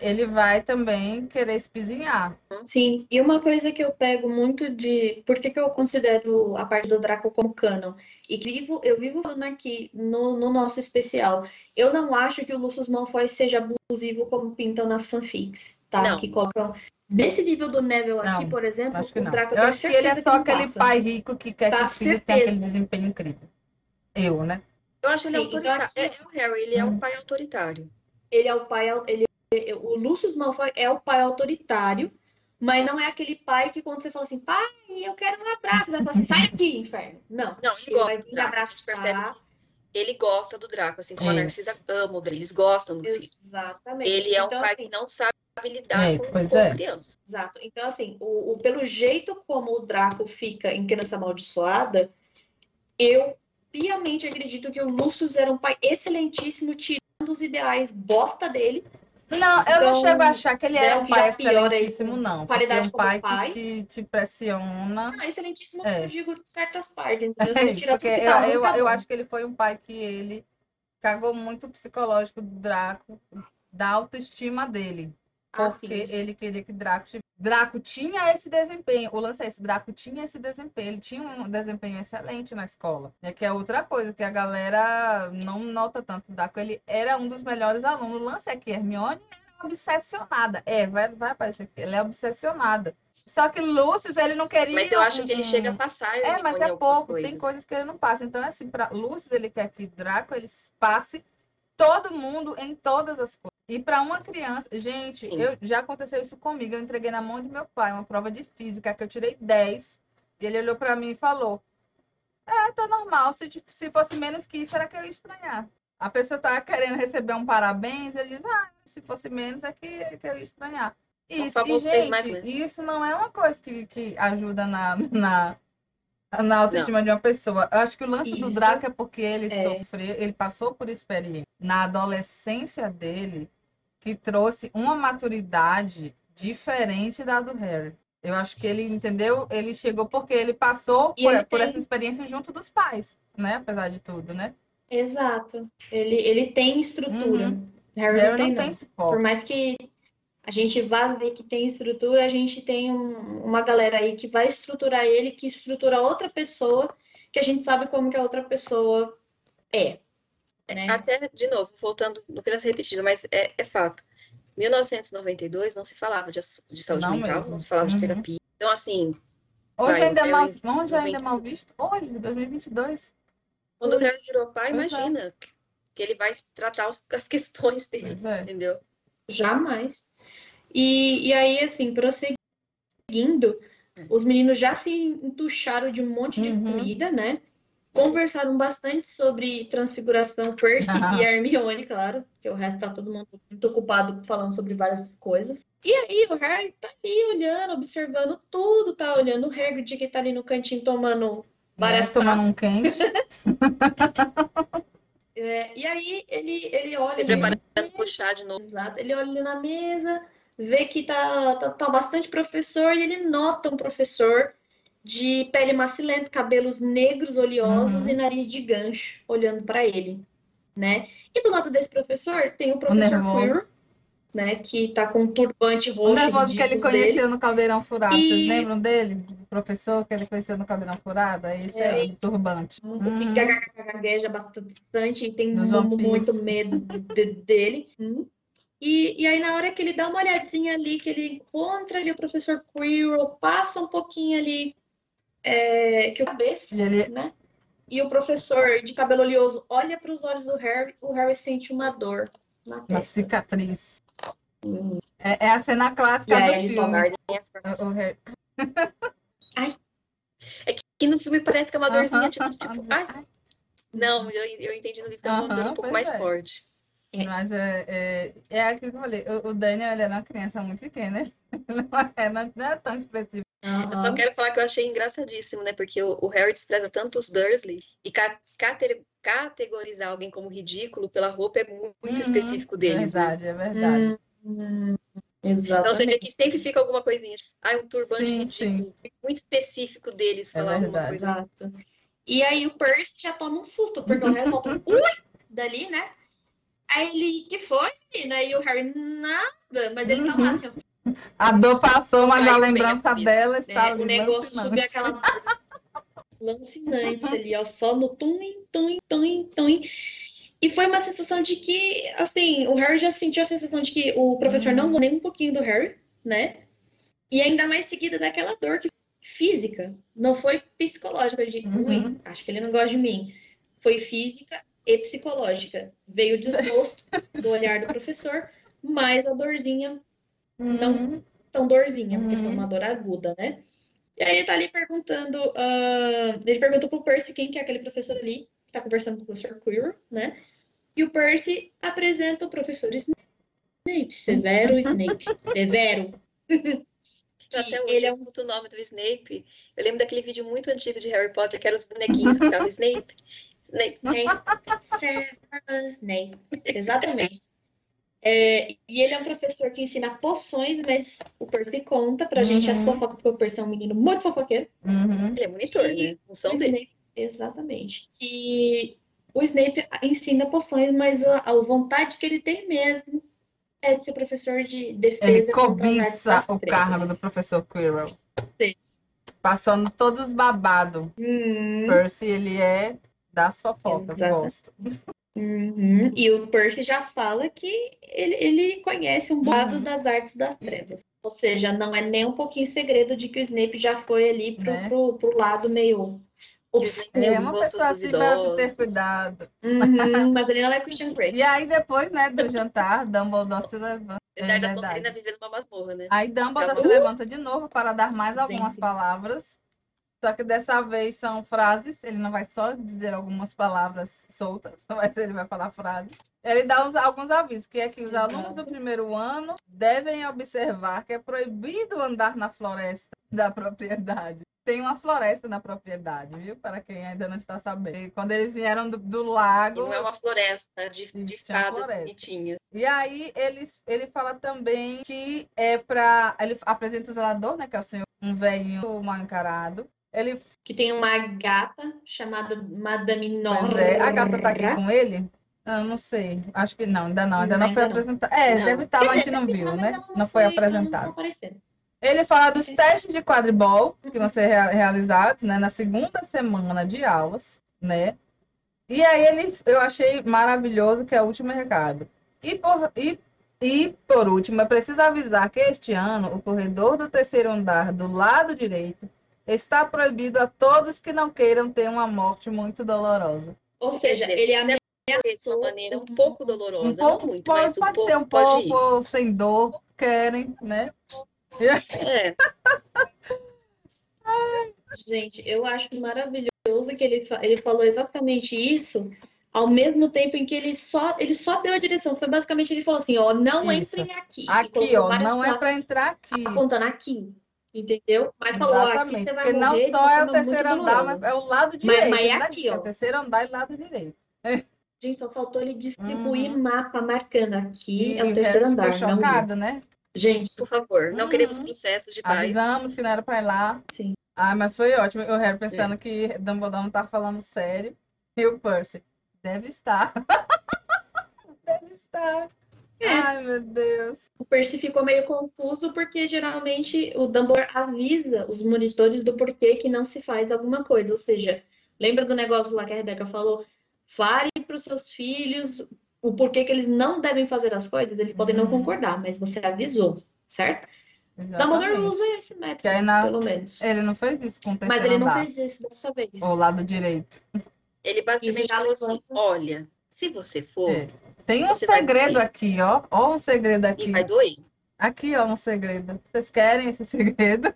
ele vai também querer espizinhar. Sim, e uma coisa que eu pego muito de. Por que que eu considero a parte do Draco como canon? E que vivo, eu vivo falando aqui no, no nosso especial. Eu não acho que o Lucius Malfoy seja abusivo como pintam nas fanfics, tá? Não. Que colocam. Nesse nível do Neville aqui, Não, por exemplo, Acho que o não. Draco Eu acho que ele é só aquele passa. pai rico que quer que Tá, os filhos tenham aquele desempenho incrível. Eu, né? Eu acho ele Sim, então autoritário. aqui- É, é o Harry, ele é um pai autoritário. Ele é o pai. Ele, o Lucius Malfoy é o pai autoritário, mas não é aquele pai que quando você fala assim, pai, eu quero um abraço, ele vai falar assim, sai daqui, inferno. Não. Não, ele Ele gosta vai do vir Draco. A abraçar. ele gosta do Draco, assim como a Isso. Narcisa ama o Draco. Eles gostam do filho. Exatamente. Ele é um Então, pai assim, que não sabe lidar É, com, com é. criança. Exato. Então, assim, o, o- pelo jeito como o Draco fica em Criança Amaldiçoada, eu piamente acredito que o Lucius era um pai excelentíssimo, tirando os ideais bosta dele. Não, eu não Então, chego a achar que ele era Draco um pai aí excelentíssimo, com não. Porque é qualidade um pai, pai. que te, te pressiona. Ah, excelentíssimo, É. eu digo certas partes, entendeu? Você tira Porque tudo que eu, tá eu, tá eu acho que ele foi um pai que ele cagou muito o psicológico do Draco, da autoestima dele. Ah, Porque isso. ele queria que Draco tivesse. Draco tinha esse desempenho. O lance é esse: Draco tinha esse desempenho. Ele tinha um desempenho excelente na escola. É que é outra coisa que a galera não nota tanto. Draco ele era um dos melhores alunos. O lance é que Hermione era obsessionada. É, vai, vai aparecer que ela é obsessionada. Só que Lúcio, ele não queria. Mas eu acho que ele chega a passar é, mas é pouco, coisas. tem coisas que ele não passa. Então, assim, para Lúcio, ele quer que Draco ele passe todo mundo em todas as coisas. E para uma criança, gente, Sim. eu, já aconteceu isso comigo. Eu entreguei na mão de meu pai uma prova de física que eu tirei 10. E ele olhou para mim e falou: É, tô normal. Se, se fosse menos que isso, era que eu ia estranhar. A pessoa tá querendo receber um parabéns, ele diz: Ah, se fosse menos, é que, que eu ia estranhar. O Isso, e, gente, isso não é uma coisa que, que ajuda na, na, na autoestima de uma pessoa. Eu acho que o lance do Isso Draco é porque ele é. sofreu, ele passou por experiência na adolescência dele que trouxe uma maturidade diferente da do Harry. Eu acho que ele entendeu, ele chegou porque ele passou por, ele por tem- essa experiência junto dos pais, né? Apesar de tudo, né? Exato. Ele, ele tem estrutura. Uhum. Harry Harry não tem, não tem Por suporte. mais que a gente vá ver que tem estrutura, a gente tem um- uma galera aí que vai estruturar ele, que estrutura outra pessoa, que a gente sabe como que a outra pessoa é. Né? Até, de novo, voltando, não quero ser repetido, mas é, é fato. 1992 não se falava de, de saúde Não mental, mesmo. não se falava de Uhum. terapia. Então, assim, Hoje Vai, ainda é mal, hoje ainda é 90. mal visto. Hoje, 2022. quando o Harry virou pai, Pois é. imagina que ele vai tratar os- as questões dele, é. entendeu? Jamais. E, e aí, assim, prosseguindo, os meninos já se entucharam de um monte de Uhum. comida, né? Conversaram bastante sobre transfiguração, Percy e Hermione, claro, porque o resto tá todo mundo muito ocupado falando sobre várias coisas. E aí o Harry tá ali olhando, observando tudo, tá olhando o Hagrid que tá ali no cantinho tomando várias é, tomando um quente. <laughs> é, e aí ele, ele olha... Se preparando para puxar de novo. Exato, ele olha ali na mesa, vê que tá, tá, tá bastante professor e ele nota um professor de pele macilenta, cabelos negros oleosos uhum. e nariz de gancho, olhando para ele, né? E do lado desse professor tem o professor Queer, né? Que tá com um turbante roxo. O nervoso que ele conheceu dele. no Caldeirão Furado. E... Vocês lembram dele? O professor que ele conheceu no Caldeirão Furado? É esse é, o turbante. Um uhum. gagueja bastante e tem muito medo de, dele. Hum. E, e aí, na hora que ele dá uma olhadinha ali, que ele encontra ali o professor Quirrell, passa um pouquinho ali é, que o cabeça, ele... né? E o professor de cabelo oleoso olha para os olhos do Harry, o Harry sente uma dor na testa. Uma cicatriz. Uhum. É, é, a cena clássica do filme. O, o Harry... ai. É que no filme parece que é uma dorzinha, uh -huh, tipo, tipo ai. Não, eu, eu entendi no livro que é uma dor um pouco mais é. forte. É. Mas é, é, é aquilo que eu falei. O, o Daniel ele é uma criança muito pequena. <laughs> Não é, não é tão expressivo. Uhum. Eu só quero falar que eu achei engraçadíssimo, né? Porque o, o Harry despreza tanto os Dursley e ca categorizar alguém como ridículo pela roupa é muito uhum. específico deles. Né? Verdade, né? é verdade. Uhum. Exatamente. Então você vê que sempre fica alguma coisinha. Ah, um turbante sim, ridículo. Sim. Muito específico deles é falar é alguma coisa assim. E aí o Percy já toma um susto, porque o Harry solta um <laughs> ui dali, né? Aí ele, que foi, menina? E o Harry, nada. Mas ele tá lá assim, ó. A dor passou, mas a lembrança dela está é, O negócio subiu aquela lancinante ali, ó. Só no tum, tum, tum, tum. E foi uma sensação de que, assim, o Harry já sentiu a sensação de que o professor não gostou nem um pouquinho do Harry, né? E ainda mais seguida daquela dor que física, não foi psicológica de, uhum. ui, acho que ele não gosta de mim. Foi física e psicológica. Veio o desgosto do olhar do professor, mas a dorzinha uhum. não tão dorzinha, porque foi uma uhum. dor aguda, né? E aí ele tá ali perguntando, uh, ele perguntou pro Percy quem que é aquele professor ali, que tá conversando com o professor Quirrell, né? E o Percy apresenta o professor Snape, Severo Snape, <laughs> Severo. Até hoje ele é eu escuto o nome do Snape. Eu lembro daquele vídeo muito antigo de Harry Potter, que eram os bonequinhos que ficavam Snape. Snape, Snape, Snape. Exatamente. É, e ele é um professor que ensina poções, mas o Percy conta pra uhum. gente as fofocas, porque o Percy é um menino muito fofoqueiro. Uhum. Ele é monitor, que, né? Função dele. Snape, exatamente. Que o Snape ensina poções, mas a, a, vontade que ele tem mesmo é de ser professor de defesa. Ele cobiça o cargo do professor Quirrell. Sim. Passando todos babados. Hum. Percy, ele é das fofocas, gosto. Uhum. E o Percy já fala que ele, ele conhece um lado uhum. das artes das trevas. Ou seja, não é nem um pouquinho segredo de que o Snape já foi ali pro, né? pro, pro lado meio obscuro. É uma pessoa assim para ter cuidado. Uhum, <laughs> mas ele não é Christian Grey. E aí depois, né, do jantar, Dumbledore se levanta. Apesar é da Sonserina vivendo uma masmorra, né? Aí Dumbledore Acabou. se levanta de novo para dar mais algumas palavras só que dessa vez são frases, ele não vai só dizer algumas palavras soltas, <laughs> mas ele vai falar frases. Ele dá uns, alguns avisos, que é que os alunos do primeiro ano devem observar que é proibido andar na floresta <laughs> da propriedade. Tem uma floresta na propriedade, viu? Para quem ainda não está sabendo. E quando eles vieram do, do lago. E não é uma floresta de, de fadas bonitinhas. E aí ele, ele fala também que é para. Ele apresenta o zelador, né? Que é o senhor, um velhinho mal encarado. Ele... Que tem uma gata chamada Madame Norra. É, a gata tá aqui com ele? Ah, não sei. Acho que não, ainda não. Ainda não, não foi apresentado. É, não. deve estar, mas a gente não viu, né? Não, não foi, foi apresentado. Ele fala dos testes de quadribol que vão ser realizados né, na segunda semana de aulas, né? E aí ele, eu achei maravilhoso que é o último recado. E por, e, e por último, é preciso avisar que este ano o corredor do terceiro andar do lado direito está proibido a todos que não queiram ter uma morte muito dolorosa. Ou seja, ele ameaçou de uma maneira um pouco dolorosa, um pouco, não muito, pode, mas um pode pouco, ser um pode pouco ir. sem dor, querem, né? É. Gente, eu acho maravilhoso que ele, ele falou exatamente isso ao mesmo tempo em que ele só ele só deu a direção. Foi basicamente ele falou assim, ó, não Isso. entrem aqui. Aqui, ó, não é para entrar aqui. Apontando aqui, entendeu? Mas falou, ó, aqui Exatamente. você vai Porque não morrer só é o terceiro andar, mas é o lado Mas- direito. mas é né? aqui, ó. É o terceiro andar e lado direito. <laughs> Gente, só faltou ele distribuir Uhum. mapa marcando aqui é E o terceiro andar, ficou não chocado, né? Gente, Por favor, não Uhum. queremos processos de paz. Avisamos que não era pra ir lá. Sim. Ah, mas foi ótimo. Harry É. pensando que Dumbledore não tá falando sério. E o Percy, deve estar. <laughs> deve estar. É. Ai, meu Deus. o Percy ficou meio confuso porque geralmente o Dumbledore avisa os monitores do porquê que não se faz alguma coisa. Ou seja, lembra do negócio lá que a Rebeca falou? Fale para os seus filhos o porquê que eles não devem fazer as coisas. Eles podem não Uhum. concordar, mas você avisou, certo? Dumbledore Exatamente. usa esse método, na- pelo menos. Ele não fez isso com o Mas ele não andar. fez isso dessa vez. O lado direito. Ele basicamente falou assim: olha, se você for, É. Tem um segredo aqui, ó. Ó um segredo aqui. e vai doer. Aqui, ó, um segredo. Vocês querem esse <laughs> segredo?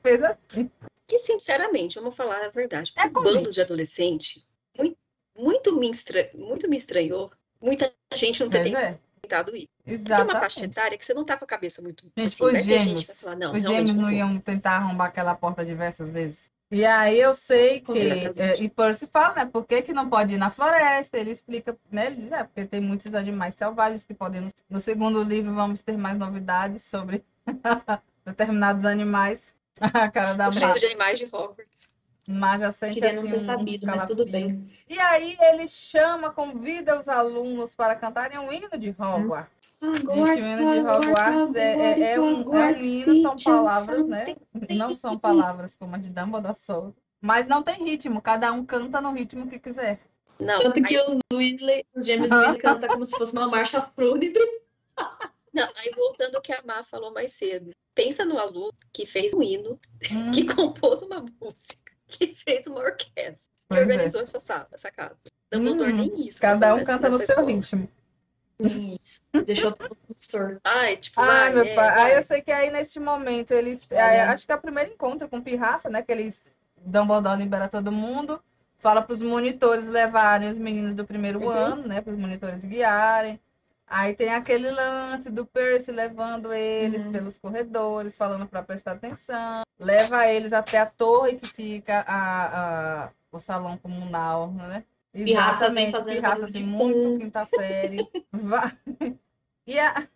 Fez assim. Que, sinceramente, vamos falar a verdade. É um bando de adolescente muito, muito, me estra... muito me estranhou. Muita gente não ter é. tentado ir. Tem uma Exatamente. faixa etária que você não tá com a cabeça muito. Gente, assim, os ter gente gêmeos. vai falar, não, Os gêmeos não vou. iam tentar arrombar aquela porta diversas vezes. E aí eu sei Com que. é, e Percy fala, né? Por que, que não pode ir na floresta? Ele explica, né? Ele diz, é, porque tem muitos animais selvagens que podem. No, no segundo livro vamos ter mais novidades sobre <laughs> determinados animais. <laughs> A cara da O tipo Mar, de animais de Hogwarts. Mar já sente Queria não assim ter um sabido, mas tudo bem. E aí ele chama, convida os alunos para cantarem um hino de Hogwarts. Gente, o hino de Hogwarts é, é, é um, é um hino, são palavras, né? Não são palavras como a de Dumbledore solta. Mas não tem ritmo, cada um canta no ritmo que quiser. Não, Tanto que aí, o Weasley, os gêmeos. Weasley cantam como se fosse uma marcha fúnebre. não, aí voltando ao que a Má falou mais cedo. Pensa no aluno que fez um hino, Hum, que compôs uma música, que fez uma orquestra, que Pois é. organizou essa sala, essa casa. Dumbledore Hum, nem isso. cada um nessa- canta no nessa seu escola. ritmo. Deixou todo sordo. Ai, tipo, Ai, vai, meu é, pai. Aí vai. eu sei que aí neste momento eles. É. aí, acho que é o primeiro encontro com Pirraça, né? Que eles. Dumbledore libera todo mundo. Fala para os monitores levarem os meninos do primeiro Uhum. ano, né? Para os monitores guiarem. Aí tem aquele lance do Percy levando eles Uhum. pelos corredores, falando para prestar atenção. Leva eles até a torre que fica a, a- o salão comunal, né? Pirraça também fazendo Pirraça, assim, muito pum. quinta série. <laughs> Vai. E a...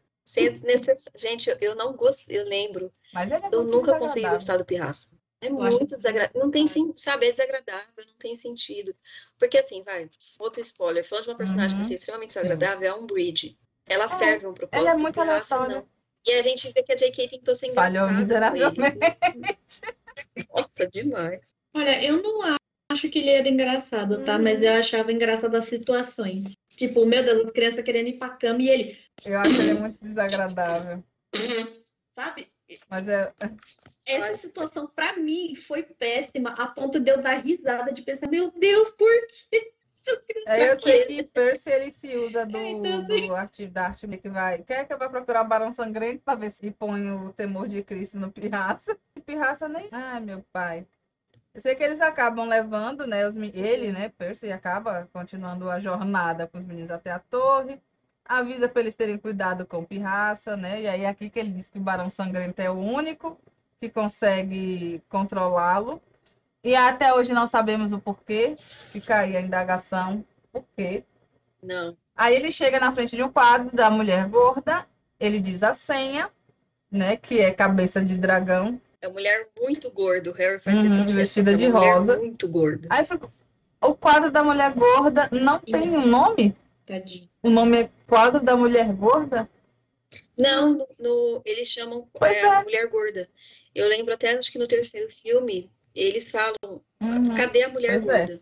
Gente, eu- eu não gosto, eu lembro, Mas ele é eu muito nunca consegui gostar do Pirraça. É acho muito desagradável. Não tem, sen- sabe, é desagradável, não tem sentido. Porque assim, vai, outro spoiler, falando de uma personagem Uhum. que vai ser extremamente desagradável, é a Umbridge. Ela serve um propósito, ela é muito Pirraça não. E a gente vê que a J.K. tentou ser Falhou engraçada ele. miseravelmente. <laughs> Nossa, demais. Olha, eu não acho que ele era engraçado, tá? Uhum. Mas eu achava engraçado as situações. Tipo, meu Deus, a criança querendo ir pra cama e ele, Eu acho ele muito desagradável. <laughs> sabe? Mas é. Essa situação, pra mim, foi péssima, a ponto de eu dar risada, de pensar, meu Deus, por quê? <laughs> é eu sei que Percy ele se usa do, É, então, assim. do arte, da arte que vai. Quer que eu vá procurar o Barão Sangrento pra ver se põe o temor de Cristo no Pirraça? E Pirraça nem. Ai, meu pai. Eu sei que eles acabam levando, né? Os, ele, né? Percy acaba continuando a jornada com os meninos até a torre. Avisa para eles terem cuidado com Pirraça, né? E aí aqui que ele diz que o Barão Sangrento é o único que consegue controlá-lo. E até hoje não sabemos o porquê. Fica aí a indagação. Por quê? Não. Aí ele chega na frente de um quadro da mulher gorda. Ele diz a senha, né? Que é cabeça de dragão. É uma mulher muito gorda. O Harry faz Uhum, questão de vestida de é mulher rosa. muito gorda. Aí fica. O quadro da mulher gorda não tem um nome? Tadinho. O nome é quadro da mulher gorda? Não, no, no- eles chamam é, a mulher gorda. Eu lembro até, acho que no terceiro filme, eles falam, Uhum. cadê a mulher Pois é. gorda?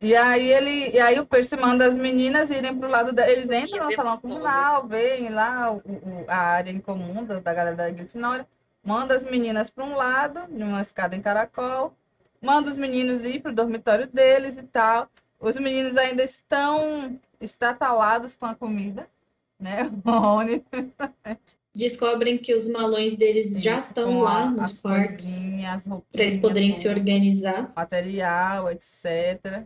E aí ele, e aí o Percy manda as meninas irem pro lado da, eles entram no Ia salão comunal, veem lá o, o- a área em comum da, da galera da Grifinória, manda as meninas para um lado, numa escada em caracol, manda os meninos ir pro dormitório deles e tal. Os meninos ainda estão estatalados com a comida, né? <laughs> O Rony Descobrem que os malões deles já Isso, estão lá nos quartos para eles poderem se organizar. material, etc.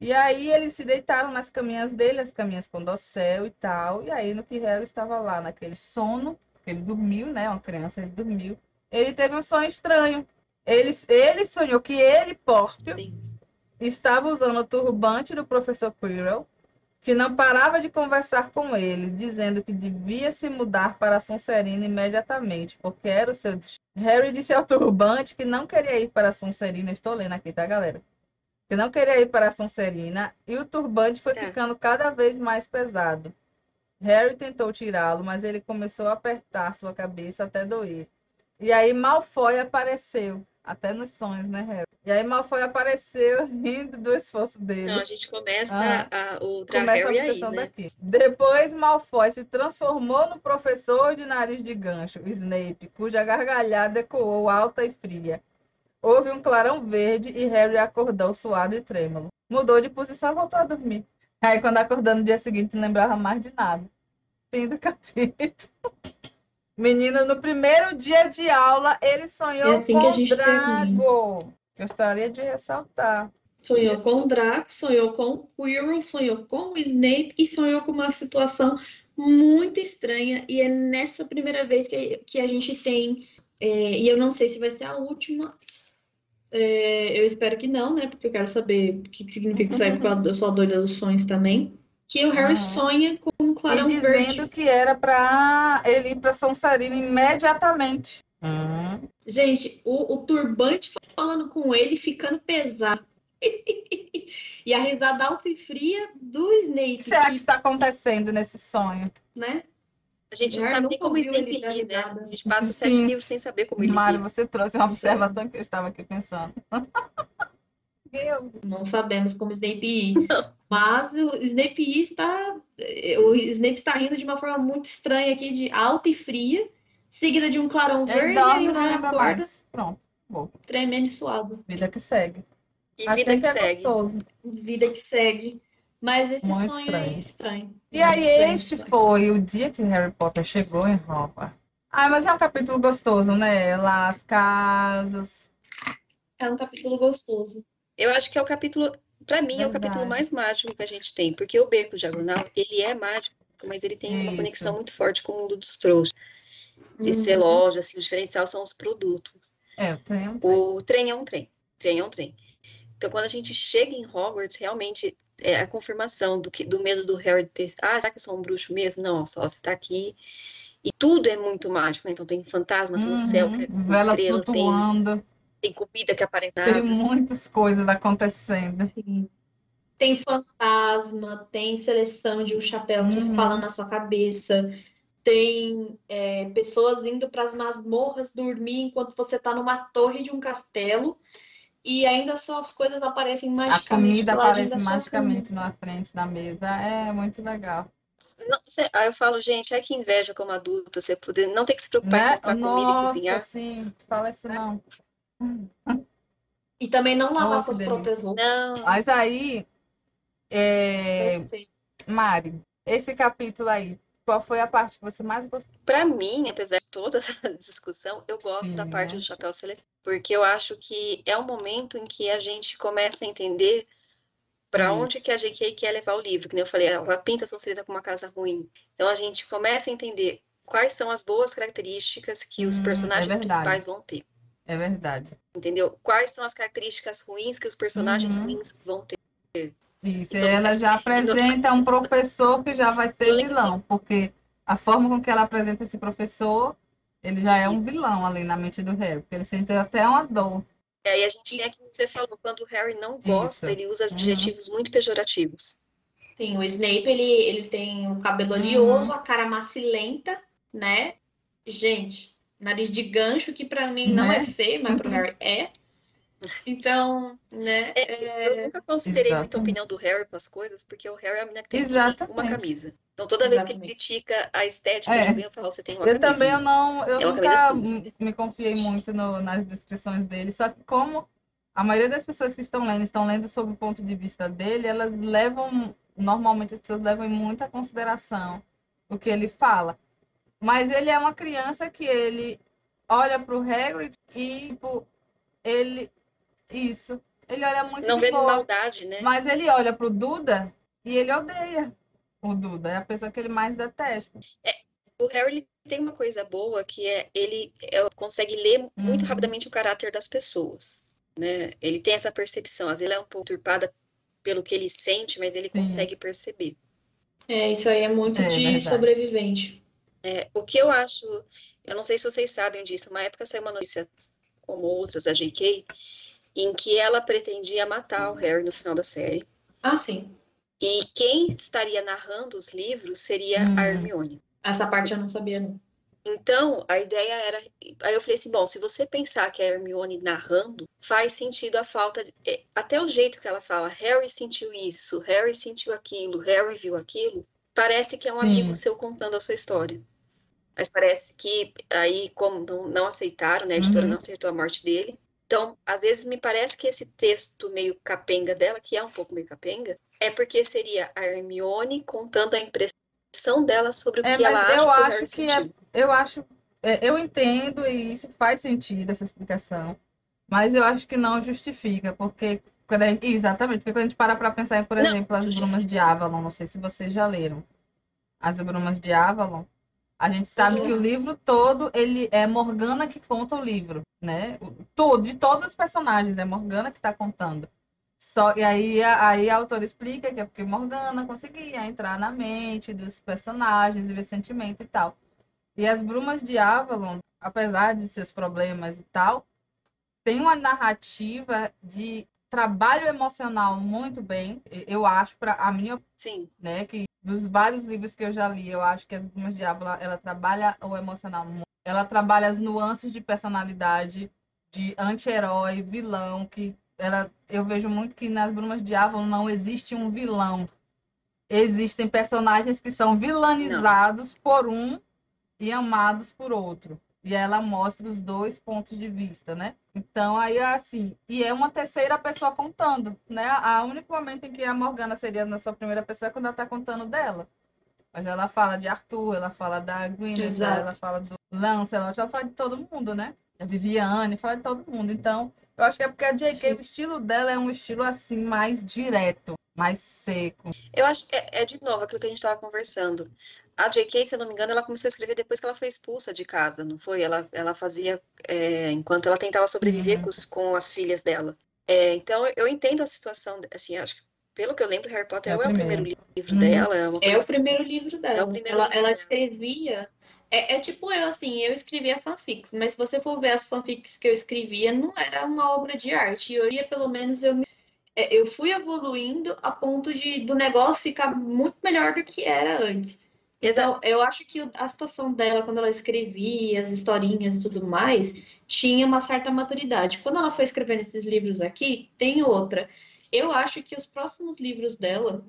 E aí eles se deitaram nas caminhas dele, as caminhas com dossel e tal. E aí no que Harry estava lá naquele sono, ele dormiu, né? Uma criança, ele dormiu. Ele teve um sonho estranho. Ele, ele sonhou que ele, Pórcio, Sim. estava usando o turbante do professor Quirrell, que não parava de conversar com ele, dizendo que devia se mudar para a Sonserina imediatamente, porque era o seu destino. Harry disse ao turbante que não queria ir para a Sonserina, estou lendo aqui, tá, galera? Que não queria ir para a Sonserina, e o turbante foi Tá. ficando cada vez mais pesado. Harry tentou tirá-lo, mas ele começou a apertar sua cabeça até doer. E aí Malfoy apareceu, até nos sonhos, né, Harry? E aí Malfoy apareceu <laughs> rindo do esforço dele. Então, a gente começa Ah. a, o Começa a aí, né? daqui. Depois Malfoy se transformou no professor de nariz de gancho, Snape, cuja gargalhada ecoou alta e fria. Houve um clarão verde e Harry acordou suado e trêmulo. Mudou de posição e voltou a dormir. Aí quando acordou no dia seguinte não lembrava mais de nada. Fim do <laughs> capítulo. Menino, no primeiro dia de aula, ele sonhou É assim com que Drago. Gostaria de ressaltar. Sonhou com o Draco, sonhou com o Quirrell, sonhou com o Snape e sonhou com uma situação muito estranha. E é nessa primeira vez que, que a gente tem, é, e eu não sei se vai ser a última, é, eu espero que não, né? Porque eu quero saber o que que significa isso aí, porque eu sou a doida dos sonhos também. Que o Harry Aham. sonha com um clarão e verde. dizendo que era para ele ir para Sonserina imediatamente. Uhum. Gente, o, o turbante falando com ele, ficando pesado. <laughs> e a risada alta e fria do O Snape, que será que, está acontecendo nesse sonho? né? A gente não Harry sabe nem como o ouviu Snape ele dar ri, né? A gente passa Sim. sete livros sem saber como ele Mário, ri. você trouxe uma observação que eu estava aqui pensando. <laughs> Eu. Não sabemos como <laughs> o Snape ri. Mas o Snape está. O Snape está rindo de uma forma muito estranha aqui, de alta e fria, seguida de um clarão verde, e acorda mais. Pronto. Bom, tremendo e suado. vida que segue. E Assim vida que é segue. gostoso. Vida que segue. Mas esse Muito sonho estranho. é estranho. E Muito aí, estranho este sonho. foi o dia que Harry Potter chegou em Hogwarts. Ah, mas é um capítulo gostoso, né? Lá as casas. É um capítulo gostoso. Eu acho que é o capítulo, pra mim, é o capítulo Verdade. mais mágico que a gente tem, porque o Beco Diagonal, ele é mágico, mas ele tem uma Isso. conexão muito forte com o mundo dos trouxas. De ser Uhum. loja, assim, o diferencial são os produtos. É, eu tenho. O trem é um trem. Trem é um trem. Então, quando a gente chega em Hogwarts, realmente é a confirmação do, que, do medo do Harry ter. Ah, será que eu sou um bruxo mesmo? Não, só você tá aqui. E tudo é muito mágico, né? Então tem fantasma, tem o céu, que é Uhum. Velas estrela, tem, flutuando. tem comida que aparece na Tem muitas coisas acontecendo. Sim. Tem fantasma, tem seleção de um chapéu que Uhum. fala na sua cabeça, tem é, pessoas indo para as masmorras dormir enquanto você está numa torre de um castelo e ainda só as coisas aparecem A magicamente comida do ladinho aparece da magicamente na frente da mesa. É muito legal. Não, cê- aí eu falo, gente, ai que inveja como adulta, você poder não ter que se preocupar Né? comprar comida e cozinhar. sim, fala isso não. E também não lavar suas delícia. próprias roupas. Não, Mas aí, é... Mari, esse capítulo aí, qual foi a parte que você mais gostou? Pra mim, apesar de toda essa <laughs> discussão, eu gosto da Sim, parte né? do chapéu seletivo, porque eu acho que é um momento em que a gente começa a entender para onde que a JK quer levar o livro. Que nem eu falei, ela pinta a Sonserina como uma casa ruim. Então a gente começa a entender quais são as boas características que os Hum, é personagens verdade. principais vão ter. É verdade. Entendeu? Quais são as características ruins que os personagens Uhum. ruins vão ter. Isso, Então, ela já <laughs> apresenta um professor que já vai ser vilão, porque a forma com que ela apresenta esse professor, ele já é um Isso. vilão ali na mente do Harry, porque ele sente até uma dor. E aí a gente tem aquilo que você falou, quando o Harry não gosta, Isso. ele usa Uhum. adjetivos muito pejorativos. Sim, o Snape, ele, ele tem o cabelo Uhum. oleoso, a cara macilenta, né? Gente, nariz de gancho, que pra mim não Né? é feio, mas pro Harry é. Então, né? É, Eu é, nunca considerei muito a Exatamente. opinião do Harry para as coisas, porque o Harry é a menina que tem uma Exatamente. camisa. Então toda vez que ele Exatamente. critica a estética É. de alguém, eu falo, você tem uma Eu camisa. também eu não, eu É uma nunca me confiei muito no- nas descrições dele, só que como a maioria das pessoas que estão lendo estão lendo sob o ponto de vista dele, elas levam, normalmente as pessoas levam em muita consideração o que ele fala. Mas ele é uma criança que ele olha pro Hagrid e, tipo, ele. Isso. Ele olha muito Não de vê boa. maldade, né? Mas ele olha pro Duda e ele odeia o Duda. É a pessoa que ele mais detesta. O Harry ele tem uma coisa boa que é ele é, consegue ler muito Uhum. rapidamente o caráter das pessoas, né? Ele tem essa percepção. Às vezes ele é um pouco turpada pelo que ele sente, mas ele Sim. consegue perceber. É, isso aí é muito É, de verdade. sobrevivente. É, o que eu acho, eu não sei se vocês sabem disso, uma época saiu uma notícia, como outras da J.K., em que ela pretendia matar o Harry no final da série. Ah, sim. E quem estaria narrando os livros seria Hum. a Hermione. Essa parte eu não sabia, não. Então, a ideia era. Aí eu falei assim: bom, se você pensar que a Hermione narrando, faz sentido a falta. De... é, Até o jeito que ela fala, Harry sentiu isso, Harry sentiu aquilo, Harry viu aquilo, parece que é um Sim. amigo seu contando a sua história. Mas parece que aí, como não, não aceitaram, né? A editora Uhum. não aceitou a morte dele. Então, às vezes me parece que esse texto meio capenga dela, que é um pouco meio capenga, é porque seria a Hermione contando a impressão dela sobre o É, que ela acha eu acho que é-. Eu acho. é, eu entendo e isso faz sentido, essa explicação. Mas eu acho que não justifica, porque. Gente, exatamente, porque quando a gente para pra pensar em, por Não, exemplo, as. Brumas de Avalon, não sei se vocês já leram. As Brumas de Avalon, a gente sabe Uhum. que o livro todo, ele é Morgana que conta o livro, né? O- Tudo, de todos os personagens, é Morgana que tá contando. Só, e aí, aí a autora explica que é porque Morgana conseguia entrar na mente dos personagens e ver sentimento e tal. E as Brumas de Avalon, apesar de seus problemas e tal, tem uma narrativa de trabalho emocional muito bem. Eu acho, para a minha Sim. né? Que dos vários livros que eu já li, eu acho que as Brumas de Ávila, ela trabalha o emocional, mu- ela trabalha as nuances de personalidade, de anti-herói, vilão, que ela, eu vejo muito que nas Brumas de não existe um vilão. Existem personagens que são vilanizados por um e amados por outro. E ela mostra os dois pontos de vista, né? Então, aí, assim, e é uma terceira pessoa contando, né? A único momento em que a Morgana seria na sua primeira pessoa é quando ela tá contando dela. Mas ela fala de Arthur, ela fala da Gwyneth, ela fala do Lance, ela fala de todo mundo, né? Da Viviane, fala de todo mundo. Então, eu acho que é porque a J.K., Sim. o estilo dela é um estilo, assim, mais direto, mais seco. Eu acho que é, é de novo aquilo que a gente estava conversando. A J.K., se eu não me engano, ela começou a escrever depois que ela foi expulsa de casa, não foi? Ela, ela fazia é, enquanto ela tentava sobreviver Uhum. com, com as filhas dela. É, então, eu entendo a situação, assim, acho que, pelo que eu lembro, Harry Potter É é, o o primeiro. primeiro livro Uhum. dela. É, É o primeiro livro dela. É o primeiro ela, livro ela dela. escrevia. É, é tipo eu, assim, eu escrevia fanfics, mas se você for ver as fanfics que eu escrevia, não era uma obra de arte. E hoje, pelo menos, eu, me- é, eu fui evoluindo a ponto de do negócio ficar muito melhor do que era antes. Então, eu acho que a situação dela, quando ela escrevia as historinhas e tudo mais, tinha uma certa maturidade. Quando ela foi escrevendo esses livros aqui, tem outra. Eu acho que os próximos livros dela,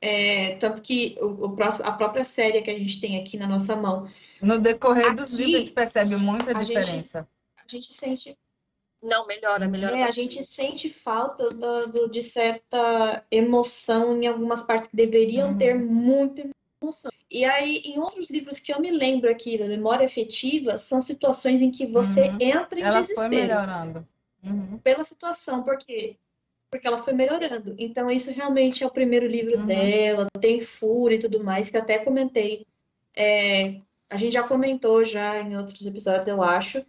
é, tanto que o, o próximo, a própria série que a gente tem aqui na nossa mão, No decorrer dos Aqui, livros, a gente percebe muita a gente- diferença. a gente sente Não, melhora, melhora É, a gente sente falta do- do- de certa emoção em algumas partes que deveriam Uhum. ter muita emoção. E aí, em outros livros que eu me lembro aqui da memória afetiva, são situações em que você Uhum. entra em Ela foi desespero melhorando. Uhum. pela situação, porque porque ela foi melhorando. Então, isso realmente é o primeiro livro Uhum. dela, tem fúria e tudo mais, que até comentei. É, a gente já comentou já em outros episódios, eu acho.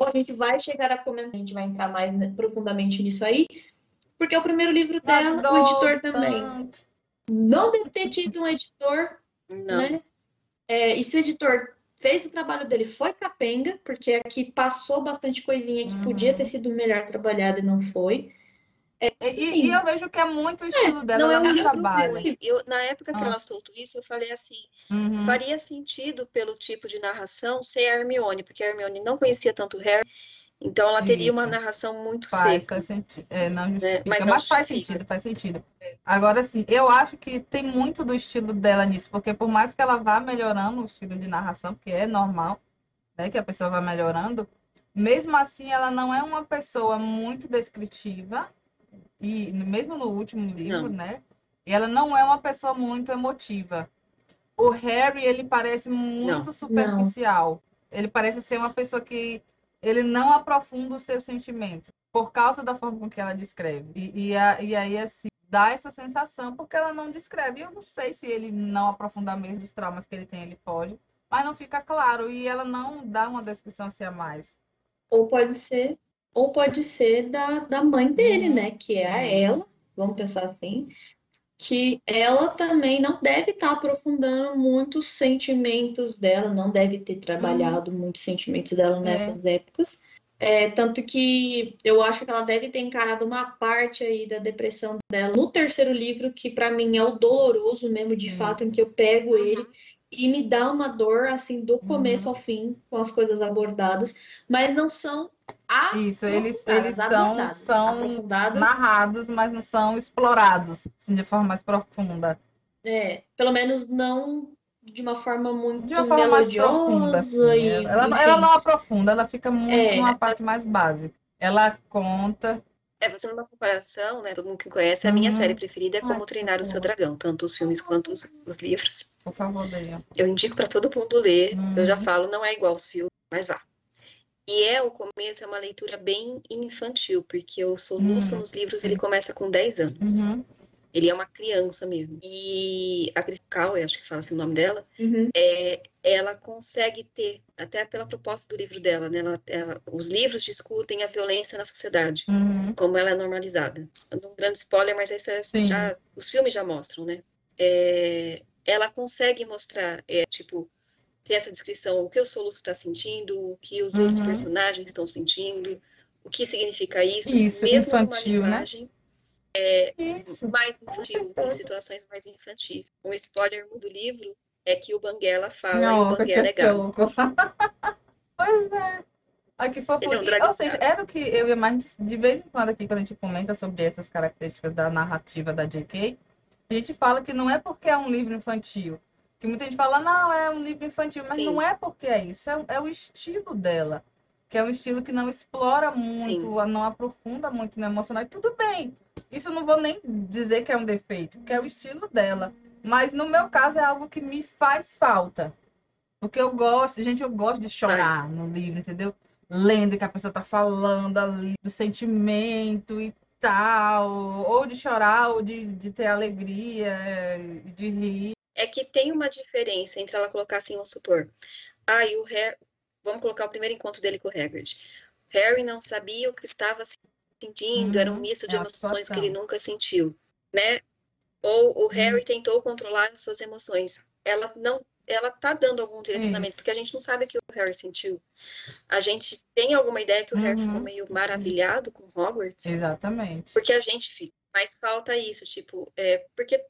Ou a gente vai chegar a comentar, a gente vai entrar mais profundamente nisso aí, porque é o primeiro livro dela, o editor também. Não deve ter tido um editor, Não. né? É, e se o editor fez o trabalho dele, foi capenga, porque aqui passou bastante coisinha que Uhum. podia ter sido melhor trabalhada e não foi. E, Sim. e eu vejo que é muito o estilo dela, Não é um ruim. Eu, na época que Ah. ela soltou isso, eu falei assim, Uhum. faria sentido pelo tipo de narração ser a Hermione, porque a Hermione não conhecia tanto o Harry, então ela teria uma Isso. narração muito Faz, seca. faz sentido. É, não justifica, mas mas, não faz sentido, faz sentido. Agora, sim, eu acho que tem muito do estilo dela nisso, porque por mais que ela vá melhorando o estilo de narração, porque é normal, né, que a pessoa vá melhorando, mesmo assim ela não é uma pessoa muito descritiva, e mesmo no último livro, Não. né, e ela não é uma pessoa muito emotiva. o Harry, ele parece muito Não. superficial. Ele parece ser uma pessoa que ele não aprofunda os seus sentimentos por causa da forma com que ela descreve. E, e, a- e aí, assim, dá essa sensação porque ela não descreve. Eu não sei se ele não aprofundar mesmo os traumas que ele tem, ele pode. Mas não fica claro. E ela não dá uma descrição assim a mais. Ou pode ser, ou pode ser da, da mãe dele, Uhum. né? Que é a ela, vamos pensar assim, que ela também não deve estar aprofundando muito os sentimentos dela, não deve ter trabalhado muito os sentimentos dela nessas épocas. É, tanto que eu acho que ela deve ter encarado uma parte aí da depressão dela no terceiro livro, que para mim é o doloroso mesmo, de Sim. fato, em que eu pego ele e me dá uma dor assim do começo ao fim, com as coisas abordadas, mas não são Isso, eles, eles são, são narrados, mas não são explorados assim, de forma mais profunda. é, pelo menos não de uma forma muito De uma forma mais profunda. assim, e, ela, não- enfim. ela não aprofunda, ela fica muito É. numa parte mais básica. Ela conta. É, fazendo uma comparação, né? Todo mundo que conhece, a minha Uhum. série preferida é Ai, Como Treinar o Seu Dragão, tanto os filmes quanto os, os livros. Por favor, Deia. Eu indico para todo mundo ler. Eu já Uhum. falo, não é igual aos filmes, mas vá. E é o começo, é uma leitura bem infantil, porque o Soluço Hum, nos livros ele começa com 10 anos. Uhum. Ele é uma criança mesmo. E a Cristal, eu acho que fala assim o nome dela, Uhum. é, ela consegue ter, até pela proposta do livro dela, né? Ela, ela- os livros discutem a violência na sociedade, Uhum. como ela é normalizada. Um grande spoiler, mas é já os filmes já mostram, né? É, ela consegue mostrar, é, tipo, ter essa descrição, o que o Soluço está sentindo, o que os outros Uhum. personagens estão sentindo, o que significa isso, Isso, mesmo infantil, né? linguagem Isso. mais infantil, em situações mais infantis. Um spoiler do livro é que o Banguela fala Não, e o Banguela é gago. <laughs> pois é. Fofo. Ele é um ou seja, era o que eu ia mais de vez em quando aqui, quando a gente comenta sobre essas características da narrativa da J.K., a gente fala que não é porque é um livro infantil. Que muita gente fala, não, é um livro infantil, mas Sim. não é porque é isso, é, é o estilo dela. Que é um estilo que não explora muito, Sim. não aprofunda muito no emocional. E tudo bem. Isso eu não vou nem dizer que é um defeito, porque é o estilo dela. Mas no meu caso é algo que me faz falta. Porque eu gosto, gente, eu gosto de chorar Faz. no livro, entendeu? Lendo que a pessoa tá falando ali do sentimento e tal. Ou de chorar, ou de, de ter alegria, e de rir. É que tem uma diferença entre ela colocar assim, vamos supor, ah, e o Harry, vamos colocar o primeiro encontro dele com o Hagrid. Harry não sabia o que estava sentindo, era um Uhum, misto de é emoções que ele nunca sentiu, né? Ou o Uhum. Harry tentou controlar as suas emoções. Ela não, ela tá dando algum direcionamento, Isso. porque a gente não sabe o que o Harry sentiu. A gente tem alguma ideia que o Harry ficou Uhum. meio maravilhado com Hogwarts? Exatamente. Porque a gente fica. Mas falta isso, tipo, é, porque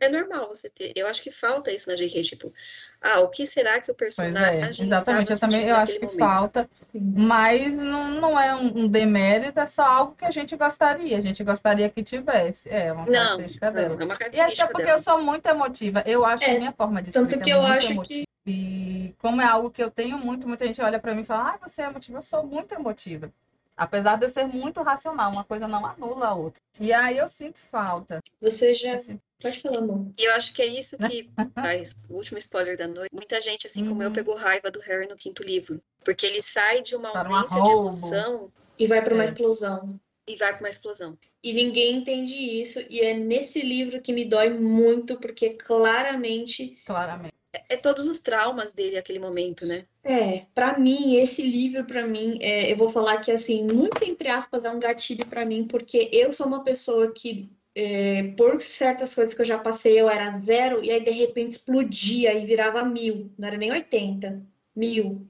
é normal você ter. Eu acho que falta isso na JK, tipo, ah, o que será que o é, personagem exatamente. Eu também eu acho que momento? falta, mas não, não é um, um demérito, é só algo que a gente gostaria. A gente gostaria que tivesse. É uma Não, característica não, dela. é uma E até característica porque dela. eu sou muito emotiva. Eu acho É, a minha forma de tanto escrita que eu muito acho que- emotiva. E como é algo que eu tenho muito, muita gente olha pra mim e fala, ah, você é emotiva. Eu sou muito emotiva. Apesar de eu ser muito racional, uma coisa não anula a outra. E aí eu sinto falta. Você já Eu sinto- pode falar, amor. E eu acho que é isso que faz o último spoiler da noite. Muita gente, assim como eu, Uhum. pegou raiva do Harry no quinto livro. Porque ele sai de uma Para um ausência de emoção E vai para uma É. explosão. e vai para uma explosão. E ninguém entende isso, e é nesse livro que me dói muito, porque claramente Claramente. É, é todos os traumas dele naquele momento, né? É, pra mim, esse livro, pra mim, é, eu vou falar que, assim, muito entre aspas, é um gatilho pra mim, porque eu sou uma pessoa que, é, por certas coisas que eu já passei, eu era zero, e aí, de repente, explodia e virava mil, não era nem 80, mil,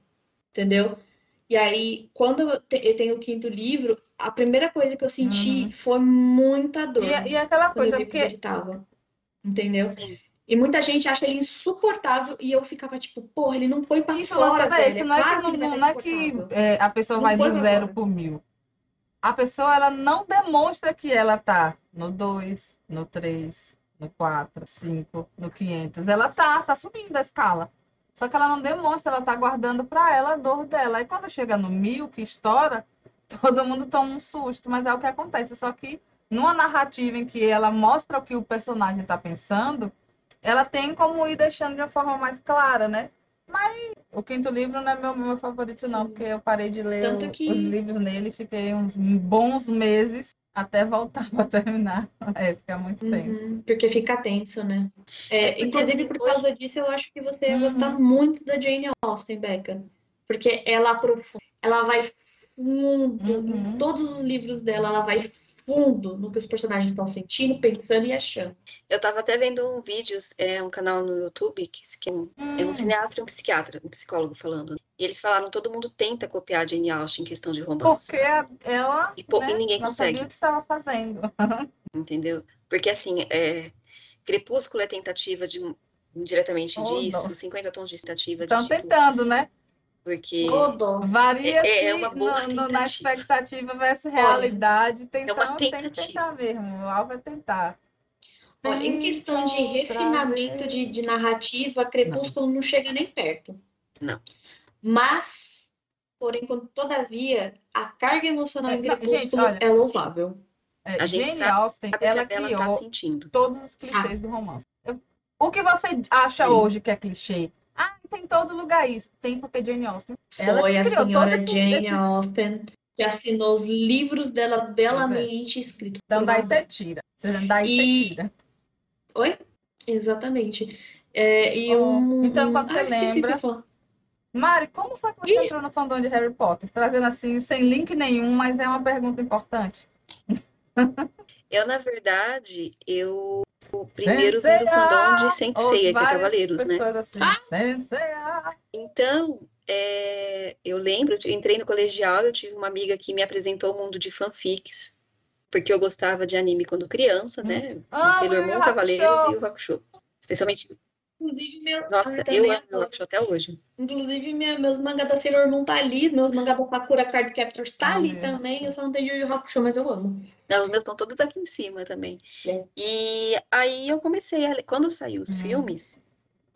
entendeu? E aí, quando eu, te- eu tenho o quinto livro, a primeira coisa que eu senti Uhum. foi muita dor E, e aquela eu coisa, como porque entendeu? Sim. E muita gente acha ele insuportável, e eu ficava tipo, porra, ele não foi pra Isso, fora, é velho, isso. é Não é claro que, não, tá não é que é, a pessoa Não vai do zero fora. por mil. A pessoa, ela não demonstra que ela tá no 2, no 3, no 4, 5, no 500. Ela tá, tá subindo a escala. Só que ela não demonstra, ela tá guardando pra ela a dor dela. Aí quando chega no mil, que estoura, <laughs> todo mundo toma um susto. Mas é o que acontece. Só que numa narrativa em que ela mostra o que o personagem tá pensando, ela tem como ir deixando de uma forma mais clara, né? Mas o quinto livro não é meu, meu favorito, Sim. não, porque eu parei de ler o, que... os livros nele fiquei uns bons meses até voltar <laughs> para terminar. É, fica muito tenso. Uhum, porque fica tenso, né? É, é inclusive, por causa disso, eu acho que você ia uhum. gostar muito da Jane Austen, Becca. Porque ela aprofunda, ela vai fundo uhum. em todos os livros dela, ela vai fundo no que os personagens estão sentindo, pensando e achando. Eu tava até vendo um vídeo, é um canal no YouTube, que, que é, um, hum. é um hum. cineasta e um psiquiatra, um psicólogo falando. E eles falaram, todo mundo tenta copiar a Jane Austen em questão de romance. Porque ela, e, pô, né, e ninguém não consegue. Sabia o que estava fazendo. <laughs> Entendeu? Porque assim, é, Crepúsculo é tentativa de indiretamente oh, disso, não. 50 tons de tentativa Estão de, tipo, tentando, né? Porque varia é, é uma boa no, na expectativa versus realidade. Tem, é uma tentativa. tem que tentar mesmo. O alvo é tentar. em questão de refinamento de, de, narrativa, Crepúsculo não. não chega nem perto. Não. Mas, porém, todavia, a carga emocional é, em Crepúsculo gente, olha, é louvável. É, a gente Jane sabe, Austen, ela criou ela tá todos os clichês do romance. o que você acha Sim. hoje que é clichê? Ah, tem todo lugar isso. Tem porque Jane Austen. Foi a senhora Jane Austen que assinou os livros dela belamente escritos. Então daí você tira. Daí e... você tira. Oi? Exatamente. É, e oh, um... Então, quando ah, você lembra. Mari, como foi que você e... entrou no fandom de Harry Potter? Trazendo assim, sem link nenhum, mas é uma pergunta importante. <laughs> Eu, na verdade, eu o primeiro vim do fandom de Senseiya, que é Cavaleiros, né? Assim, ah! Então, é, eu lembro, eu entrei no colegial, eu tive uma amiga que me apresentou o mundo de fanfics, porque eu gostava de anime quando criança, né? Ah, Sailor Moon, Cavaleiros e o Hakusho. Especialmente Inclusive, meu. Nossa, eu amo até hoje. Inclusive, minha, meus mangás da Sailor Moon tá ali, meus mangás da Sakura Card Captors tá ali também. Eu só não tenho Yu Hakusho, mas eu amo. Não, os meus estão todos aqui em cima também. É. E aí eu comecei a ler. Quando saiu os hum. filmes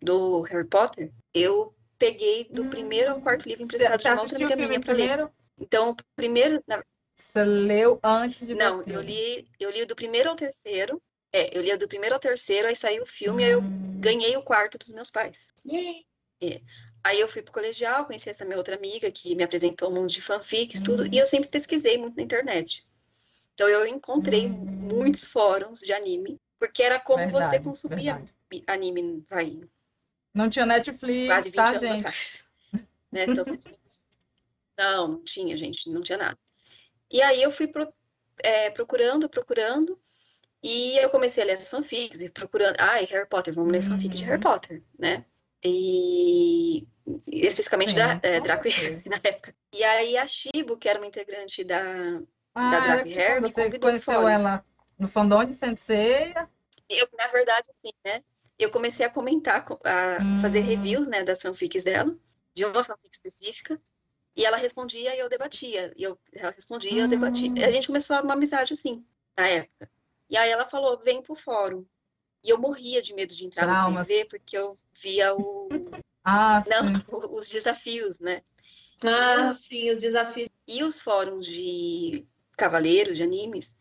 do Harry Potter, eu peguei do hum. primeiro ao quarto livro emprestado de uma outra amiga minha pra primeiro? ler. Então, o primeiro. Na... Você leu antes de Não, eu li, eu li do primeiro ao terceiro. É, eu lia do primeiro ao terceiro, aí saiu o filme, aí eu hum. ganhei o quarto dos meus pais. Yeah. É. Aí eu fui pro colegial, conheci essa minha outra amiga que me apresentou um mundo de fanfics, tudo, e eu hum. sempre pesquisei muito na internet. Então eu encontrei hum. muitos fóruns de anime, porque era como verdade, você consumia verdade. anime, vai. Não tinha Netflix, quase 20 tá, anos gente? atrás. <laughs> né? Então, não, não tinha, gente, não tinha nada. E aí eu fui pro, é, procurando, procurando, e eu comecei a ler as fanfics e procurando. Ah, Harry Potter, vamos ler fanfic de Harry uhum. Potter, né? E especificamente da, é, Draco e Harry <laughs> na época. E aí a Shibo, que era uma integrante da, ah, da Draco e Harry, me convidou Você conheceu ela no fandom de Sensei? Eu, na verdade, sim, né? Eu comecei a comentar, a hum. fazer reviews, né, das fanfics dela, de uma fanfic específica, e ela respondia e eu debatia. E eu, ela respondia e eu debatia. A gente começou uma amizade assim, na época. E aí ela falou, vem pro fórum. E eu morria de medo de entrar Traumas. no 6V, porque eu via o... ah, <laughs> Não, <laughs> os desafios, né? Ah, sim, os desafios. E os fóruns de cavaleiros, de animes,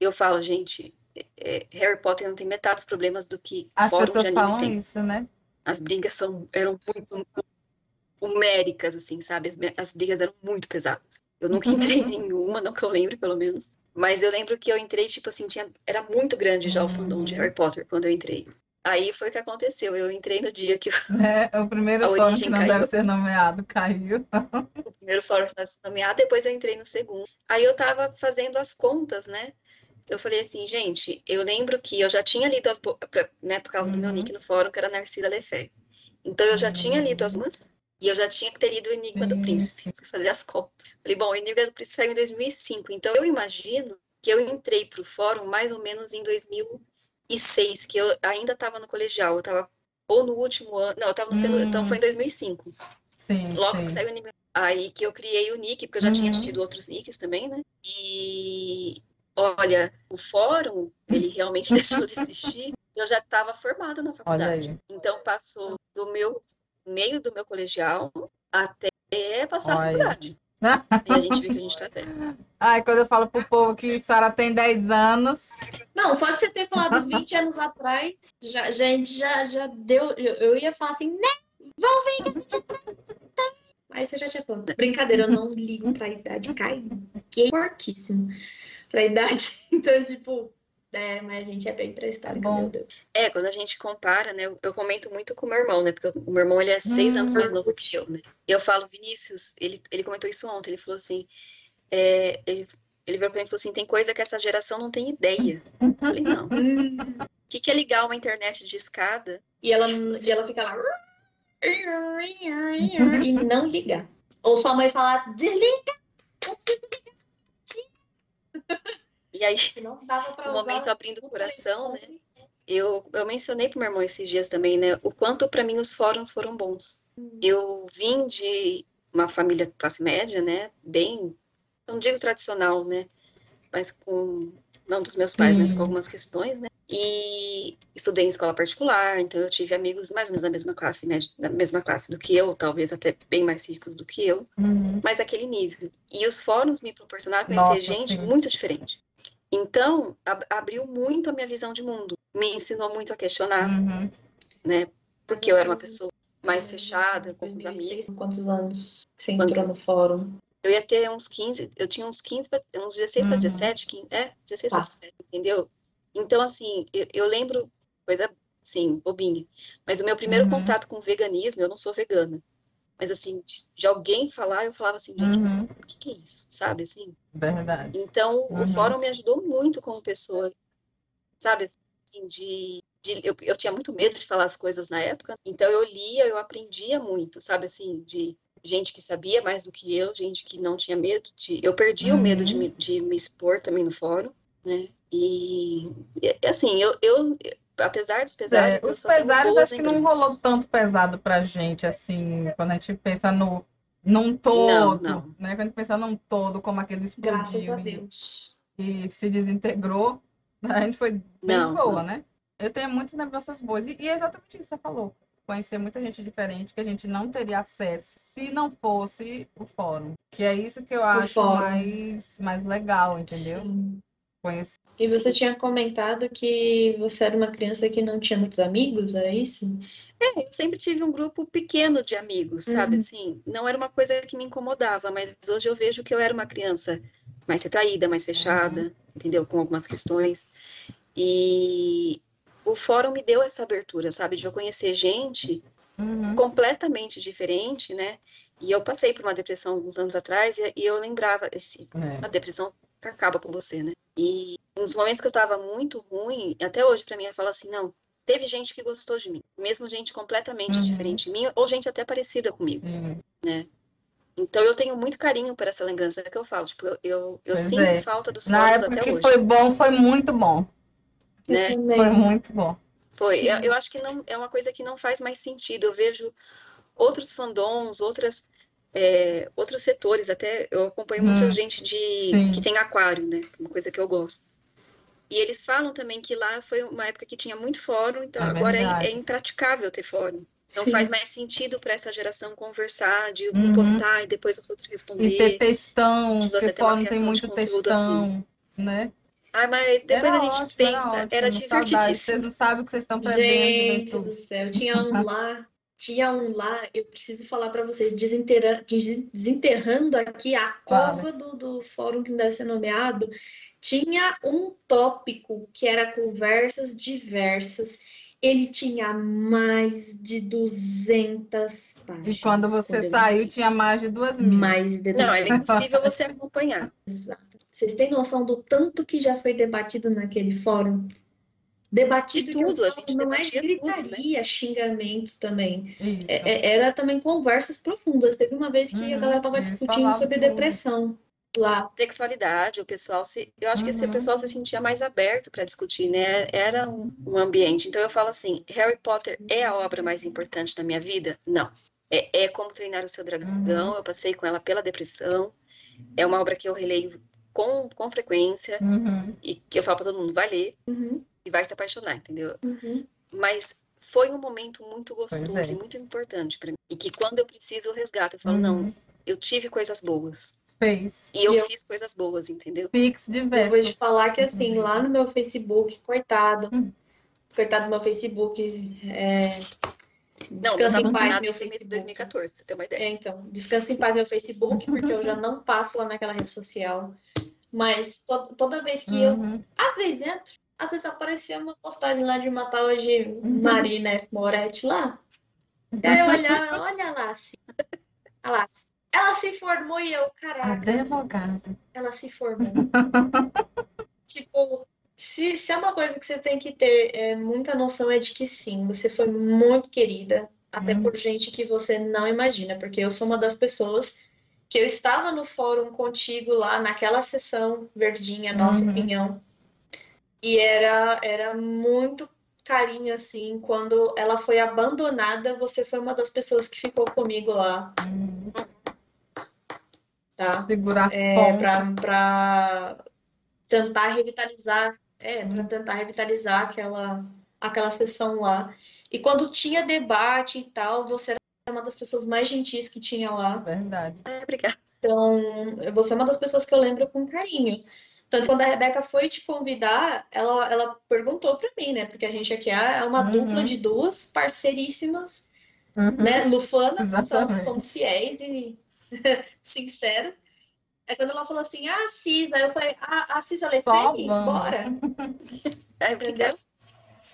eu falo, gente, é, Harry Potter não tem metade dos problemas do que As fórum de anime tem. Isso, né? As brigas são, eram muito homéricas, assim, sabe? As, as brigas eram muito pesadas. Eu nunca <laughs> entrei em nenhuma, não que eu lembre, pelo menos. Mas eu lembro que eu entrei, tipo assim, tinha, era muito grande já o fandom de Harry Potter quando eu entrei. Aí foi o que aconteceu. Eu entrei no dia que <laughs> é, o primeiro fórum que não caiu. deve ser nomeado caiu. <laughs> O primeiro fórum que ser nomeado, depois eu entrei no segundo. Aí eu tava fazendo as contas, né? Eu falei assim, gente, eu lembro que eu já tinha lido as né, por causa uhum. do meu uhum. nick no fórum, que era Narcisa Lefebvre. Então eu já uhum. tinha lido as umas e eu já tinha que ter lido o Enigma do Príncipe, para fazer as contas. Falei, bom, o Enigma do Príncipe saiu em 2005, então eu imagino que eu entrei para o fórum mais ou menos em 2006, que eu ainda estava no colegial, eu estava ou no último ano, não, eu estava no hum. então foi em 2005. Sim, Logo sim. que saiu o Enigma. Aí que eu criei o nick, porque eu já uhum. tinha assistido outros nicks também, né? E olha, o fórum, ele <laughs> realmente deixou de existir. Eu já estava formada na faculdade. Então passou do meu meio do meu colegial até passar Olha. a faculdade. e a gente vê que a gente tá velho. <laughs> Ai, quando eu falo pro povo que Sara tem 10 anos. Não, só de você ter falado <laughs> 20 anos atrás, já, gente, já, já deu. Eu, eu ia falar assim, né? Vão ver que a gente tá. Mas você já tinha falado. Brincadeira, eu não ligo pra idade. Cai que fortíssimo pra idade. <laughs> Então, tipo, é, mas a gente é bem pré-histórica, meu Deus. É, quando a gente compara, né? Eu, eu comento muito com o meu irmão, né? Porque o meu irmão, ele é seis Hum. anos mais novo que eu, né? E eu falo, Vinícius, ele, ele comentou isso ontem, ele falou assim, é, ele, ele virou pra mim e falou assim, tem coisa que essa geração não tem ideia. Eu falei, não. <laughs> O que, que é ligar uma internet de escada? E ela, e ela fica lá. E não ligar. Ou sua mãe falar, desliga. E aí, o momento abrindo o coração, né? Eu, eu mencionei pro meu irmão esses dias também, né? O quanto para mim os fóruns foram bons. Eu vim de uma família classe média, né? Bem, não digo tradicional, né? Mas com, não dos meus pais, mas com algumas questões, né? E estudei em escola particular, então eu tive amigos mais ou menos da mesma classe da mesma classe do que eu, talvez até bem mais ricos do que eu, Uhum. mas aquele nível. E os fóruns me proporcionaram conhecer Nossa, gente sim. muito diferente. Então, ab- abriu muito a minha visão de mundo. Me ensinou muito a questionar, Uhum. né? Porque eu era uma depois- pessoa mais fechada, com os 2006, amigos. Quantos anos você Quando- entrou no fórum? Eu ia ter uns 15, eu tinha uns 15, pra- uns 16 para Uhum. 17, 15, é, 16 para Tá. 17, entendeu? Então, assim, eu, eu lembro, coisa, sim, bobinha, mas o meu primeiro Uhum. contato com o veganismo, eu não sou vegana, mas assim, de, de alguém falar, eu falava assim, gente, mas Uhum. o que que é isso, sabe, assim? Verdade. Então, o Uhum. fórum me ajudou muito como pessoa, sabe, assim, de, de- eu, eu tinha muito medo de falar as coisas na época, então eu lia, eu aprendia muito, sabe, assim, de gente que sabia mais do que eu, gente que não tinha medo de, eu perdi o medo de Uhum. me, de me expor também no fórum, né, e, e, assim, eu, eu apesar dos pesares, É, os pesares acho que não rolou tanto pesado pra gente, assim, quando a gente pensa no num todo, Não, não. né? Quando a gente pensa num todo, como aquele explodiu Graças a e- Deus. e se desintegrou, a gente foi bem Não, boa, não. né? Eu tenho muitas lembranças boas. E, e é exatamente isso que você falou. Conhecer muita gente diferente que a gente não teria acesso se não fosse o fórum. Que é isso que eu acho fórum. mais, mais legal, entendeu? Sim. Conhecer. E você tinha comentado que você era uma criança que não tinha muitos amigos, é isso? É, eu sempre tive um grupo pequeno de amigos, sabe? Uhum. Assim, não era uma coisa que me incomodava, mas hoje eu vejo que eu era uma criança mais retraída, mais fechada, entendeu? Com algumas questões. E o fórum me deu essa abertura, sabe? De eu conhecer gente Uhum. completamente diferente, né? E eu passei por uma depressão alguns anos atrás e, eu lembrava, esse- É. a depressão acaba com você, né? E nos momentos que eu estava muito ruim, até hoje pra mim eu falo assim, não, teve gente que gostou de mim, mesmo gente completamente Uhum. diferente de mim ou gente até parecida comigo. Sim. Então eu tenho muito carinho por essa lembrança é que eu falo, tipo, eu, eu, eu sinto é. falta dos Na época até que hoje, foi bom, foi muito bom. né? Foi muito bom. Foi, eu, eu acho que não é uma coisa que não faz mais sentido. Eu vejo outros fandoms, outras é, outros setores, até eu acompanho muita Hum, gente de sim. que tem aquário, né? é Uma coisa que eu gosto. E eles falam também que lá foi uma época que tinha muito fórum, então É agora é, é impraticável ter fórum. Não Sim. faz mais sentido para essa geração conversar, de um Uhum. postar e depois o outro E ter responder. textão, porque fórum tem muito conteúdo textão, né? Ah, mas depois Era a gente ótimo, pensa, era, era saudade. Vocês divertidíssimo. não sabem o que vocês estão perdendo, <laughs> Gente juventude. do céu, tinha um lá, tinha um lá, eu preciso falar pra vocês, desenterra- des- desenterrando aqui a cova do, do fórum que não deve ser nomeado, tinha um tópico que era conversas diversas. Ele tinha mais de 200 E páginas. quando você saiu, tinha mais de duas mil. mais de Não, 200. era impossível você acompanhar. Exato. Vocês têm noção do tanto que já foi debatido naquele fórum? Debatido De tudo, a gente não é debatia tudo, né? gritaria, xingamento também. É- é- era também conversas profundas. Teve uma vez que a Uhum, galera estava eles discutindo sobre depressão lá. Sexualidade, o pessoal se. Eu acho que esse Uhum. pessoal se sentia mais aberto para discutir, né? Era um, um ambiente. Então eu falo assim: Harry Potter é a obra mais importante da minha vida? Não. É, é como treinar o seu dragão. Uhum. Eu passei com ela pela depressão. É uma obra que eu releio com, com frequência Uhum. e que eu falo para todo mundo: vai ler Uhum, e vai se apaixonar, entendeu? uhum. Mas foi um momento muito gostoso é. e muito importante para mim. E que quando eu preciso, eu resgato. Eu falo: não, Uhum. eu tive coisas boas. Fez. E eu, E eu- fiz coisas boas, entendeu? Pix Eu vou te falar que assim, lá no meu Facebook, coitado, Hum. coitado do meu Facebook, é, Não, descansa meu em paz meu Facebook. 2014, pra você ter uma ideia. É, então, descansa em paz meu Facebook, porque eu já não passo lá naquela rede social. Mas to- toda vez que eu, Uhum. às vezes entro, às vezes aparecia uma postagem lá de uma tal de Marina F. Moretti lá. Eu olhar, olha lá, assim. Olha lá. Ela se formou e eu, caraca, Advogado. ela se formou. <laughs> Tipo, se, se é uma coisa que você tem que ter é, muita noção, é de que sim, você foi muito querida, até Hum. por gente que você não imagina, porque eu sou uma das pessoas que eu estava no fórum contigo lá naquela sessão verdinha, nossa Uhum. opinião, e era, era muito carinho assim, quando ela foi abandonada, você foi uma das pessoas que ficou comigo lá, tá? Segurar as é, para para tentar revitalizar, é, para tentar revitalizar aquela aquela sessão lá. E quando tinha debate e tal, você era uma das pessoas mais gentis que tinha lá. Verdade. É, obrigada. Então, você é uma das pessoas que eu lembro com carinho. Tanto quando a Rebeca foi te convidar, ela, ela perguntou para mim, né? Porque a gente aqui é uma Uhum. dupla de duas parceiríssimas Uhum. né? Lufanas, Exatamente. somos fiéis e <laughs> sinceras. É quando ela falou assim, ah, Cisa, eu falei, ah, a Cisa Só Lefebvre, vamos. bora, <laughs> É, entendeu?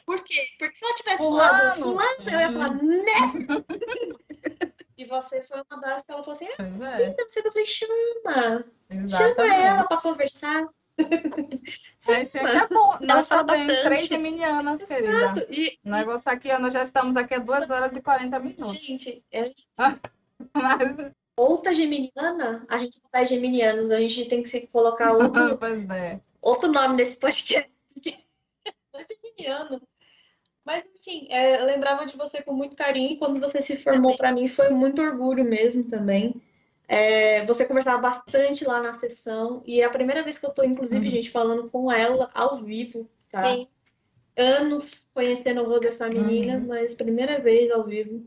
Por quê? Porque se ela tivesse Fulano. falado fulano, eu ia falar, né? <laughs> E você foi uma das que ela falou assim, ah, é, Cisa, não sei o que eu falei, chama, chama exatamente. ela pra conversar. Aí sempre é bom. Nós fala também, bastante. três geminianas, querida. E, O negócio aqui, ó, nós já estamos aqui há 2 horas e 40 minutos. gente, é <laughs> Mas, outra geminiana, a gente não é geminianos, a gente tem que se colocar outro, <laughs> pois é. outro nome nesse podcast. <laughs> é geminiano. Mas assim, é, eu lembrava de você com muito carinho e quando você se formou para mim foi muito orgulho mesmo também. É, você conversava bastante lá na sessão e é a primeira vez que eu tô, inclusive, Uhum. gente, falando com ela ao vivo, tá? Sim, Anos conhecendo o rosto dessa menina, Uhum. mas primeira vez ao vivo.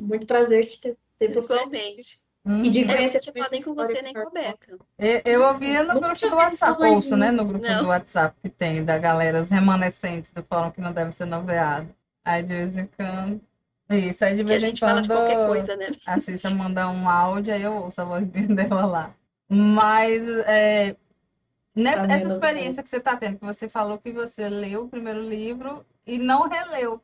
Muito prazer te ter, ter você. igualmente. E de. É, eu conhecer não tinha também falado nem com você, nem com a Beca. Eu, eu ouvia no Nunca grupo do WhatsApp, ouço, né? No grupo Não. do WhatsApp que tem, da galera, os remanescentes do fórum que não deve ser noveado. Aí de vez em quando. Isso, aí de Que a vez gente fala de quando qualquer coisa, né? a Cissa <laughs> manda um áudio, aí eu ouço a vozinha <laughs> dela lá. Mas é, nessa essa experiência que você está tendo, que você falou que você leu o primeiro livro e não releu.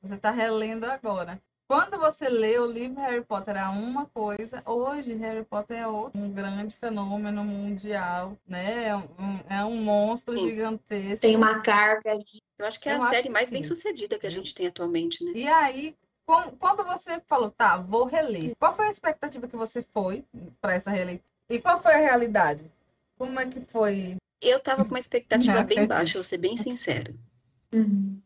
Você está relendo agora. Quando você lê o livro Harry Potter era uma coisa, hoje Harry Potter é outro, um grande fenômeno mundial, né? É um, é um monstro Sim. gigantesco. Tem uma carga Eu acho que é Eu a série mais bem sucedida que a gente tem atualmente, né? E aí, quando você falou, tá, vou reler, qual foi a expectativa que você foi para essa releitura? E qual foi a realidade? Como é que foi? Eu tava com uma expectativa bem acredito. baixa, vou ser bem sincera. Uhum.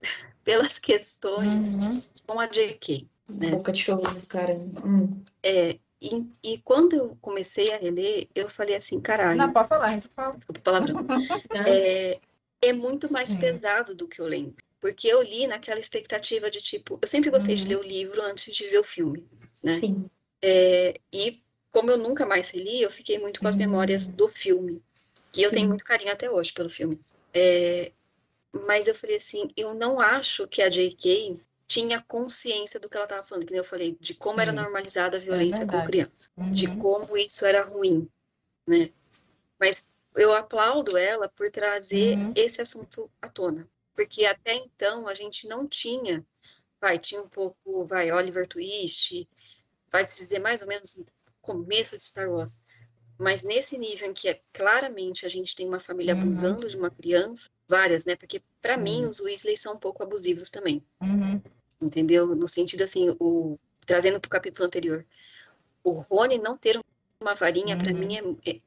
<laughs> Pelas questões Uhum. com a JK. né? Boca de choro, caramba. Hum. É, e, e quando eu comecei a reler, eu falei assim, caralho, Não, pode falar, a gente fala. desculpa palavrão. <laughs> É, é muito mais Sim. pesado do que eu lembro. Porque eu li naquela expectativa de tipo, eu sempre gostei de Uhum. ler o livro antes de ver o filme. né? Sim. É, e como eu nunca mais reli, eu fiquei muito com as Sim. memórias do filme. Que eu tenho Sim. muito carinho até hoje pelo filme. É, mas eu falei assim, eu não acho que a J.K. tinha consciência do que ela estava falando, que nem eu falei, de como era Sim. É normalizada a violência com verdade. criança, de Uhum. como isso era ruim, né? Mas eu aplaudo ela por trazer Uhum. esse assunto à tona, porque até então a gente não tinha, vai, tinha um pouco, vai, Oliver Twist, vai dizer mais ou menos o começo de Star Wars. Mas nesse nível em que é, claramente a gente tem uma família Uhum. abusando de uma criança, várias, né? Porque para mim Sim. os Weasley são um pouco abusivos também, Uhum. entendeu? No sentido assim, o trazendo para o capítulo anterior, o Rony não ter uma varinha para Uhum. mim é, é,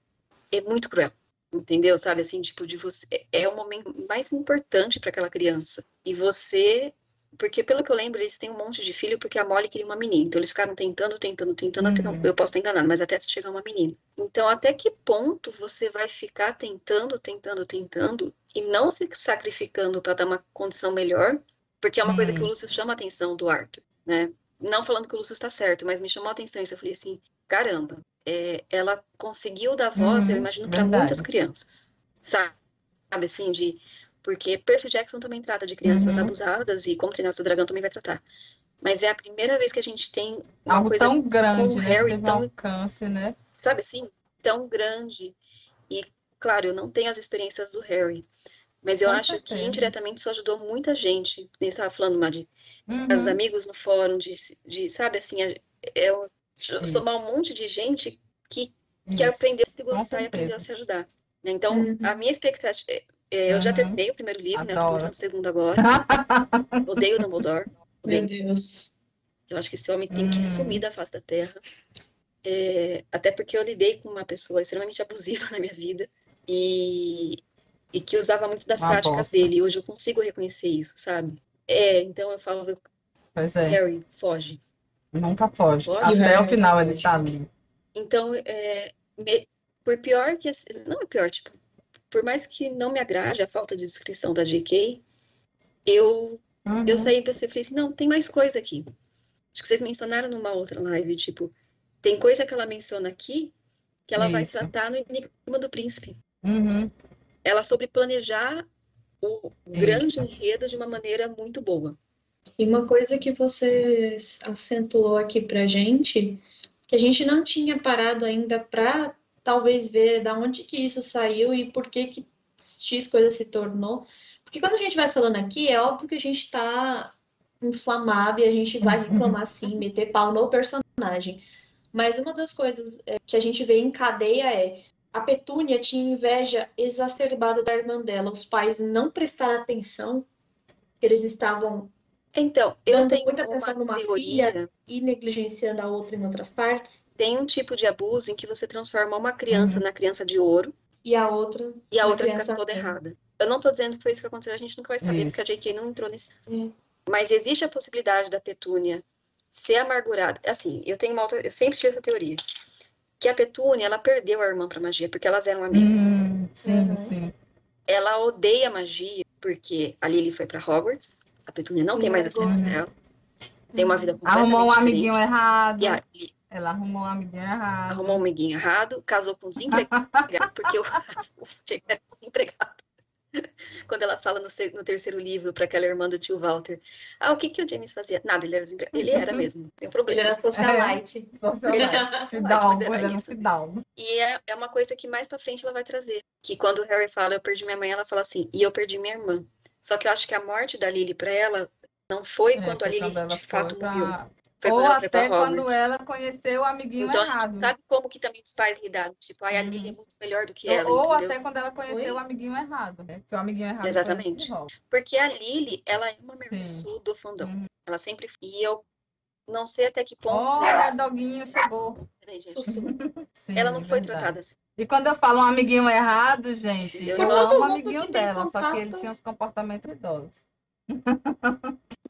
é muito cruel, entendeu? Sabe assim, tipo de você é- é o momento mais importante para aquela criança e você porque pelo que eu lembro, eles têm um monte de filho porque a Molly queria uma menina. Então eles ficaram tentando, tentando, tentando, até- Uhum. eu posso estar enganado, mas até chegar uma menina. Então, até que ponto você vai ficar tentando, tentando, tentando e não se sacrificando para dar uma condição melhor? Porque é uma coisa que o. Lúcio chama a atenção do Arthur, né? Não falando que o Lúcio está certo, mas me chamou a atenção isso. Eu falei assim, caramba. É, ela conseguiu dar voz, eu Uhum, imagino, para muitas crianças. Sabe? Sabe assim, de. Porque Percy Jackson também trata de crianças Uhum. abusadas e Como Treinar Seu Dragão também vai tratar. Mas é a primeira vez que a gente tem uma Algo coisa, tão grande, com o né? Harry Teve tão- alcance, né? sabe assim, tão grande. E, claro, eu não tenho as experiências do Harry. Mas eu acho que indiretamente isso ajudou muita gente. Nem estava falando, Madi, Uhum. os amigos no fórum, de, de sabe assim, é- eu Isso. somar um monte de gente que, Isso. aprendeu a se gostar e aprendeu a se ajudar. né? Então, Uhum. a minha expectativa. é, é, eu já Uhum. terminei o primeiro livro, né? Eu tô Adoro. começando o segundo agora. <laughs> Odeio o Dumbledore. Meu Odeio. Deus. Eu acho que esse homem tem que Hum. sumir da face da terra. É, até porque eu lidei com uma pessoa extremamente abusiva <laughs> na minha vida e, e que usava muito das Uma táticas bosta. dele. Hoje eu consigo reconhecer isso, sabe? É, então eu falo, Pois é, Harry, foge. Nunca foge. Foge, Até Harry, o final ele está ali. Então, é, me- por pior que. Não é pior, tipo, por mais que não me agrade a falta de descrição da J.K., eu, Uhum. eu saí e pensei, falei assim: não, tem mais coisa aqui. Acho que vocês mencionaram numa outra live, tipo, tem coisa que ela menciona aqui que ela vai Isso. tratar no Enigma do Príncipe. Uhum. Ela sobre planejar o grande Isso. enredo de uma maneira muito boa. E uma coisa que você acentuou aqui pra gente, que a gente não tinha parado ainda pra talvez ver da onde que isso saiu e por que que X coisa se tornou. Porque quando a gente vai falando aqui, é óbvio que a gente tá inflamado e a gente vai reclamar sim, meter pau no personagem. Mas uma das coisas é, que a gente vê em cadeia é a Petúnia tinha inveja exacerbada da irmã dela. Os pais não prestaram atenção, que eles estavam Então, eu Dando tenho muita uma atenção numa teoria. e negligenciando a outra em outras partes, Tem um tipo de abuso em que você transforma uma criança Uhum. na criança de ouro e a outra e a na outra fica toda errada. Eu não tô dizendo que foi isso que aconteceu, a gente nunca vai saber, Isso. porque a J.K. não entrou nesse. É. Mas existe a possibilidade da Petúnia ser amargurada. Assim, eu tenho uma outra. Eu sempre tive essa teoria. Que a Petúnia, ela perdeu a irmã pra magia, porque elas eram amigas. Hum, sim, Uhum. sim. Ela odeia magia, porque a Lily foi pra Hogwarts. A Petúnia não tem mais acesso Uhum. a ela. Tem uma vida completamente Arrumou um diferente. amiguinho errado. E a, e Ela arrumou um amiguinho errado. arrumou um amiguinho errado, casou com um desempregado, <laughs> porque o, o James <laughs> era desempregado. Quando ela fala no, no terceiro livro para aquela irmã do tio Walter, ah, o que que o James fazia? Nada, ele era desempregado. Ele era mesmo, não tem Ele problema. era socialite. Socialite. Mas Fidalgo, era ele era um isso. fidalgo. E é, é uma coisa que mais pra frente ela vai trazer. Que quando o Harry fala, eu perdi minha mãe, ela fala assim, e eu perdi minha irmã. Só que eu acho que a morte da Lily pra ela não foi É, quando a Lily de fato foi morreu. pra- Foi Ou quando ela foi pra até quando ela conheceu o amiguinho Então a errado. gente sabe como que também os pais lidaram. Tipo, ai, a Uhum. Lily é muito melhor do que ela, Ou entendeu? até quando ela conheceu Oi? o amiguinho errado, né? Porque o amiguinho errado Exatamente. Porque a Lily, ela é uma mersu do fandom. Uhum. Ela sempre. E eu não sei até que ponto. Olha, ela... doguinho chegou. Peraí, gente. <laughs> Sim, Ela não foi verdade. tratada assim. E quando eu falo um amiguinho errado, gente, eu Todo amo o mundo amiguinho dela, só que ele contato- tinha uns comportamentos idosos.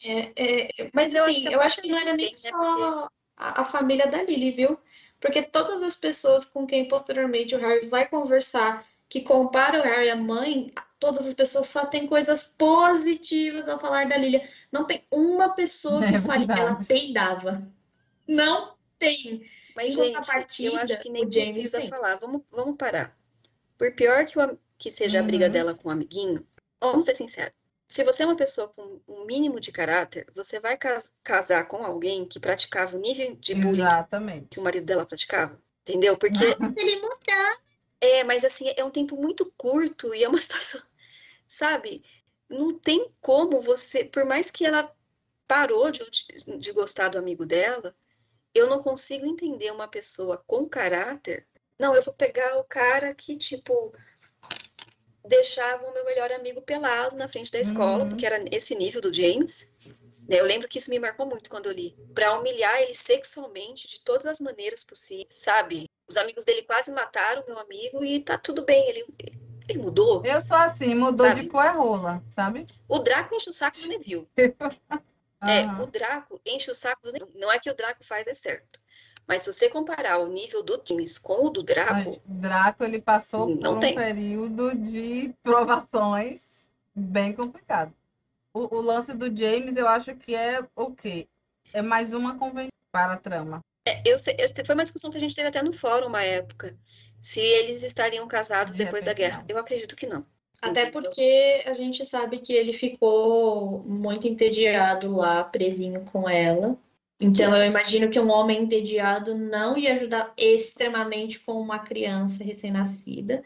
É, é, mas Eu acho assim, que eu acho que não era nem né, só a, a família da Lily, viu? Porque todas as pessoas com quem posteriormente o Harry vai conversar, que comparam o Harry à mãe, todas as pessoas só têm coisas positivas a falar da Lily. Não tem uma pessoa <laughs> que É fale que ela peidava. Não tem. Mas, Em gente, eu contrapartida, acho que nem precisa tem. falar. Vamos, vamos parar. Por pior que, o que seja a briga Uhum. dela com o amiguinho, vamos ser sinceros. Se você é uma pessoa com um mínimo de caráter, você vai cas- casar com alguém que praticava o nível de bullying Exatamente. que o marido dela praticava. Entendeu? Porque <laughs> Ele mudar. É, mas assim, é um tempo muito curto e é uma <laughs> situação, sabe? Não tem como você, por mais que ela parou de, de gostar do amigo dela, eu não consigo entender uma pessoa com caráter. Não, eu vou pegar o cara que, tipo, deixava o meu melhor amigo pelado na frente da escola, Uhum. porque era esse nível do James. né? Eu lembro que isso me marcou muito quando eu li. Pra humilhar ele sexualmente de todas as maneiras possíveis, sabe? Os amigos dele quase mataram o meu amigo e tá tudo bem. Ele, ele mudou. Eu sou assim, mudou Sabe? de cor rola, sabe? O Draco enche o saco do Neville. <laughs> É, Aham. o Draco enche o saco do. Não é que o Draco faz é certo. Mas se você comparar o nível do James com o do Draco, Mas Draco, ele passou por um tem. período de provações bem complicado. O, o lance do James, eu acho que é o quê? É mais uma convenção para a trama. É, eu, foi uma discussão que a gente teve até no fórum uma época. Se eles estariam casados De depois da guerra. não. Eu acredito que não. Até porque a gente sabe que ele ficou muito entediado lá, presinho com ela. Então, eu imagino que um homem entediado não ia ajudar extremamente com uma criança recém-nascida.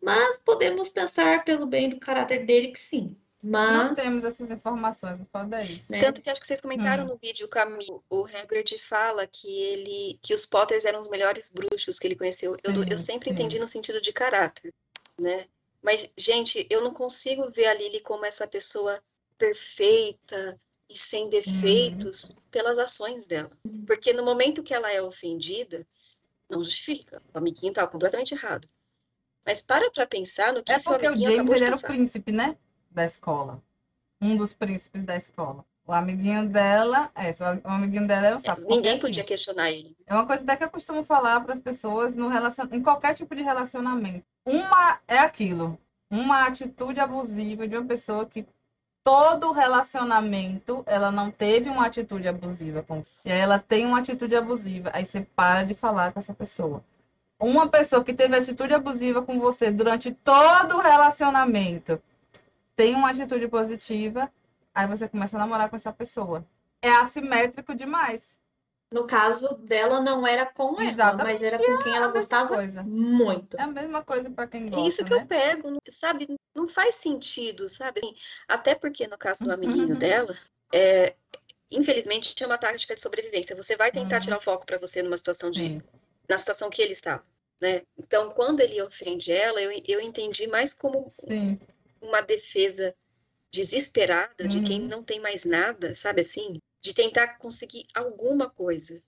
Mas podemos pensar pelo bem do caráter dele que sim. Não Mas temos essas informações, pode é isso. Né? Tanto que acho que vocês comentaram Hum. no vídeo, Camilo, o Hagrid fala que ele, que os Potters eram os melhores bruxos que ele conheceu. Eu, eu Sim, sempre sim. entendi no sentido de caráter, né? Mas, gente, eu não consigo ver a Lily como essa pessoa perfeita e sem defeitos pelas ações dela. Porque no momento que ela é ofendida, não justifica. O amiguinho estava completamente errado. Mas para pra pensar no que É seu porque o amiguinho James acabou de ele era o príncipe, né? Da escola. Um dos príncipes da escola. O amiguinho dela, é, o amiguinho dela é o sapo. Ninguém podia questionar ele. É uma coisa até que eu costumo falar para as pessoas no relacion... em qualquer tipo de relacionamento. Uma é aquilo, uma atitude abusiva de uma pessoa que todo relacionamento ela não teve uma atitude abusiva com você. E aí ela tem uma atitude abusiva, aí você para de falar com essa pessoa. Uma pessoa que teve atitude abusiva com você durante todo o relacionamento tem uma atitude positiva, aí você começa a namorar com essa pessoa. É assimétrico demais. no caso dela não era com ela, Exatamente, mas era com quem ela mesma gostava coisa. muito. É a mesma coisa para quem É gosta, isso que eu né? pego, não- sabe? Não faz sentido, sabe? Assim, até porque no caso do amiguinho Uhum. dela, é, infelizmente é uma tática de sobrevivência. Você vai tentar Uhum. tirar o foco para você numa situação de, Sim. na situação que ele estava, né? Então, quando ele ofende ela, eu, eu entendi mais como Sim. uma defesa desesperada de quem Uhum. não tem mais nada, sabe assim? De tentar conseguir alguma coisa.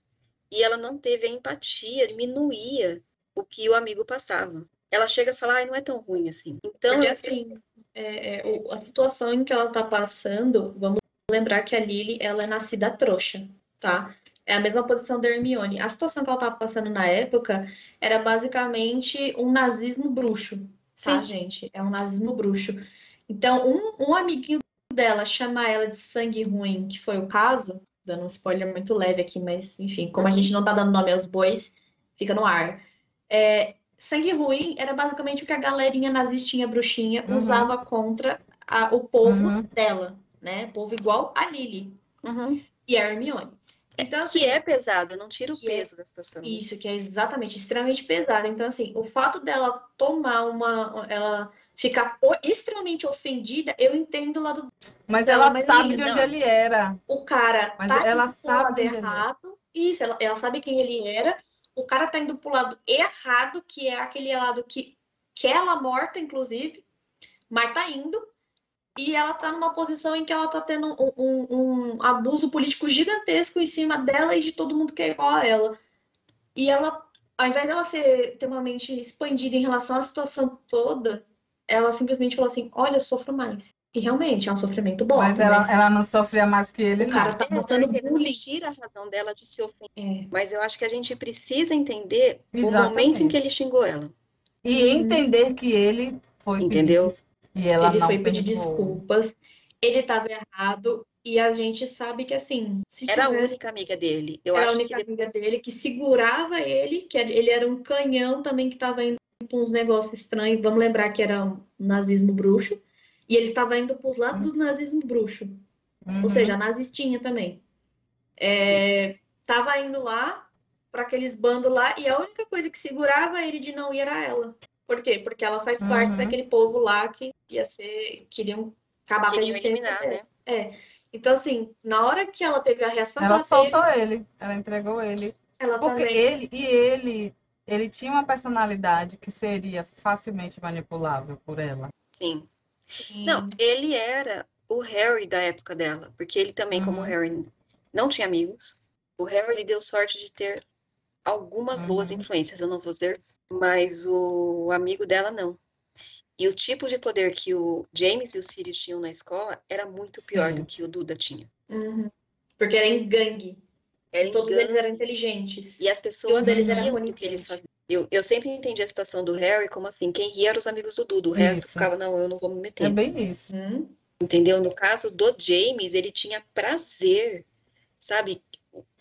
E ela não teve a empatia, diminuía o que o amigo passava. Ela chega a falar, ai, não é tão ruim assim. Então, Porque assim, é, é, a situação em que ela tá passando, vamos lembrar que a Lily, ela é nascida trouxa, tá? É a mesma posição da Hermione. A situação que ela tava passando na época era basicamente um nazismo bruxo, tá, sim, gente? É um nazismo bruxo. Então, um, um amiguinho dela chamar ela de sangue ruim, que foi o caso, dando um spoiler muito leve aqui, mas enfim, como a gente não tá dando nome aos bois, fica no ar. É, sangue ruim era basicamente o que a galerinha nazistinha bruxinha Uhum. usava contra a- o povo Uhum. dela, né? Povo igual a Lily Uhum. e a Hermione. Então, assim, que é pesada, não tira o é- peso da situação. isso, que é exatamente, extremamente pesado. Então, assim, o fato dela tomar uma. Ela ficar o- extremamente ofendida, eu entendo lá do. Mas Não, ela sabe ele de onde não. ele era. O cara Mas tá ela sabe lado errado. Isso, ela, ela sabe quem ele era. O cara tá indo pro lado errado, que é aquele lado que quer ela morta, inclusive, mas tá indo. E ela tá numa posição em que ela tá tendo um, um- um abuso político gigantesco em cima dela e de todo mundo que é igual a ela. E ela, ao invés dela ser, ter uma mente expandida em relação à situação toda, ela simplesmente falou assim: Olha, eu sofro mais. E realmente é um sofrimento bosta. Mas ela, mas ela não sofria mais que ele, o não. cara tá É, não, botando bullying. tira a razão dela de se ofender. É. Mas eu acho que a gente precisa entender o Exatamente. momento em que ele xingou ela. E Uhum. entender que ele foi Entendeu? E ela ele não foi pedir perdoou. desculpas, ele estava errado, e a gente sabe que assim, se Era a tivesse, única amiga dele. Eu era a acho única que amiga depois. dele que segurava ele, que era- ele era um canhão também que estava indo uns negócios estranhos. Vamos lembrar que era um nazismo bruxo, e ele estava indo para os lados do nazismo bruxo, Uhum. ou seja, nazistinha também. É, tava indo lá para aqueles bandos lá, e a única coisa que segurava ele de não ir era ela. Por quê? Porque ela faz parte Uhum. daquele povo lá que ia ser, queriam acabar com a Queriam existência eliminar, dela. né? É. Então, assim, na hora que ela teve a reação Ela teve, soltou ele. Ela entregou ele. ela Porque também. ele e ele, ele tinha uma personalidade que seria facilmente manipulável por ela. Sim. Não, ele era o Harry da época dela, porque ele também, como o Uhum. Harry, não tinha amigos. O Harry ele deu sorte de ter algumas boas Uhum. influências, eu não vou dizer, mas o amigo dela não. E o tipo de poder que o James e o Sirius tinham na escola era muito pior Sim. do que o Duda tinha. Uhum. Porque era em gangue. Era Todos engano, eles eram inteligentes. e as pessoas deles era riam do que eles faziam. Eu, eu sempre entendi a situação do Harry como assim, quem ria eram os amigos do Duda, o resto Isso. ficava, não, eu não vou me É meter. bem isso. Uhum. Entendeu? No caso do James, ele tinha prazer, sabe?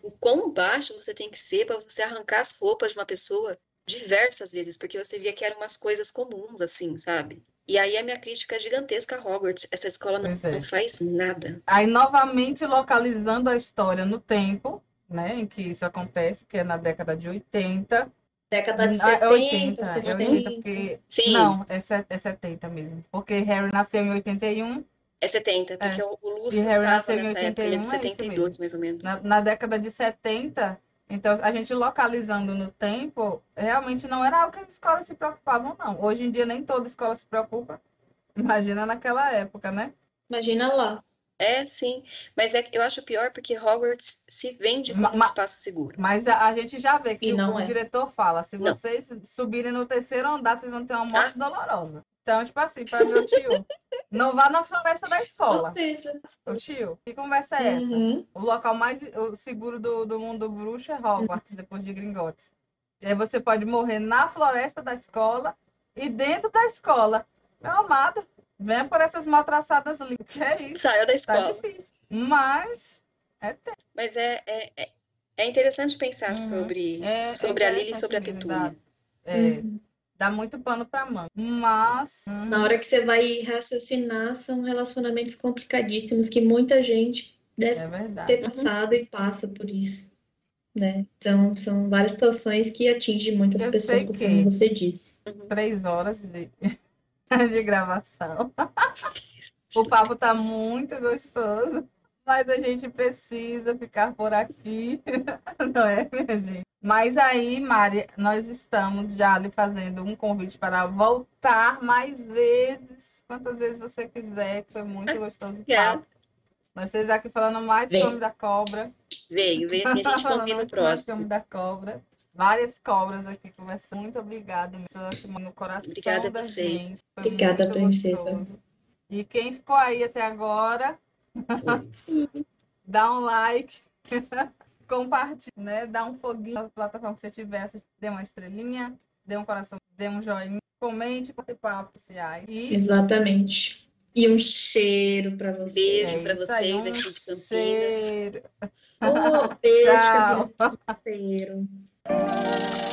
o quão baixo você tem que ser para você arrancar as roupas de uma pessoa diversas vezes, porque você via que eram umas coisas comuns, assim, sabe? E aí a minha crítica é gigantesca a Hogwarts. Essa escola não, é. não faz nada. Aí, novamente, localizando a história no tempo, né, em que isso acontece, que é na década de 80. Década de Ah, 70, é 80, 60. é 80, porque... Sim, Não, é, é 70 mesmo. Porque Harry nasceu em 81, é 70, porque o, o Lúcio estava nessa época, ele é 81, de é isso 72, mais ou menos. na, na década de 70. Então, a gente localizando no tempo, realmente não era algo que as escolas se preocupavam, não. Hoje em dia, nem toda escola se preocupa. Imagina naquela época, né? Imagina lá. É, sim. Mas é, que eu acho pior porque Hogwarts se vende como Ma- um espaço seguro. Mas a, a gente já vê que o, o é. diretor fala, se Não. vocês subirem no terceiro andar, vocês vão ter uma morte Ah, dolorosa. Então, tipo assim, para meu tio, <laughs> não vá na floresta da Ou escola. seja, Ô tio, que conversa é essa? uhum. O local mais o seguro do, do mundo bruxo é Hogwarts, <laughs> depois de Gringotts. E aí você pode morrer na floresta da escola e dentro da escola. Meu amado, venha por essas mal traçadas lindas. Que é isso, Saiu da tá escola. difícil. Mas é tempo. Mas é, é, é- é interessante pensar Uhum. sobre, É- é sobre a Lily e sobre a Petúnia. É, Uhum. dá muito pano pra mão. Mas. Na hora que você vai raciocinar, são relacionamentos complicadíssimos que muita gente deve É ter passado e passa por isso, né? Então, são várias situações que atingem muitas Eu pessoas, como você disse. Três horas de, <laughs> de gravação. <laughs> O papo tá muito gostoso, mas a gente precisa ficar por aqui, <laughs> não é, minha gente? Mas aí, Mari, nós estamos já lhe fazendo um convite para voltar mais vezes, quantas vezes você quiser, que foi muito gostoso o papo. Nós estamos aqui falando mais Vem. sobre da cobra. Veio, veio assim, a gente convida o muito mais próximo. sobre da cobra. Várias cobras aqui conversando. Muito obrigada, pessoa que mora no coração Obrigada a vocês. gente. Foi Obrigada, princesa. gostoso. E quem ficou aí até agora, Sim. <laughs> dá um like, <laughs> compartilha, né? Dá um foguinho na plataforma que você tiver, dê uma estrelinha, dê um coração, dê um joinha, comente, bate papo, se aí. E Exatamente. E um cheiro para você. Beijo é aí, vocês um aqui de Campinas. cheiro. Oh, beijo, <laughs> Tchau. Campinas. Cheiro.